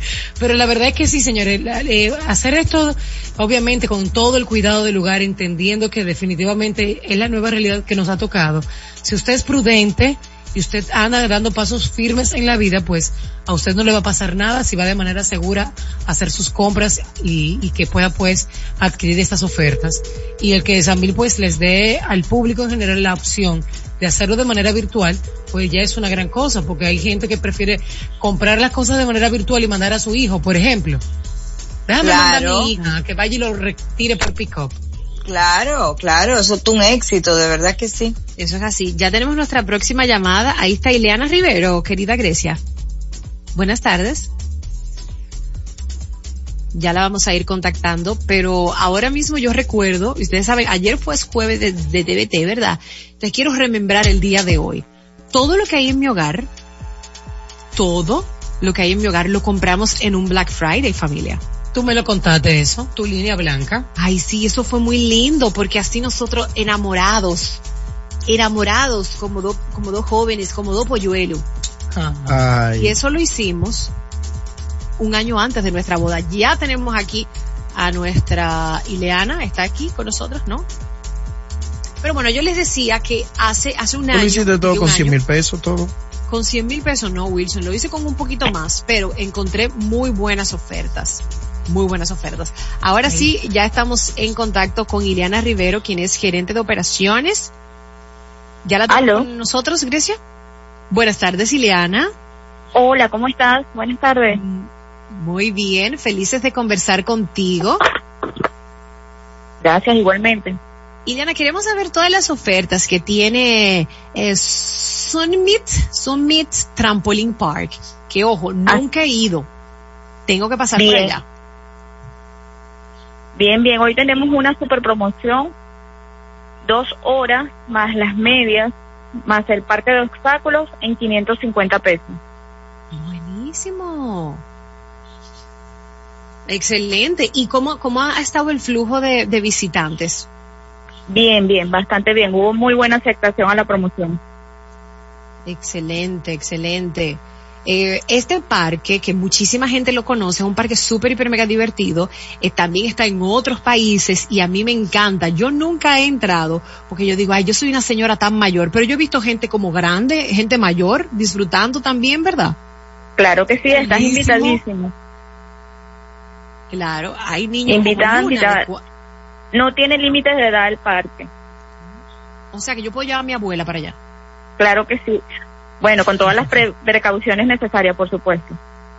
[laughs] Pero la verdad es que sí, señores, eh, hacer esto, obviamente, con todo el cuidado del lugar, entendiendo que definitivamente es la nueva realidad que nos ha tocado. Si usted es prudente y usted anda dando pasos firmes en la vida, pues a usted no le va a pasar nada si va de manera segura a hacer sus compras y, y que pueda pues adquirir estas ofertas. Y el que Sambil pues les dé al público en general la opción de hacerlo de manera virtual, pues ya es una gran cosa, porque hay gente que prefiere comprar las cosas de manera virtual y mandar a su hijo, por ejemplo. Déjame mandar a Claro. mi hija que vaya y lo retire por pick-up. Claro, claro, eso es un éxito, de verdad que sí. Eso es así. Ya tenemos nuestra próxima llamada. Ahí está Ileana Rivero, querida Grecia. Buenas tardes. Ya la vamos a ir contactando, pero ahora mismo yo recuerdo, y ustedes saben, ayer fue jueves de, de ¿verdad? Entonces quiero remembrar el día de hoy. Todo lo que hay en mi hogar, todo lo que hay en mi hogar lo compramos en un Black Friday, familia. Tú me lo contaste eso, tu línea blanca. Ay, sí, eso fue muy lindo porque así nosotros enamorados, enamorados como dos, como dos jóvenes, como dos polluelos. Y eso lo hicimos un año antes de nuestra boda. Ya tenemos aquí a nuestra Ileana, está aquí con nosotros, ¿no? Pero bueno, yo les decía que hace, hace un año. lo hiciste todo con 100 año, mil pesos, todo. Con 100 mil pesos no, Wilson, lo hice con un poquito más, pero encontré muy buenas ofertas. muy buenas ofertas. Ahora sí, ya estamos en contacto con Ileana Rivero, quien es gerente de operaciones. ¿Ya la tenemos con nosotros, Grecia? Buenas tardes, Ileana. Hola, ¿cómo estás? Buenas tardes. Muy bien, felices de conversar contigo. Gracias, igualmente. Ileana, queremos saber todas las ofertas que tiene eh, Summit, Summit Trampoline Park. Que ojo, nunca he ido. Tengo que pasar por allá. Bien, bien. Hoy tenemos una super promoción. Dos horas más las medias, más el parque de obstáculos en 550 pesos. Buenísimo. Excelente. ¿Y cómo, cómo ha estado el flujo de, de visitantes? Bien, bien, bastante bien. Hubo muy buena aceptación a la promoción. Excelente, excelente. Eh, este parque, que muchísima gente lo conoce, es un parque súper, hiper, mega divertido, eh, también está en otros países y a mí me encanta. Yo nunca he entrado porque yo digo, ay, yo soy una señora tan mayor, pero yo he visto gente como grande, gente mayor, disfrutando también, ¿verdad? Claro que sí, estás invitadísimo. Claro, hay niños Invitada, No tiene límites de edad el parque. O sea que yo puedo llevar a mi abuela para allá. Claro que sí. Bueno, con todas las pre- [laughs] precauciones necesarias, por supuesto.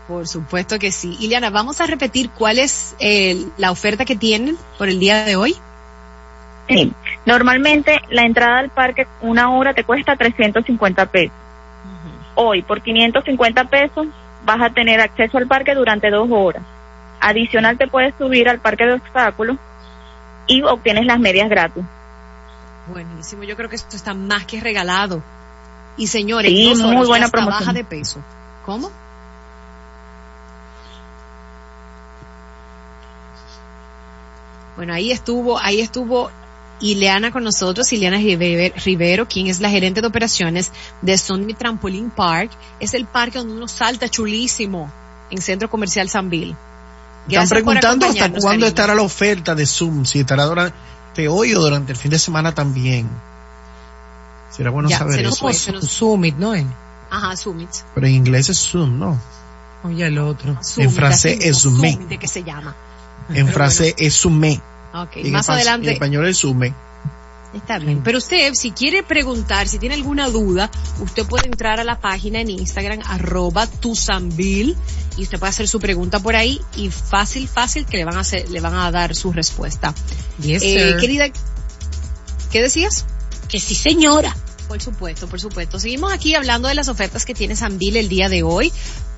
Por supuesto que sí. Iliana, vamos a repetir cuál es eh, la oferta que tienen por el día de hoy. Sí. Normalmente la entrada al parque una hora te cuesta 350 pesos. Hoy por 550 pesos vas a tener acceso al parque durante dos horas. Adicional te puedes subir al parque de obstáculos y obtienes las medias gratis. Buenísimo, yo creo que esto está más que regalado. Y señores, Sí, dos muy buena promoción. baja de peso. ¿Cómo? Bueno, ahí estuvo, ahí estuvo Ileana con nosotros, Ileana Rive- Rivero, quien es la gerente de operaciones de Sunny Trampoline Park. Es el parque donde uno salta chulísimo en Centro Comercial Sanville. Están preguntando hasta cuándo cariño. estará la oferta de Zoom, si estará durante hoy o durante el fin de semana también. Será bueno Ya, saber se nos eso. fue, se nos- Summit, ¿no es? Ajá, Summit. Pero en inglés es Zoom, ¿no? Oye, el otro. Summit, francés así es. Summit, ¿De qué se llama? En francés es Zoomé. Ok, Y en más espa- adelante. En español es Zoomé. Está bien. Pero usted, si quiere preguntar, si tiene alguna duda, usted puede entrar a la página en Instagram, arroba tusambil, y usted puede hacer su pregunta por ahí, y fácil, fácil que le van a hacer, le van a dar su respuesta. Yes, Eh, sir. querida, ¿qué decías? Que sí, señora. Por supuesto, por supuesto. Seguimos aquí hablando de las ofertas que tiene Sambil el día de hoy.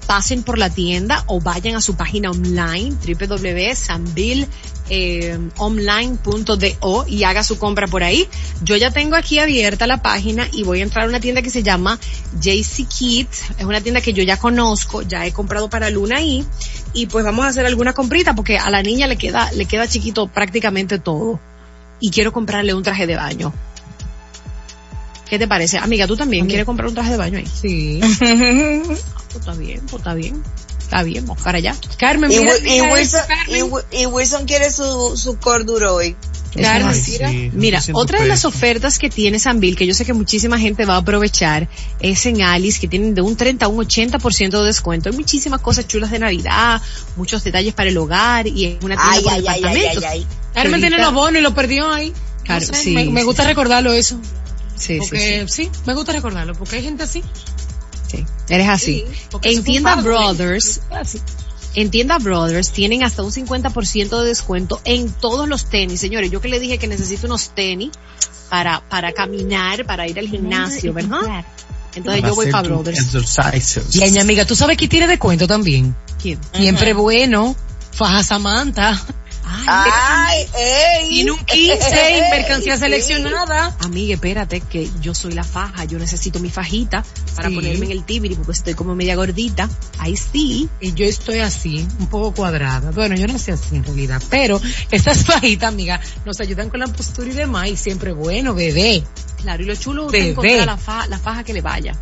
Pasen por la tienda o vayan a su página online www.sambil.online.do y haga su compra por ahí. Yo ya tengo aquí abierta la página y voy a entrar a una tienda que se llama JC Kids. Es una tienda que yo ya conozco, ya he comprado para Luna ahí y pues vamos a hacer alguna comprita porque a la niña le queda le queda chiquito prácticamente todo y quiero comprarle un traje de baño. ¿Qué te parece? Amiga, ¿tú también quieres comprar un traje de baño ahí? Sí. [laughs] Pues está bien, pues está bien. Está bien, vamos para allá. Carmen, Y, mira, y Wilson, eso, Carmen. y Wi- y Wilson quiere su, su corduro hoy. Carmen, Ay, mira, sí, mira, 200 otra de las ofertas que tiene Sanville, que yo sé que muchísima gente va a aprovechar, es en Alice, que tienen de un 30 a un 80% de descuento. Hay muchísimas cosas chulas de Navidad, muchos detalles para el hogar y es una tienda Ay, ay, ay, ay, departamentos. ay, ay. Carmen tiene los bonos y lo perdió ahí. No Claro, sé, sí, me, gusta sí. recordarlo eso. Sí, sí, Porque sí, sí, me gusta recordarlo, porque hay gente así. Sí. Eres así. Sí, en Tienda Brothers. En Tienda Brothers tienen hasta un 50% de descuento en todos los tenis. Señores, yo que le dije que necesito unos tenis para, para caminar, para ir al gimnasio, ¿verdad? Entonces yo voy para Brothers. Y mi amiga, ¿tú sabes quién tiene descuento también? ¿Quién? Siempre bueno. Faja Samantha. Ay, ey. Tiene un 15 [laughs] en mercancía seleccionada. Amiga, espérate, que yo soy la faja, yo necesito mi fajita para Sí. ponerme en el tibiri porque estoy como media gordita. Ahí sí. Y yo estoy así, un poco cuadrada. Bueno, yo no sé así en realidad, pero estas [laughs] fajitas, amiga, nos ayudan con la postura y demás. Y siempre bueno, bebé. Claro, y lo chulo es encontrar la faja, la faja que le vaya.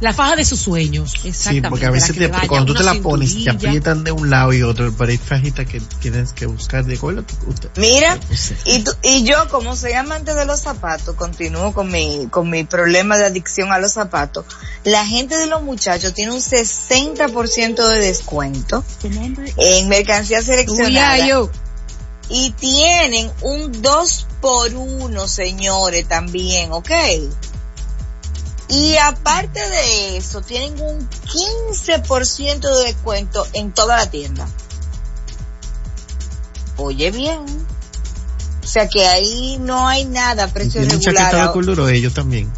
La faja de sus sueños. Sí, porque a veces te- cuando tú te la pones, te aprietan de un lado y otro, pero hay fajitas que tienes que buscar de cuál usted. Mira, y, tú- y yo como soy amante de los zapatos, continúo con mi, con mi problema de adicción a los zapatos. La gente de los muchachos tiene un 60% de descuento en mercancía seleccionada. Uy, yo. Y tienen un 2 por 1 señores, también, ¿ok? Y aparte de eso, tienen un 15% de descuento en toda la tienda. Oye bien. O sea que ahí no hay nada a precio Tienen regular. chaqueta de color ellos también.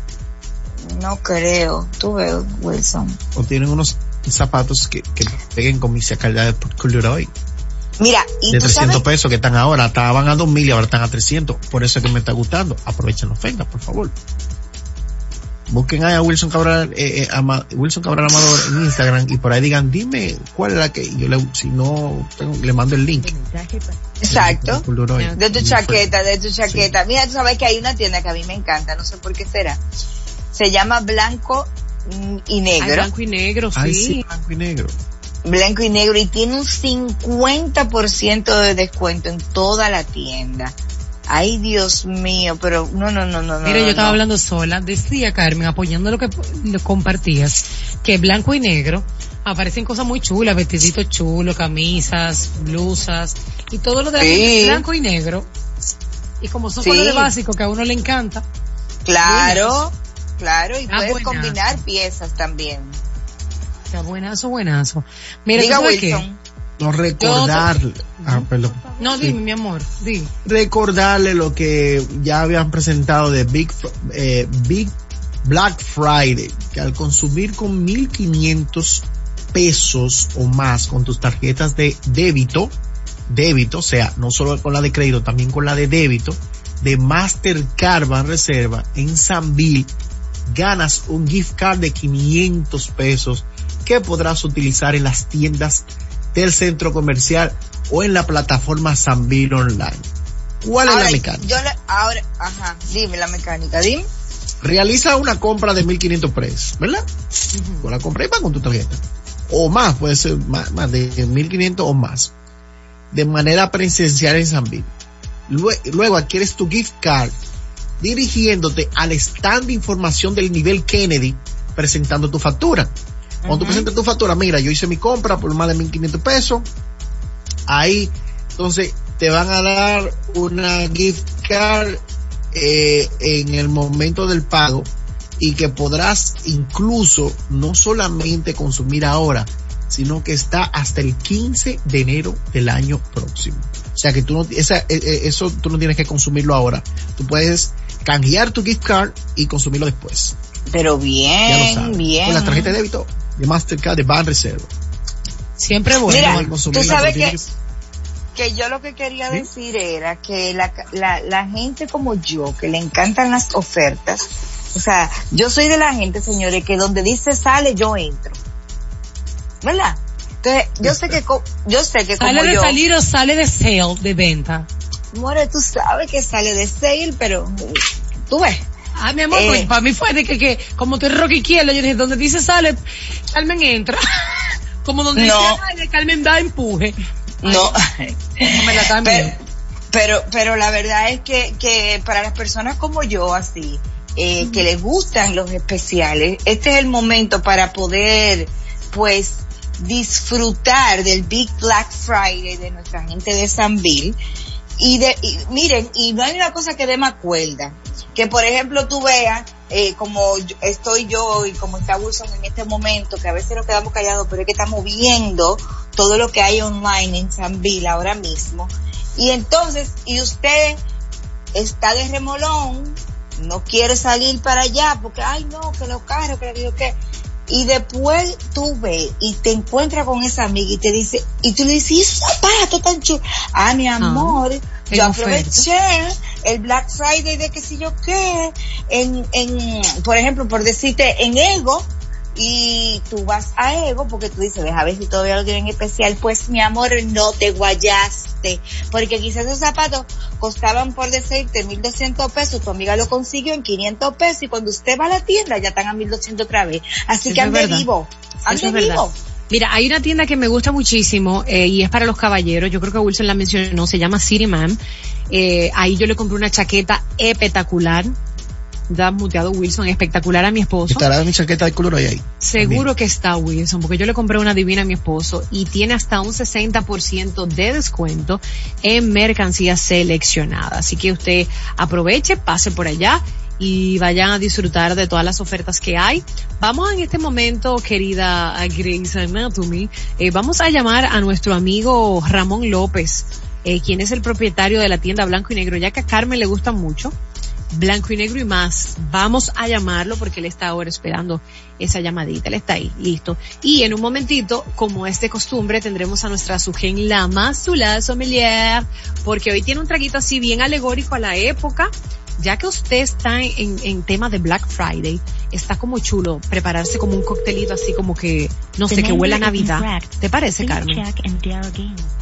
No creo. Tú ves, Wilson. O tienen unos zapatos que, que peguen con mi calidad de color hoy. Mira, y De tú 300 sabes, pesos que están ahora, estaban a 2000 y ahora están a 300. Por eso es que me está gustando. Aprovechen la oferta, por favor. Busquen ahí a Wilson Cabral, eh, eh, Ama- Wilson Cabral Amador en Instagram y por ahí digan, dime cuál es la que, yo le, si no, tengo- le mando el link. exacto. De tu chaqueta, de tu chaqueta. Mira, tú sabes que hay una tienda que a mí me encanta, no sé por qué será. Se llama Blanco y Ay, Negro. blanco y negro, Ay, sí. sí, blanco y negro. blanco y negro y tiene un 50% de descuento en toda la tienda. Ay, Dios mío, pero no, no, no, no, no. Mira, yo estaba no. hablando sola. Decía Carmen, apoyando lo que lo compartías, que blanco y negro aparecen cosas muy chulas, vestiditos chulos, camisas, blusas y todo lo de la Sí. blanco y negro. Y como son Sí. colores básicos que a uno le encanta. Claro, claro, y Ah, puedes buenazo. combinar piezas también. Está buenazo, buenazo. Mira, Diga ¿tú sabes qué? No recordarle, ah, perdón. No, Sí. dime, mi amor, dime. recordarle lo que ya habían presentado de Big, eh, Big Black Friday, que al consumir con 1500 pesos o más con tus tarjetas de débito, débito, o sea, no solo con la de crédito, también con la de débito, de Mastercard Reserva en Sanville, ganas un gift card de 500 pesos que podrás utilizar en las tiendas del centro comercial o en la plataforma Sanville Online. ¿Cuál es la mecánica? Yo le- ahora, ajá, dime la mecánica, dime. Realiza una compra de 1500 pesos, ¿verdad? Con la compra y va con tu tarjeta. O más, puede ser más, más de 1500 o más. De manera presencial en. Lue- Luego adquieres tu gift card dirigiéndote al stand de información del nivel Kennedy presentando tu factura. Cuando tú presentas tu factura, mira, yo hice mi compra por más de 1500 pesos. Ahí, entonces, te van a dar una gift card eh, en el momento del pago y que podrás incluso no solamente consumir ahora, sino que está hasta el 15 de enero del año próximo. O sea que tú no, esa, eh, eh, eso tú no tienes que consumirlo ahora. Tú puedes canjear tu gift card y consumirlo después. Pero Ya lo bien, sabes. bien. Con la tarjeta de débito de Mastercard de Ban Reserva. Siempre bueno. Mira, Puedes tú consumirla, sabes que, que yo lo que quería ¿Sí? decir era que la, la, la gente como yo, que le encantan las ofertas, o sea, yo soy de la gente, señores, que donde dice sale, yo entro. ¿Verdad? Entonces, yo sé que, yo sé que como Sale de yo, salir o sale de sale, de venta. more, tú sabes que sale de sale, pero tú ves. Ah, mi amor, Eh. pues, para mí fue de que, que como tú eres rock izquierda, yo dije, donde dice sale, Carmen entra. [laughs] como donde No. dice sale, Carmen da empuje. No. me la. Pero, pero, pero la verdad es que, que para las personas como yo, así, eh, que les gustan los especiales, este es el momento para poder, pues, disfrutar del Big Black Friday de nuestra gente de Sanville. Y de, y miren, y no hay una cosa que dé más cuerda. Que por ejemplo tú veas, eh, como estoy yo y como está Wilson en este momento, que a veces nos quedamos callados, pero es que estamos viendo todo lo que hay online en Sanville ahora mismo. Y entonces, y usted está de remolón, no quiere salir para allá porque, ay no, que los carros, que lo que y después tú ves y te encuentras con esa amiga y te dice, y tú le dices, ¿y esos zapatos tan chulos? Ah, mi amor, en yo oferta. El Black Friday de que si yo qué, en, en, por ejemplo, por decirte, en Ego, y tú vas a Ego porque tú dices, deja ver si todavía lo tienen especial, pues mi amor, no te guayaste. porque quizás esos zapatos costaban por decirte 1200 pesos, tu amiga lo consiguió en 500 pesos y cuando usted va a la tienda ya están a 1200 otra vez. Así Eso que ande vivo, ande verdad. Mira, hay una tienda que me gusta muchísimo eh, y es para los caballeros. Yo creo que Wilson la mencionó. Se llama City Man. Eh, ahí yo le compré una chaqueta espectacular. Da muteado Wilson, espectacular a mi esposo. Estará mi chaqueta de color ahí. ahí. Seguro que está Wilson, porque yo le compré una divina a mi esposo y tiene hasta un 60% de descuento en mercancía seleccionada. Así que usted aproveche, pase por allá y vayan a disfrutar de todas las ofertas que hay. Vamos en este momento, querida Grace Anatomy, eh, vamos a llamar a nuestro amigo Ramón López, eh, quien es el propietario de la tienda Blanco y Negro, ya que a Carmen le gusta mucho. Blanco y negro y más. Vamos a llamarlo porque él está ahora esperando esa llamadita. Él está ahí, listo. Y en un momentito, como es de costumbre, tendremos a nuestra Sugen Lama, Zula Sommelier, porque hoy tiene un traguito así bien alegórico a la época. Ya que usted está en, en tema de Black Friday, está como chulo prepararse como un coctelito así como que, no sé, que huela a Navidad. ¿Te parece, Carmen?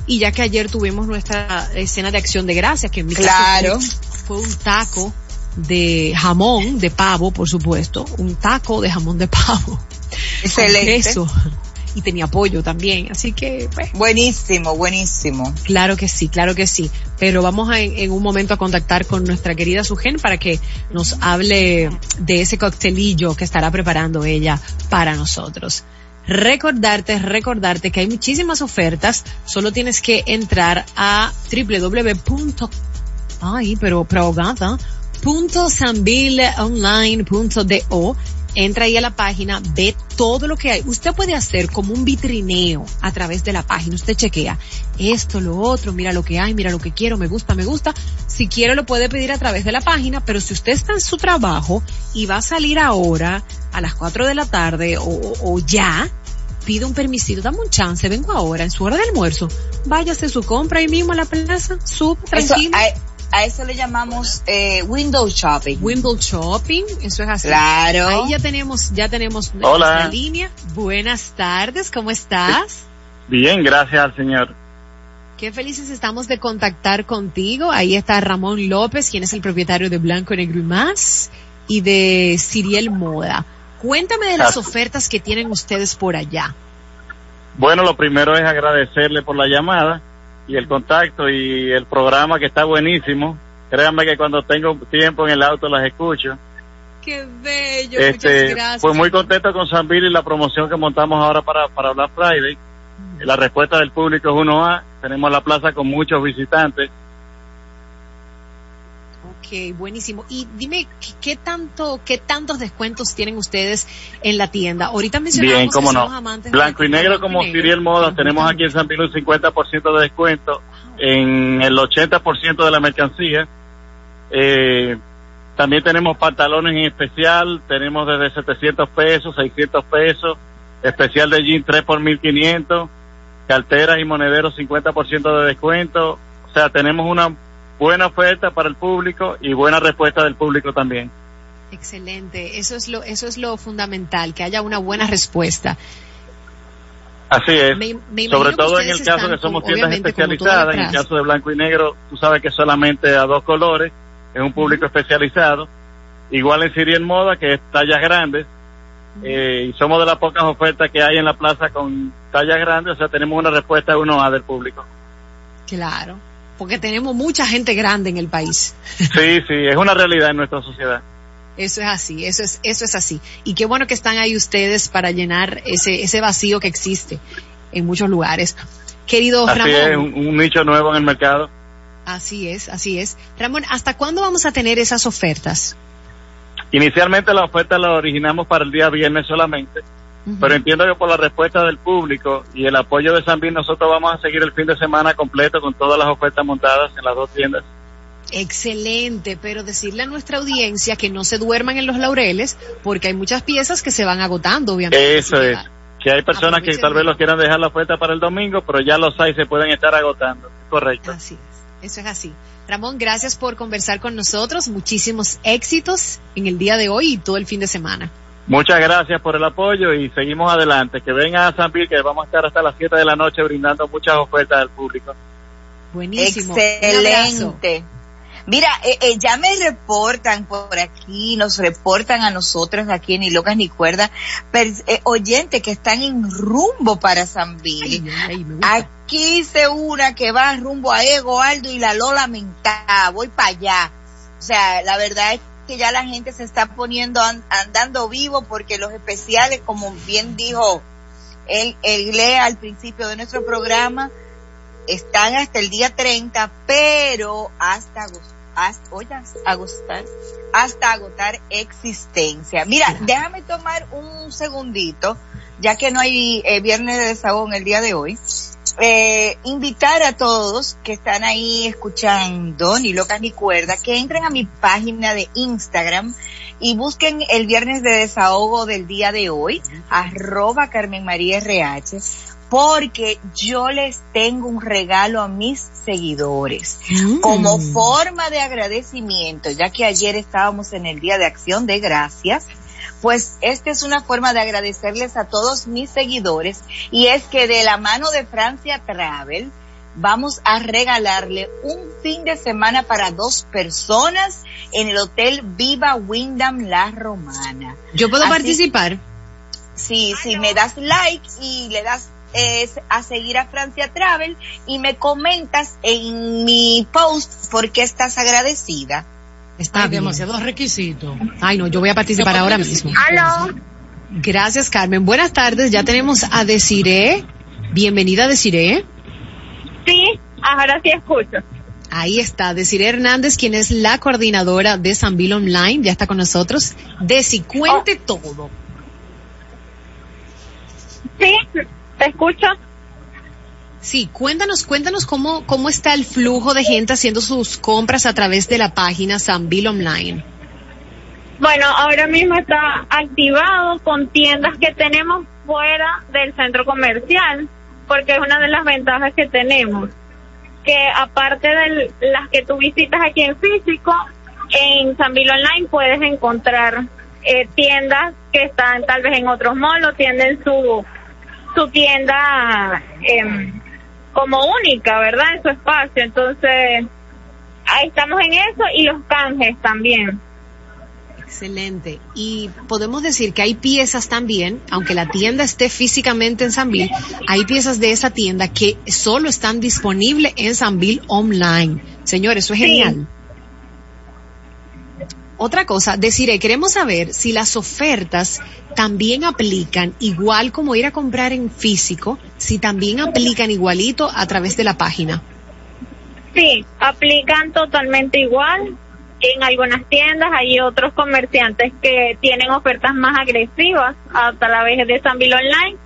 Y ya que ayer tuvimos nuestra escena de acción de gracias, que en mi caso Claro. fue, fue un taco de jamón de pavo, por supuesto, un taco de jamón de pavo. Excelente. Con queso. Y tenía pollo también, así que, pues, Buenísimo, buenísimo. claro que sí, claro que sí. Pero vamos a, en, un momento a contactar con nuestra querida Sugen para que nos hable de ese coctelillo que estará preparando ella para nosotros. Recordarte, recordarte que hay muchísimas ofertas, solo tienes que entrar a www. Ay, pero, pero ahogada, punto. Entra ahí a la página, ve todo lo que hay. Usted puede hacer como un vitrineo a través de la página. Usted chequea esto, lo otro, mira lo que hay, mira lo que quiero, me gusta, me gusta. Si quiere lo puede pedir a través de la página, pero si usted está en su trabajo y va a salir ahora a las 4 de la tarde o, o ya, pide un permisito, dame un chance, vengo ahora en su hora de almuerzo. Váyase su compra ahí mismo a la plaza, sub, Eso, tranquilo. A, eso le llamamos eh, window shopping. Window shopping, eso es así. Claro. Ahí ya tenemos, ya tenemos Hola. nuestra línea. Buenas tardes, ¿cómo estás? Bien, gracias al Señor. Qué felices estamos de contactar contigo. Ahí está Ramón López, quien es el propietario de Blanco, Negro y Más, y de Ciriel Moda. Cuéntame de las ofertas que tienen ustedes por allá. Bueno, lo primero es agradecerle por la llamada y el contacto y el programa que está buenísimo. Créanme que cuando tengo tiempo en el auto las escucho. Qué bello, Este, muchas gracias. pues muy contento con San Bill y la promoción que montamos ahora para, para Black Friday. La respuesta del público es 1A. Tenemos la plaza con muchos visitantes. Ok, buenísimo. Y dime, ¿qué, tanto, qué tantos descuentos tienen ustedes en la tienda? Ahorita mencionamos Bien, cómo que no. somos amantes de Blanco y negro como. Ciriel Moda. Tenemos aquí en San Bill un 50% de descuento en el 80% de la mercancía. Eh, también tenemos pantalones en especial. Tenemos desde 700 pesos, 600 pesos. Especial de jean 3 por 1500. Carteras y monederos 50% de descuento. O sea, tenemos una buena oferta para el público y buena respuesta del público también. Excelente. Eso es lo, eso es lo fundamental, que haya una buena respuesta. Así es. Me- me imagino Sobre todo en el caso están que somos tiendas especializadas, en el caso de blanco y negro, tú sabes que solamente a dos colores, es un público especializado. Igual en Siriel Moda, que es tallas grandes, eh, y somos de las pocas ofertas que hay en la plaza con tallas grandes, o sea, tenemos una respuesta 1A del público. Claro. Porque tenemos mucha gente grande en el país. Sí, sí, es una realidad en nuestra sociedad. Eso es así, eso es, eso es así. Y qué bueno que están ahí ustedes para llenar ese, ese vacío que existe en muchos lugares. Querido Así Ramón. es, un, un nicho nuevo en el mercado. Así es, así es. Ramón, ¿hasta cuándo vamos a tener esas ofertas? Inicialmente la oferta la originamos para el día viernes solamente, pero entiendo que por la respuesta del público y el apoyo de San Bill, nosotros vamos a seguir el fin de semana completo con todas las ofertas montadas en las dos tiendas. Excelente, pero decirle a nuestra audiencia que no se duerman en los laureles porque hay muchas piezas que se van agotando, obviamente. Eso es. Que hay personas que tal vez los quieran dejar la oferta para el domingo, pero ya los hay, se pueden estar agotando. Correcto. Así es, eso es así. Ramón, gracias por conversar con nosotros. Muchísimos éxitos en el día de hoy y todo el fin de semana. Muchas gracias por el apoyo y seguimos adelante. Que vengan a San Bill, que vamos a estar hasta las 7 de la noche brindando muchas ofertas al público. Buenísimo. Excelente. Mira, eh, eh, ya me reportan por aquí, nos reportan a nosotros aquí en Ni Locas Ni Cuerda, per- eh, oyentes que están en rumbo para San Bill. Aquí se una que va rumbo a Ego, Aldo y la Lola Mentá, voy para allá. O sea, la verdad es que ya la gente se está poniendo an- andando vivo porque los especiales, como bien dijo él lee al principio de nuestro programa, están hasta el día 30, pero hasta agosto, hasta, oye, agostar, hasta agotar existencia. Mira, déjame tomar un segundito, ya que no hay eh, viernes de desahogo en el día de hoy. Eh, invitar a todos que están ahí escuchando ni locas ni cuerda que entren a mi página de Instagram y busquen el viernes de desahogo del día de hoy, arroba Carmen María RH, porque yo les tengo un regalo a mis seguidores como forma de agradecimiento, ya que ayer estábamos en el Día de Acción de Gracias. Pues esta es una forma de agradecerles a todos mis seguidores y es que de la mano de Francia Travel vamos a regalarle un fin de semana para dos personas en el Hotel Viva Windham La Romana. Yo puedo Así- participar. Sí, si me das like y le das eh, a seguir a Francia Travel y me comentas en mi post por qué estás agradecida. Está Hay bien. demasiados requisitos. Ay, no, yo voy a participar ahora mismo. Aló. Gracias, Carmen. Buenas tardes. Ya tenemos a Desiree. Bienvenida, Desiree. Sí, ahora sí escucho. Ahí está, Desiree Hernández, quien es la coordinadora de Sanville Online, ya está con nosotros. Desi, cuente todo. Sí, te escucho. Sí, cuéntanos, cuéntanos cómo, cómo está el flujo de gente haciendo sus compras a través de la página Sanville Online. Bueno, ahora mismo está activado con tiendas que tenemos fuera del centro comercial, porque es una de las ventajas que tenemos, que aparte de las que tú visitas aquí en físico, en Sanville Online puedes encontrar eh, tiendas que están tal vez en otros malls tienen su, su tienda em, como única, ¿verdad? En su espacio. Entonces, ahí estamos en eso y los canjes también. Excelente. Y podemos decir que hay piezas también, aunque la tienda esté físicamente en Sanville, hay piezas de esa tienda que solo están disponibles en Sanville Online. Señores, eso es Sí. genial. Otra cosa, deciré, queremos saber si las ofertas también aplican igual como ir a comprar en físico, si también aplican igualito a través de la página. Sí, aplican totalmente igual. En algunas tiendas hay otros comerciantes que tienen ofertas más agresivas a través de Sanville Online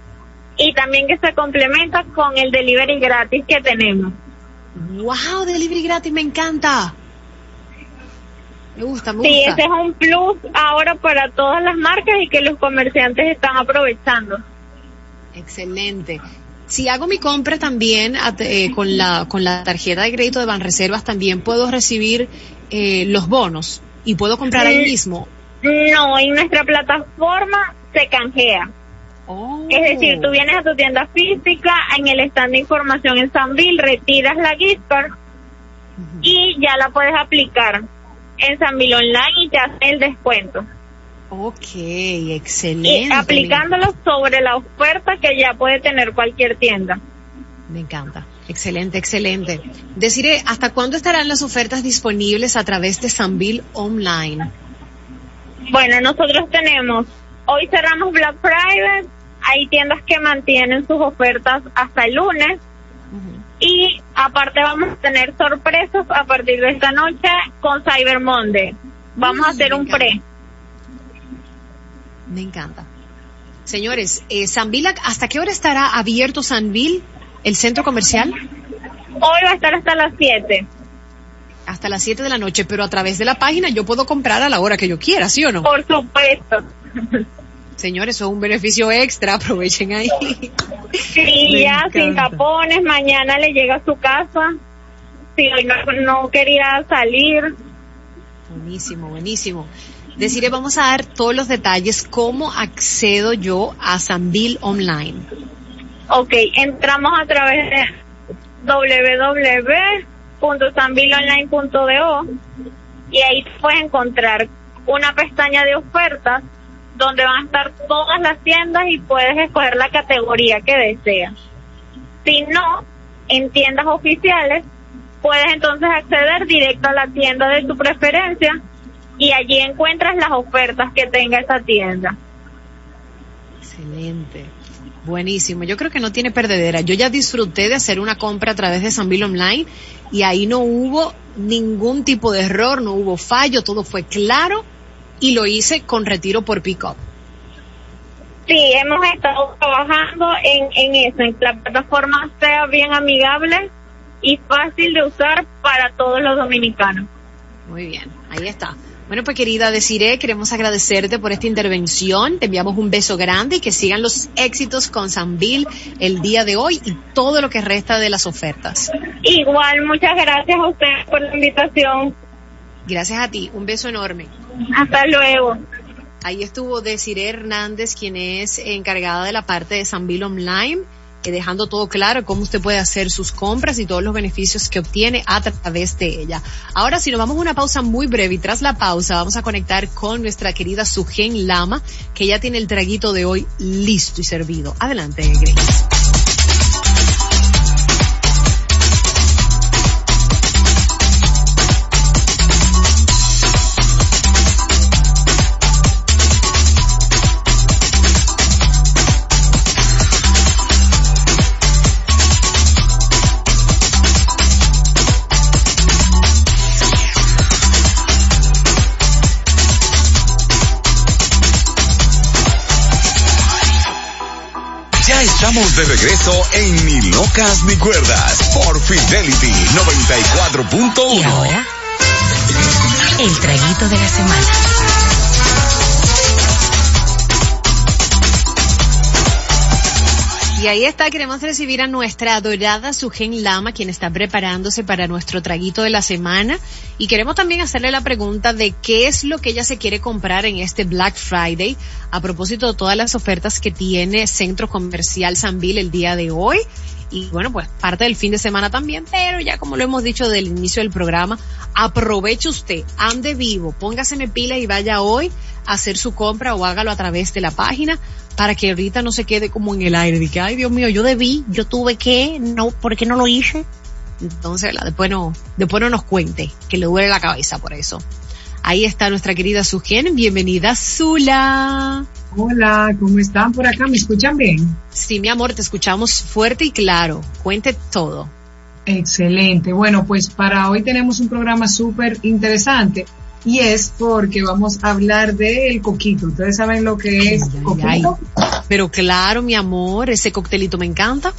y también que se complementa con el delivery gratis que tenemos. ¡Wow! Delivery gratis, me encanta. Me gusta, me Sí, gusta. ese es un plus ahora para todas las marcas y que los comerciantes están aprovechando. Excelente. Si hago mi compra también eh, con la con la tarjeta de crédito de Banreservas, también puedo recibir eh, los bonos y puedo comprar ahí mismo. No, en nuestra plataforma se canjea. Es decir, tú vienes a tu tienda física, en el stand de información en Sanville, retiras la gift card y ya la puedes aplicar en Sanville Online y te hace el descuento. Ok, Y excelente. aplicándolo sobre la oferta que ya puede tener cualquier tienda. Me encanta. Excelente, excelente. Deciré, ¿hasta cuándo estarán las ofertas disponibles a través de Sanville Online? Bueno, nosotros tenemos, hoy cerramos Black Friday, hay tiendas que mantienen sus ofertas hasta el lunes y aparte vamos a tener sorpresas a partir de esta noche con Cyber Monday. Vamos a hacer un encanta. pre. Me encanta. Señores, eh, ¿hasta qué hora estará abierto Sanville, el centro comercial? Hoy va a estar hasta las 7. Hasta las 7 de la noche, pero a través de la página yo puedo comprar a la hora que yo quiera, ¿sí o no? Por supuesto. Señores, eso es un beneficio extra, [laughs] aprovechen ahí. Sí, ya sin tapones, mañana le llega a su casa. Si hoy no, no quería salir, Buenísimo, buenísimo. Deciré, vamos a dar todos los detalles, cómo accedo yo a Sanville Online. Ok, entramos a través de www.sambilonline.do y ahí puedes encontrar una pestaña de ofertas donde van a estar todas las tiendas y puedes escoger la categoría que deseas. Si no, en tiendas oficiales, puedes entonces acceder directo a la tienda de tu preferencia y allí encuentras las ofertas que tenga esa tienda. Excelente. Buenísimo. Yo creo que no tiene perdedera. Yo ya disfruté de hacer una compra a través de Sanville Online y ahí no hubo ningún tipo de error, no hubo fallo, todo fue claro y lo hice con retiro por pick-up. Sí, hemos estado trabajando en, en eso, en que la plataforma sea bien amigable y fácil de usar para todos los dominicanos. Muy bien, ahí está. Bueno, pues querida Desiree, queremos agradecerte por esta intervención. Te enviamos un beso grande y que sigan los éxitos con Sanville el día de hoy y todo lo que resta de las ofertas. Igual, muchas gracias a ustedes por la invitación. Gracias a ti, un beso enorme. Hasta luego. Ahí estuvo Desiree Hernández, quien es encargada de la parte de Sanville Online, eh, dejando todo claro cómo usted puede hacer sus compras y todos los beneficios que obtiene a través de ella. Ahora, si nos vamos a una pausa muy breve y tras la pausa vamos a conectar con nuestra querida Sugen Lama, que ya tiene el traguito de hoy listo y servido. Adelante, Grace. Estamos de regreso en Ni Locas Ni Cuerdas por Fidelity 94.1. Y ahora, el traguito de la semana. Y ahí está, queremos recibir a nuestra adorada Sugen Lama, quien está preparándose para nuestro traguito de la semana. Y queremos también hacerle la pregunta de qué es lo que ella se quiere comprar en este Black Friday, a propósito de todas las ofertas que tiene Centro Comercial Sanville el día de hoy. Y bueno, pues parte del fin de semana también, pero ya como lo hemos dicho del inicio del programa, aproveche usted, ande vivo, póngaseme pila y vaya hoy a hacer su compra o hágalo a través de la página para que ahorita no se quede como en el aire de que, ay Dios mío, yo debí, yo tuve que, no, ¿por qué no lo hice? Entonces, después no, después no nos cuente que le duele la cabeza por eso. Ahí está nuestra querida Sugen, bienvenida Zula. Hola, ¿cómo están por acá? ¿Me escuchan bien? Sí, mi amor, te escuchamos fuerte y claro. Cuente todo. Excelente. Bueno, pues para hoy tenemos un programa súper interesante y es porque vamos a hablar del coquito. ¿Ustedes saben lo que es coquito? Ay, pero claro, mi amor, ese coctelito me encanta.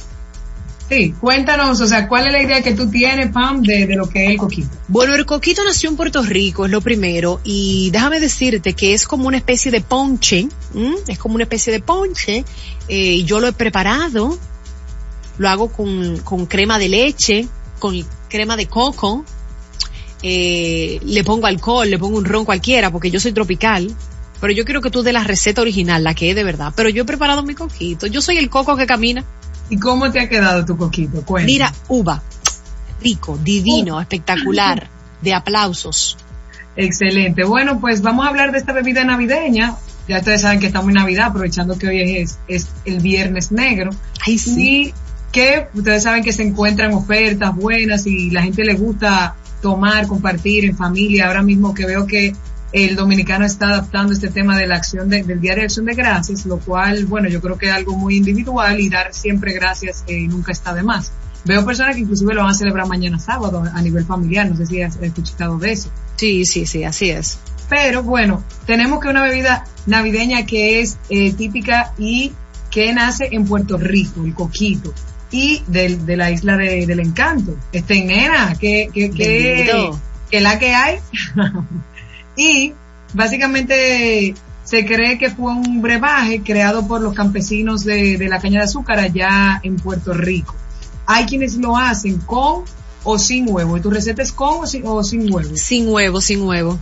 Sí, cuéntanos, o sea, ¿cuál es la idea que tú tienes, Pam, de, de lo que es el coquito? Bueno, el coquito nació en Puerto Rico, es lo primero, y déjame decirte que es como una especie de ponche, es como una especie de ponche, eh, yo lo he preparado, lo hago con, con crema de leche, con crema de coco, eh, le pongo alcohol, le pongo un ron cualquiera, porque yo soy tropical, pero yo quiero que tú de la receta original, la que es de verdad, pero yo he preparado mi coquito, yo soy el coco que camina. ¿Y cómo te ha quedado tu coquito? Cuéntame. Mira, uva, rico, divino, espectacular, de aplausos. Excelente. Bueno, pues vamos a hablar de esta bebida navideña. Ya ustedes saben que estamos en Navidad, aprovechando que hoy es, es el Viernes Negro. Ay, sí. Y que ustedes saben que se encuentran ofertas buenas y la gente le gusta tomar, compartir en familia. Ahora mismo que veo que el dominicano está adaptando este tema de la acción de- del Día de Acción de Gracias, lo cual, bueno, yo creo que es algo muy individual y dar siempre gracias eh, nunca está de más. Veo personas que inclusive lo van a celebrar mañana sábado a nivel familiar, no sé si has escuchado de eso. Sí, sí, sí, así es. Pero bueno, tenemos que una bebida navideña que es eh, típica y que nace en Puerto Rico, el coquito, y del, de la isla de- del encanto. Este nena, que, que, que, que la que hay. [laughs] y básicamente se cree que fue un brebaje creado por los campesinos de, de la caña de azúcar allá en Puerto Rico. Hay quienes lo hacen con o sin huevo. ¿Y tu receta es con o sin, o sin huevo? Sin huevo, sin huevo.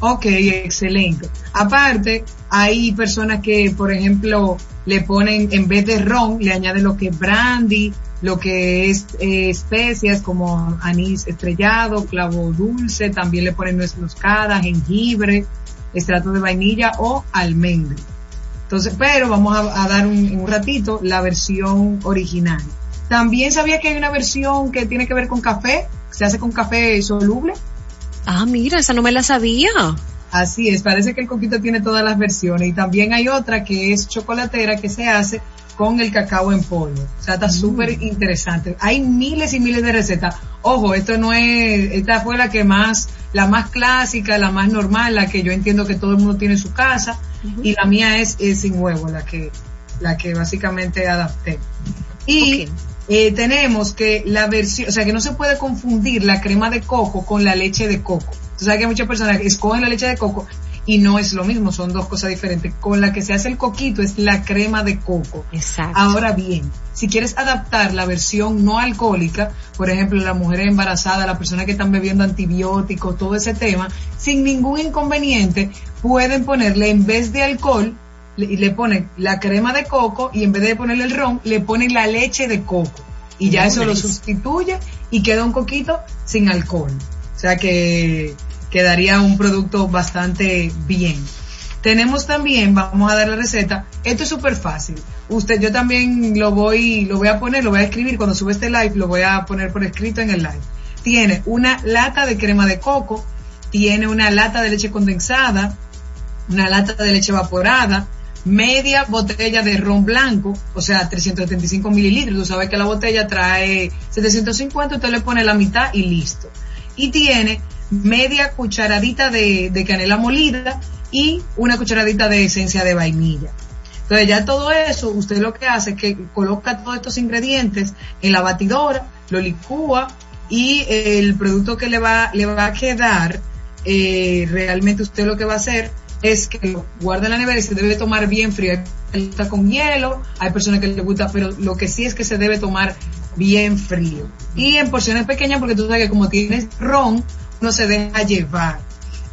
Ok, excelente. Aparte, hay personas que, por ejemplo, le ponen, en vez de ron, le añaden lo que es brandy, lo que es eh, especias como anís estrellado, clavo dulce, también le ponen nuez moscada, jengibre, extracto de vainilla o almendra. Entonces, pero vamos a, a dar un, en un ratito la versión original. También sabía que hay una versión que tiene que ver con café, se hace con café soluble. Ah, mira, esa no me la sabía. Así es, parece que el coquito tiene todas las versiones. Y también hay otra que es chocolatera que se hace con el cacao en polvo. O sea, está súper interesante. Hay miles y miles de recetas. Ojo, esto no es, esta fue la que más, la más clásica, la más normal, la que yo entiendo que todo el mundo tiene en su casa. Y la mía es, es sin huevo, la que, la que básicamente adapté. Y eh, tenemos que la versión, o sea, que no se puede confundir la crema de coco con la leche de coco. Tú sabes que muchas personas escogen la leche de coco y no es lo mismo, son dos cosas diferentes. Con la que se hace el coquito es la crema de coco. Exacto. Ahora bien, si quieres adaptar la versión no alcohólica, por ejemplo, la mujer embarazada, la persona que están bebiendo antibióticos, todo ese tema, sin ningún inconveniente, pueden ponerle en vez de alcohol, le, le ponen la crema de coco y en vez de ponerle el ron, le ponen la leche de coco. Y ya eso lo sustituye y queda un coquito sin alcohol. O sea que quedaría un producto bastante bien. Tenemos también, vamos a dar la receta. Esto es súper fácil. Usted, yo también lo voy, lo voy a poner, lo voy a escribir cuando sube este live, lo voy a poner por escrito en el live. Tiene una lata de crema de coco, tiene una lata de leche condensada, una lata de leche evaporada, media botella de ron blanco, o sea, 375 mililitros. Tú sabes que la botella trae 750, usted le pone la mitad y listo. Y tiene media cucharadita de, canela molida y una cucharadita de esencia de vainilla. Entonces ya todo eso, usted lo que hace es que coloca todos estos ingredientes en la batidora, lo licúa y el producto que le va, le va a quedar, eh, realmente usted lo que va a hacer es que lo guarda en la nevera y se debe tomar bien frío. Hay gusta con hielo, hay personas que le gusta, pero lo que sí es que se debe tomar bien frío. Y en porciones pequeñas, porque tú sabes que como tienes ron, no se deja llevar.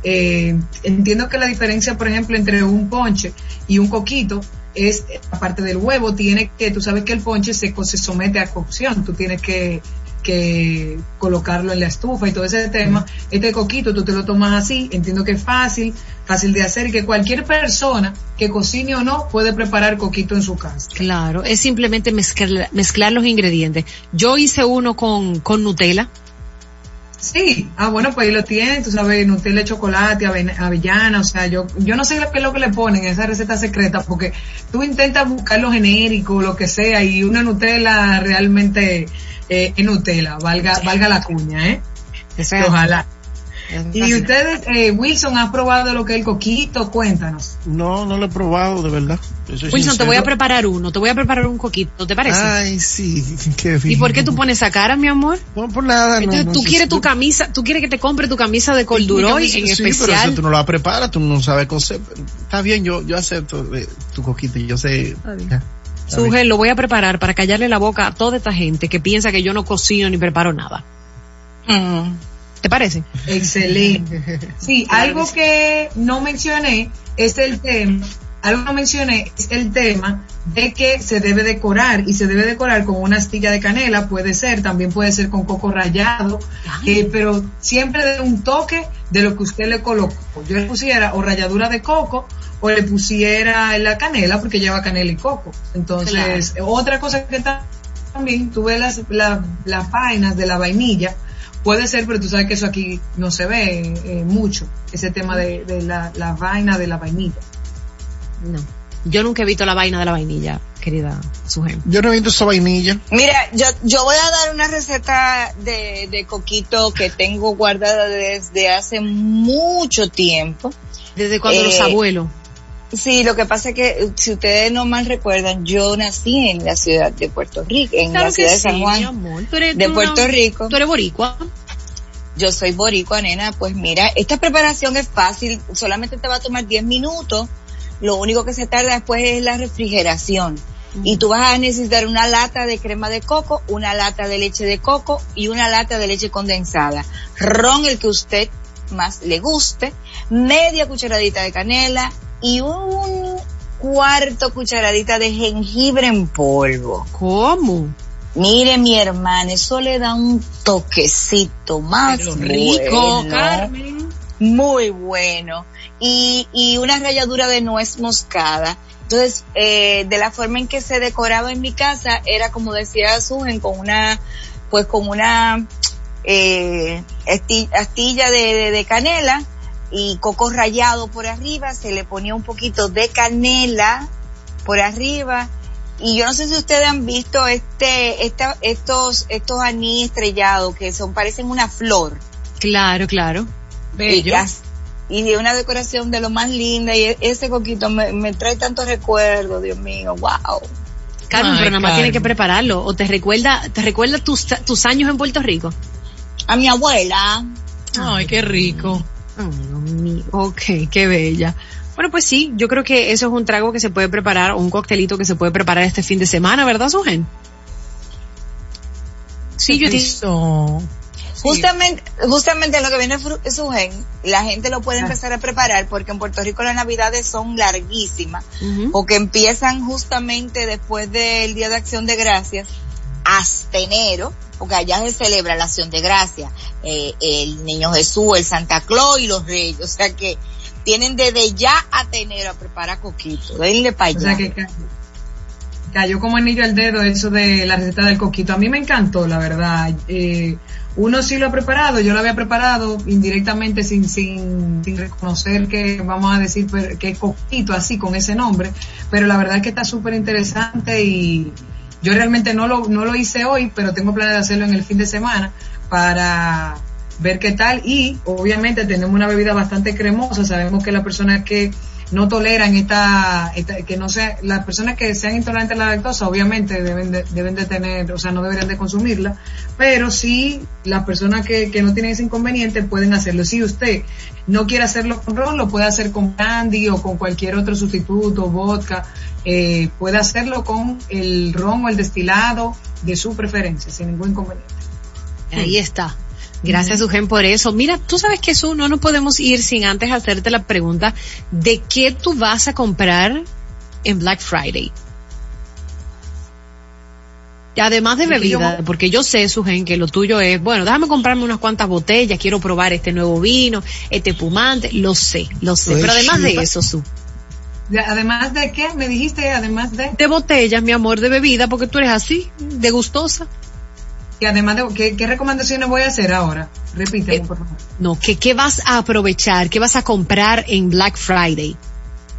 Eh, entiendo que la diferencia, por ejemplo, entre un ponche y un coquito es, aparte del huevo, tiene que, tú sabes que el ponche se, se somete a cocción, tú tienes que, que colocarlo en la estufa y todo ese tema. Este coquito tú te lo tomas así, entiendo que es fácil, fácil de hacer y que cualquier persona que cocine o no puede preparar coquito en su casa. Claro, es simplemente mezclar, mezclar los ingredientes. Yo hice uno con, con Nutella. Sí, ah bueno, pues ahí lo tienen, tú sabes, Nutella de chocolate, ave- avellana, o sea, yo yo no sé lo que es lo que le ponen en esa receta secreta, porque tú intentas buscar lo genérico, lo que sea, y una Nutella realmente eh, es Nutella, valga valga la cuña, ¿eh? Eso es Ojalá. Y ustedes, eh, Wilson, ¿ha probado lo que es el coquito? Cuéntanos. No, no lo he probado, de verdad. Wilson, te voy a preparar uno, te voy a preparar un coquito, ¿te parece? Ay, sí, [laughs] qué ¿Y por qué tú pones esa cara, mi amor? No, por nada. no, Entonces, no tú quieres tu camisa, tú quieres que te compre tu camisa de Colduroy Sí, en sí, pero especial. eso tú no la preparas, tú no sabes coser. Está bien, yo, yo acepto eh, tu coquito, yo sé. Bien. bien. Sujel, lo voy a preparar para callarle la boca a toda esta gente que piensa que yo no cocino ni preparo nada. ¿Te parece? Excelente. [laughs] Sí, algo que no mencioné es el tema, algo que no mencioné es el tema de que se debe decorar y se debe decorar con una astilla de canela, puede ser, también puede ser con coco rallado, eh, pero siempre de un toque de lo que usted le colocó. Yo le pusiera o ralladura de coco o le pusiera la canela porque lleva canela y coco. Entonces, otra cosa que ta- también tuve las, la- las vainas de la vainilla, puede ser, pero tú sabes que eso aquí no se ve eh, mucho, ese tema de, de la, la vaina de la vainilla. No. Yo nunca he visto la vaina de la vainilla, querida Sujel. Yo no he visto esa vainilla. Mira, yo, yo voy a dar una receta de, de coquito que tengo guardada desde hace mucho tiempo. Desde cuando Eh, los abuelos. Sí, lo que pasa es que eh, si ustedes no mal recuerdan, yo nací en la ciudad de Puerto Rico, en Claro la ciudad de San Juan, de Puerto Rico. Tú eres boricua. Yo soy boricua, nena. Pues mira, esta preparación es fácil, solamente te va a tomar 10 minutos. Lo único que se tarda después es la refrigeración. Y tú vas a necesitar una lata de crema de coco, una lata de leche de coco y una lata de leche condensada. Ron, el que usted más le guste, media cucharadita de canela y un cuarto cucharadita de jengibre en polvo. ¿Cómo? Mire, mi hermana, eso le da un toquecito más Pero rico, bueno. Carmen. Muy bueno. Y, y una ralladura de nuez moscada. Entonces, eh, de la forma en que se decoraba en mi casa, era como decía Sugen, con una, pues con una eh, astilla de, de- de canela y coco rallado por arriba, se le ponía un poquito de canela por arriba. Y yo no sé si ustedes han visto este, esta, estos, estos anís estrellados que son, parecen una flor. Claro, claro. As- y de una decoración de lo más linda y e- ese coquito me, me trae tantos recuerdos, Dios mío, wow. Carmen, Ay, pero nada más tiene que prepararlo. ¿O te recuerda, te recuerda tus, tus años en Puerto Rico? A mi abuela. Ay, qué rico. Dios mío. Ok, qué bella. Bueno, pues sí, yo creo que eso es un trago que se puede preparar, o un coctelito que se puede preparar este fin de semana, ¿verdad, Sugen? Sí, yo Eso. Justamente, justamente lo que viene Sugen, la gente lo puede empezar a preparar porque en Puerto Rico las navidades son larguísimas, porque empiezan justamente después del Día de Acción de Gracias hasta enero, porque allá se celebra la Acción de Gracias, eh, el Niño Jesús, el Santa Claus y los Reyes, o sea que tienen desde ya hasta enero a preparar coquito, denle para allá. O sea que ca- cayó como anillo al dedo eso de la receta del coquito. A mí me encantó, la verdad. Eh, uno sí lo ha preparado, yo lo había preparado indirectamente sin, sin, sin reconocer que, vamos a decir, per- que es coquito así, con ese nombre, pero la verdad es que está súper interesante y yo realmente no lo, no lo hice hoy, pero tengo planes de hacerlo en el fin de semana para ver qué tal. Y obviamente tenemos una bebida bastante cremosa, sabemos que las personas que no toleran esta, esta- que no sea, las personas que sean intolerantes a la lactosa obviamente deben de, deben de tener, o sea, no deberían de consumirla, pero sí las personas que, que no tienen ese inconveniente pueden hacerlo. Si usted no quiere hacerlo con ron, lo puede hacer con candy o con cualquier otro sustituto, vodka, eh, puede hacerlo con el ron o el destilado de su preferencia, sin ningún inconveniente. Ahí está. Gracias, Sugen, por eso. Mira, tú sabes que eso no nos podemos ir sin antes hacerte la pregunta de qué tú vas a comprar en Black Friday. Además de bebida, porque yo sé, Sugen, que lo tuyo es, bueno, déjame comprarme unas cuantas botellas, quiero probar este nuevo vino, este pumante, lo sé, lo sé. Pero además de eso, Su, De- Además de qué, me dijiste, además de... de botellas, mi amor, de bebida, porque tú eres así, de gustosa. Y además de, ¿qué, qué recomendaciones voy a hacer ahora? Repíteme, Eh, por favor. No, que qué vas a aprovechar, qué vas a comprar en Black Friday.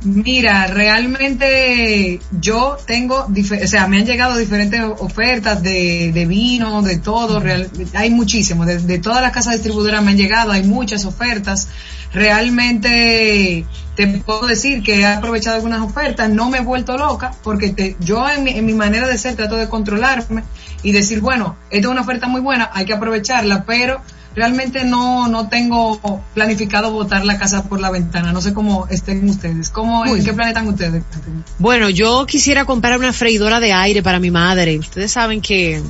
Mira, realmente yo tengo, o sea, me han llegado diferentes ofertas de, de vino, de todo, real- hay muchísimo, de, de todas las casas distribuidoras me han llegado, hay muchas ofertas. Realmente te puedo decir que he aprovechado algunas ofertas, no me he vuelto loca, porque te- yo en mi, en mi manera de ser trato de controlarme y decir, bueno, esta es una oferta muy buena, hay que aprovecharla, pero realmente no, no tengo planificado botar la casa por la ventana. No sé cómo estén ustedes. ¿Cómo, ¿En qué planeta están ustedes? Bueno, yo quisiera comprar una freidora de aire para mi madre. Ustedes saben que eh,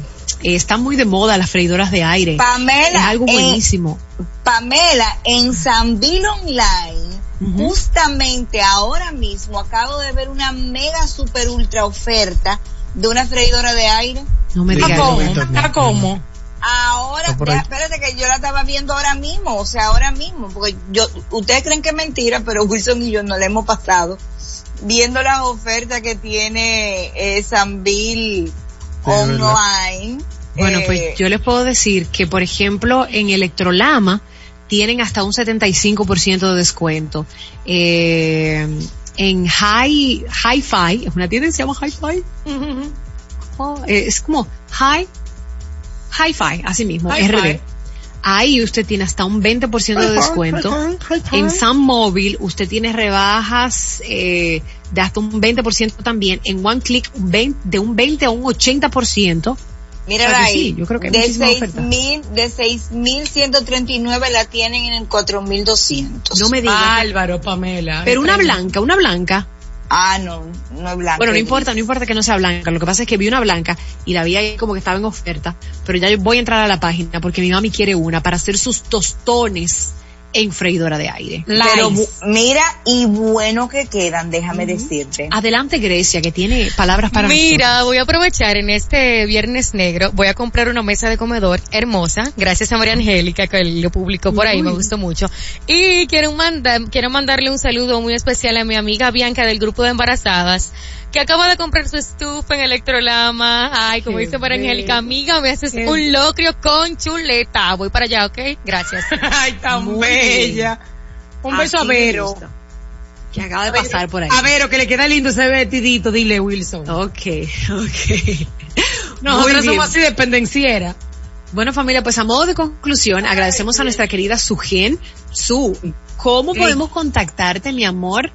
están muy de moda las freidoras de aire. Pamela, es algo eh, buenísimo. Pamela, en Sanville Online, justamente ahora mismo acabo de ver una mega super ultra oferta de una freidora de aire. no me ¿A digas. cómo? eso. ¿A cómo? Ahora, espérate que yo la estaba viendo ahora mismo, o sea, ahora mismo, porque yo, ustedes creen que es mentira, pero Wilson y yo no le hemos pasado viendo las ofertas que tiene eh, Sanville Online. Bueno, eh, pues yo les puedo decir que, por ejemplo, en Electrolama tienen hasta un 75% de descuento. Eh, en Hi, Hi-Fi, es una tienda que se llama Hi-Fi. Oh, [laughs] eh, es como Hi, Hi-Fi, así mismo, Hi-Fi. RD. Ahí usted tiene hasta un 20% de descuento. En Sun Mobile usted tiene rebajas eh, de hasta un 20% también. En One Click un 20 de un 20 a un 80%. Mira O sea que ahí, sí, yo creo que hay de muchísimas seis ofertas. mil, de seis mil ciento treinta y nueve la tienen en cuatro mil doscientos. No me digas. Álvaro, Pamela. Pero una blanca, una blanca. Ah, no, no es blanca. Bueno, no importa, no importa que no sea blanca. Lo que pasa es que vi una blanca y la vi ahí como que estaba en oferta. Pero ya voy a entrar a la página porque mi mami quiere una para hacer sus tostones en freidora de aire. Pero mira, y bueno que quedan, déjame decirte. Adelante Grecia, que tiene palabras para Mira, voy a aprovechar en este viernes negro, voy a comprar una mesa de comedor hermosa, gracias a María Angélica que lo publicó por ahí, me gustó mucho. Y quiero mandar, quiero mandarle un saludo muy especial a mi amiga Bianca del grupo de embarazadas, que acaba de comprar su estufa en Electrolama. Ay, como Qué dice bello. Angélica, amiga, me haces Qué- un locrio con chuleta. Voy para allá, ¿ok? Gracias. [laughs] Ay, tan Muy bella. Un beso a Vero. Que acaba de pasar por ahí. A Vero, que le queda lindo ese vestidito, dile Wilson. Ok, [laughs] ok. [laughs] Nosotros somos así dependenciera. Bueno familia, pues a modo de conclusión, agradecemos a nuestra querida Sugen. Su, ¿cómo podemos contactarte, mi amor?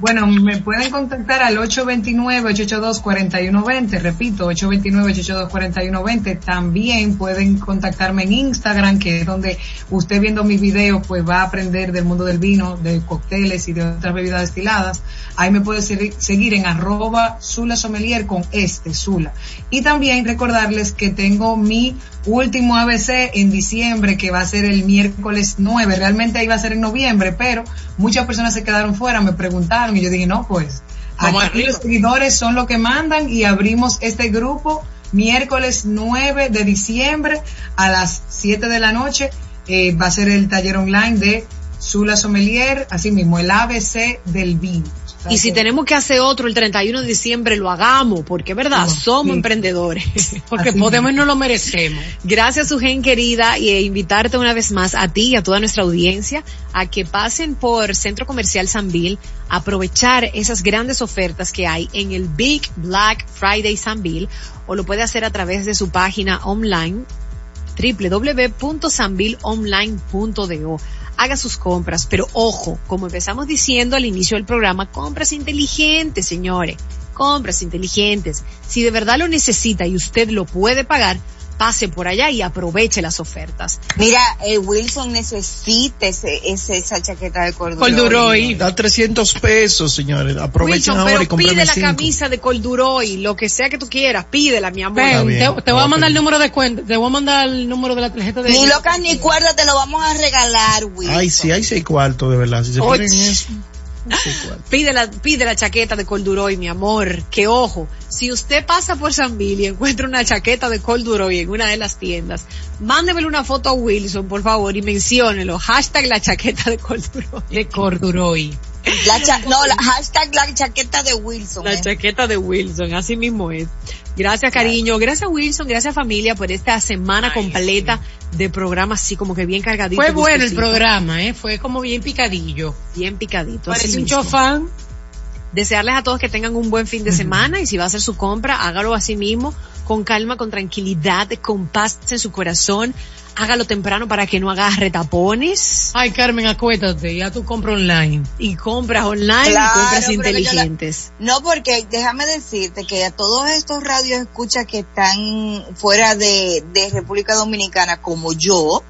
Bueno, me pueden contactar al 829-882-4120, repito, 829-882-4120. También pueden contactarme en Instagram, que es donde usted viendo mis videos, pues va a aprender del mundo del vino, de cócteles y de otras bebidas destiladas. Ahí me puede seguir, en arroba Zula Sommelier con este, Zula. Y también recordarles que tengo mi último ABC en diciembre, que va a ser el miércoles 9. Realmente iba a ser en noviembre, pero muchas personas se quedaron fuera, me preguntaron y yo dije, no, pues aquí los seguidores son los que mandan y abrimos este grupo miércoles 9 de diciembre a las 7 de la noche. Eh, va a ser el taller online de Zula Sommelier, así mismo, el ABC del vino. Y si tenemos que hacer otro el 31 de diciembre, lo hagamos, porque es verdad, somos Sí. emprendedores. [laughs] Porque Así podemos y no lo merecemos. Gracias, Sugen querida, y e invitarte una vez más a ti y a toda nuestra audiencia a que pasen por Centro Comercial Sanville, a aprovechar esas grandes ofertas que hay en el Big Black Friday Sanville, o lo puede hacer a través de su página online www.sanvilleonline.do. Haga sus compras, pero ojo, como empezamos diciendo al inicio del programa, compras inteligentes, señores. Compras inteligentes. Si de verdad lo necesita y usted lo puede pagar, pase por allá y aproveche las ofertas. Mira, eh, Wilson necesita ese, ese- esa chaqueta de corduroy. Corduroy. Da 300 pesos, señores. Aprovechen Wilson, ahora y pero compren pide la cinco. camisa de Corduroy, lo que sea que tú quieras, pídela, mi amor. Ven, bien. te, te voy a mandar el número de cuenta, te voy a mandar el número de la tarjeta de Ni locas ni cuerdas te lo vamos a regalar, Wilson. Ay, sí, hay seis cuartos, de verdad. Si se ponen eso. Pide la, pide la chaqueta de Corduroy, mi amor. Que ojo, si usted pasa por San Bill y encuentra una chaqueta de Corduroy en una de las tiendas, mándemele una foto a Wilson, por favor, y menciónelo. Hashtag la chaqueta de Corduroy. de Corduroy. La [laughs] cha- no, la [laughs] hashtag la chaqueta de Wilson. La eh. chaqueta de Wilson, así mismo es. Gracias, cariño. Gracias, Wilson. Gracias, familia, por esta semana completa de programa, así como que bien cargadito. Fue bueno el programa, ¿eh? Fue como bien picadillo. Bien picadito. así Parece un chofán. Desearles a todos que tengan un buen fin de semana y si va a hacer su compra, hágalo así mismo, con calma, con tranquilidad, con paz en su corazón. Hágalo temprano para que no agarre tapones Ay, Carmen, acuérdate, ya tú compras online. y compras online Claro, y compras la- inteligentes. No, porque déjame decirte que a todos estos radios escucha que están fuera de, de República Dominicana como yo,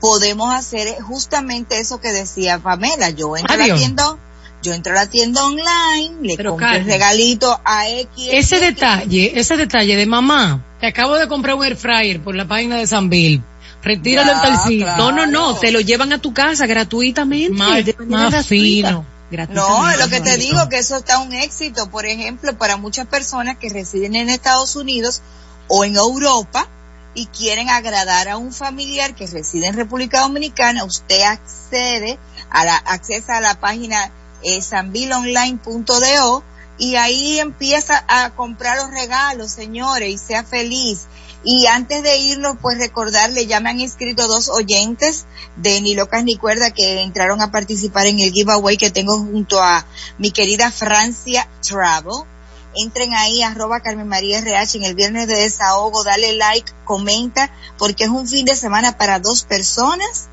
podemos hacer justamente eso que decía Pamela. Yo entro a la tienda, yo entro a la tienda online, le Pero, compro el regalito a X. Ese detalle, ese detalle de mamá, te acabo de comprar un air fryer por la página de San Bill. Retíralo en Ya, tal sitio. claro. No, no, no, te lo llevan a tu casa gratuitamente. Más- de más gratuita. fino. No, es lo que te digo, que eso está un éxito. Por ejemplo, para muchas personas que residen en Estados Unidos o en Europa y quieren agradar a un familiar que reside en República Dominicana, usted accede a la, accesa a la página eh, sanvillonline.do y ahí empieza a comprar los regalos, señores, y sea feliz. Y antes de irnos, pues recordarle, ya me han inscrito dos oyentes de Ni Locas Ni Cuerda que entraron a participar en el giveaway que tengo junto a mi querida Francia Travel. Entren ahí, arroba Carmen María RH en el viernes de desahogo, dale like, comenta, porque es un fin de semana para dos personas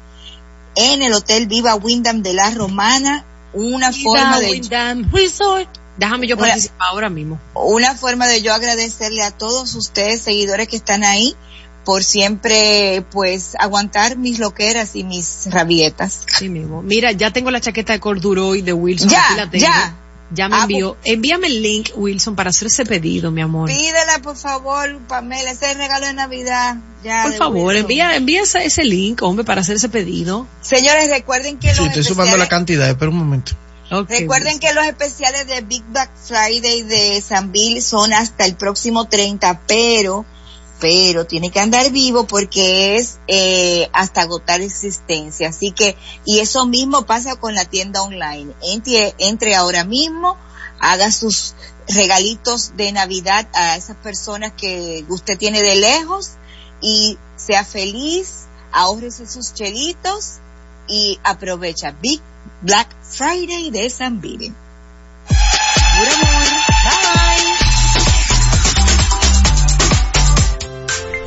en el Hotel Viva Windham de la Romana. Una forma de Resort. Déjame yo participar ahora mismo. una forma de yo agradecerle a todos ustedes, seguidores que están ahí, por siempre, pues, aguantar mis loqueras y mis rabietas. Sí mismo. Mira, ya tengo la chaqueta de Corduroy de Wilson. Ya, aquí la tengo. ya. Ya me Ah, envió. Envíame el link, Wilson, para hacer ese pedido, mi amor. Pídela, por favor, Pamela, ese es el regalo de Navidad. Ya, Por de favor, Wilson. envía, envía ese, ese link, hombre, para hacer ese pedido. Señores, recuerden que Sí, los estoy sumando la especiales, cantidad, espera un momento. Recuerden que los especiales de Big Black Friday de San Bill son hasta el próximo 30, pero, pero tiene que andar vivo porque es eh, hasta agotar existencia. Así que, y eso mismo pasa con la tienda online. Entre, entre ahora mismo, haga sus regalitos de Navidad a esas personas que usted tiene de lejos y sea feliz, ahórrese sus chelitos y aprovecha Big Black Friday de San amor. Bye.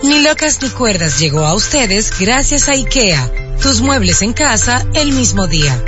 Ni locas ni cuerdas llegó a ustedes gracias a IKEA. Tus muebles en casa el mismo día.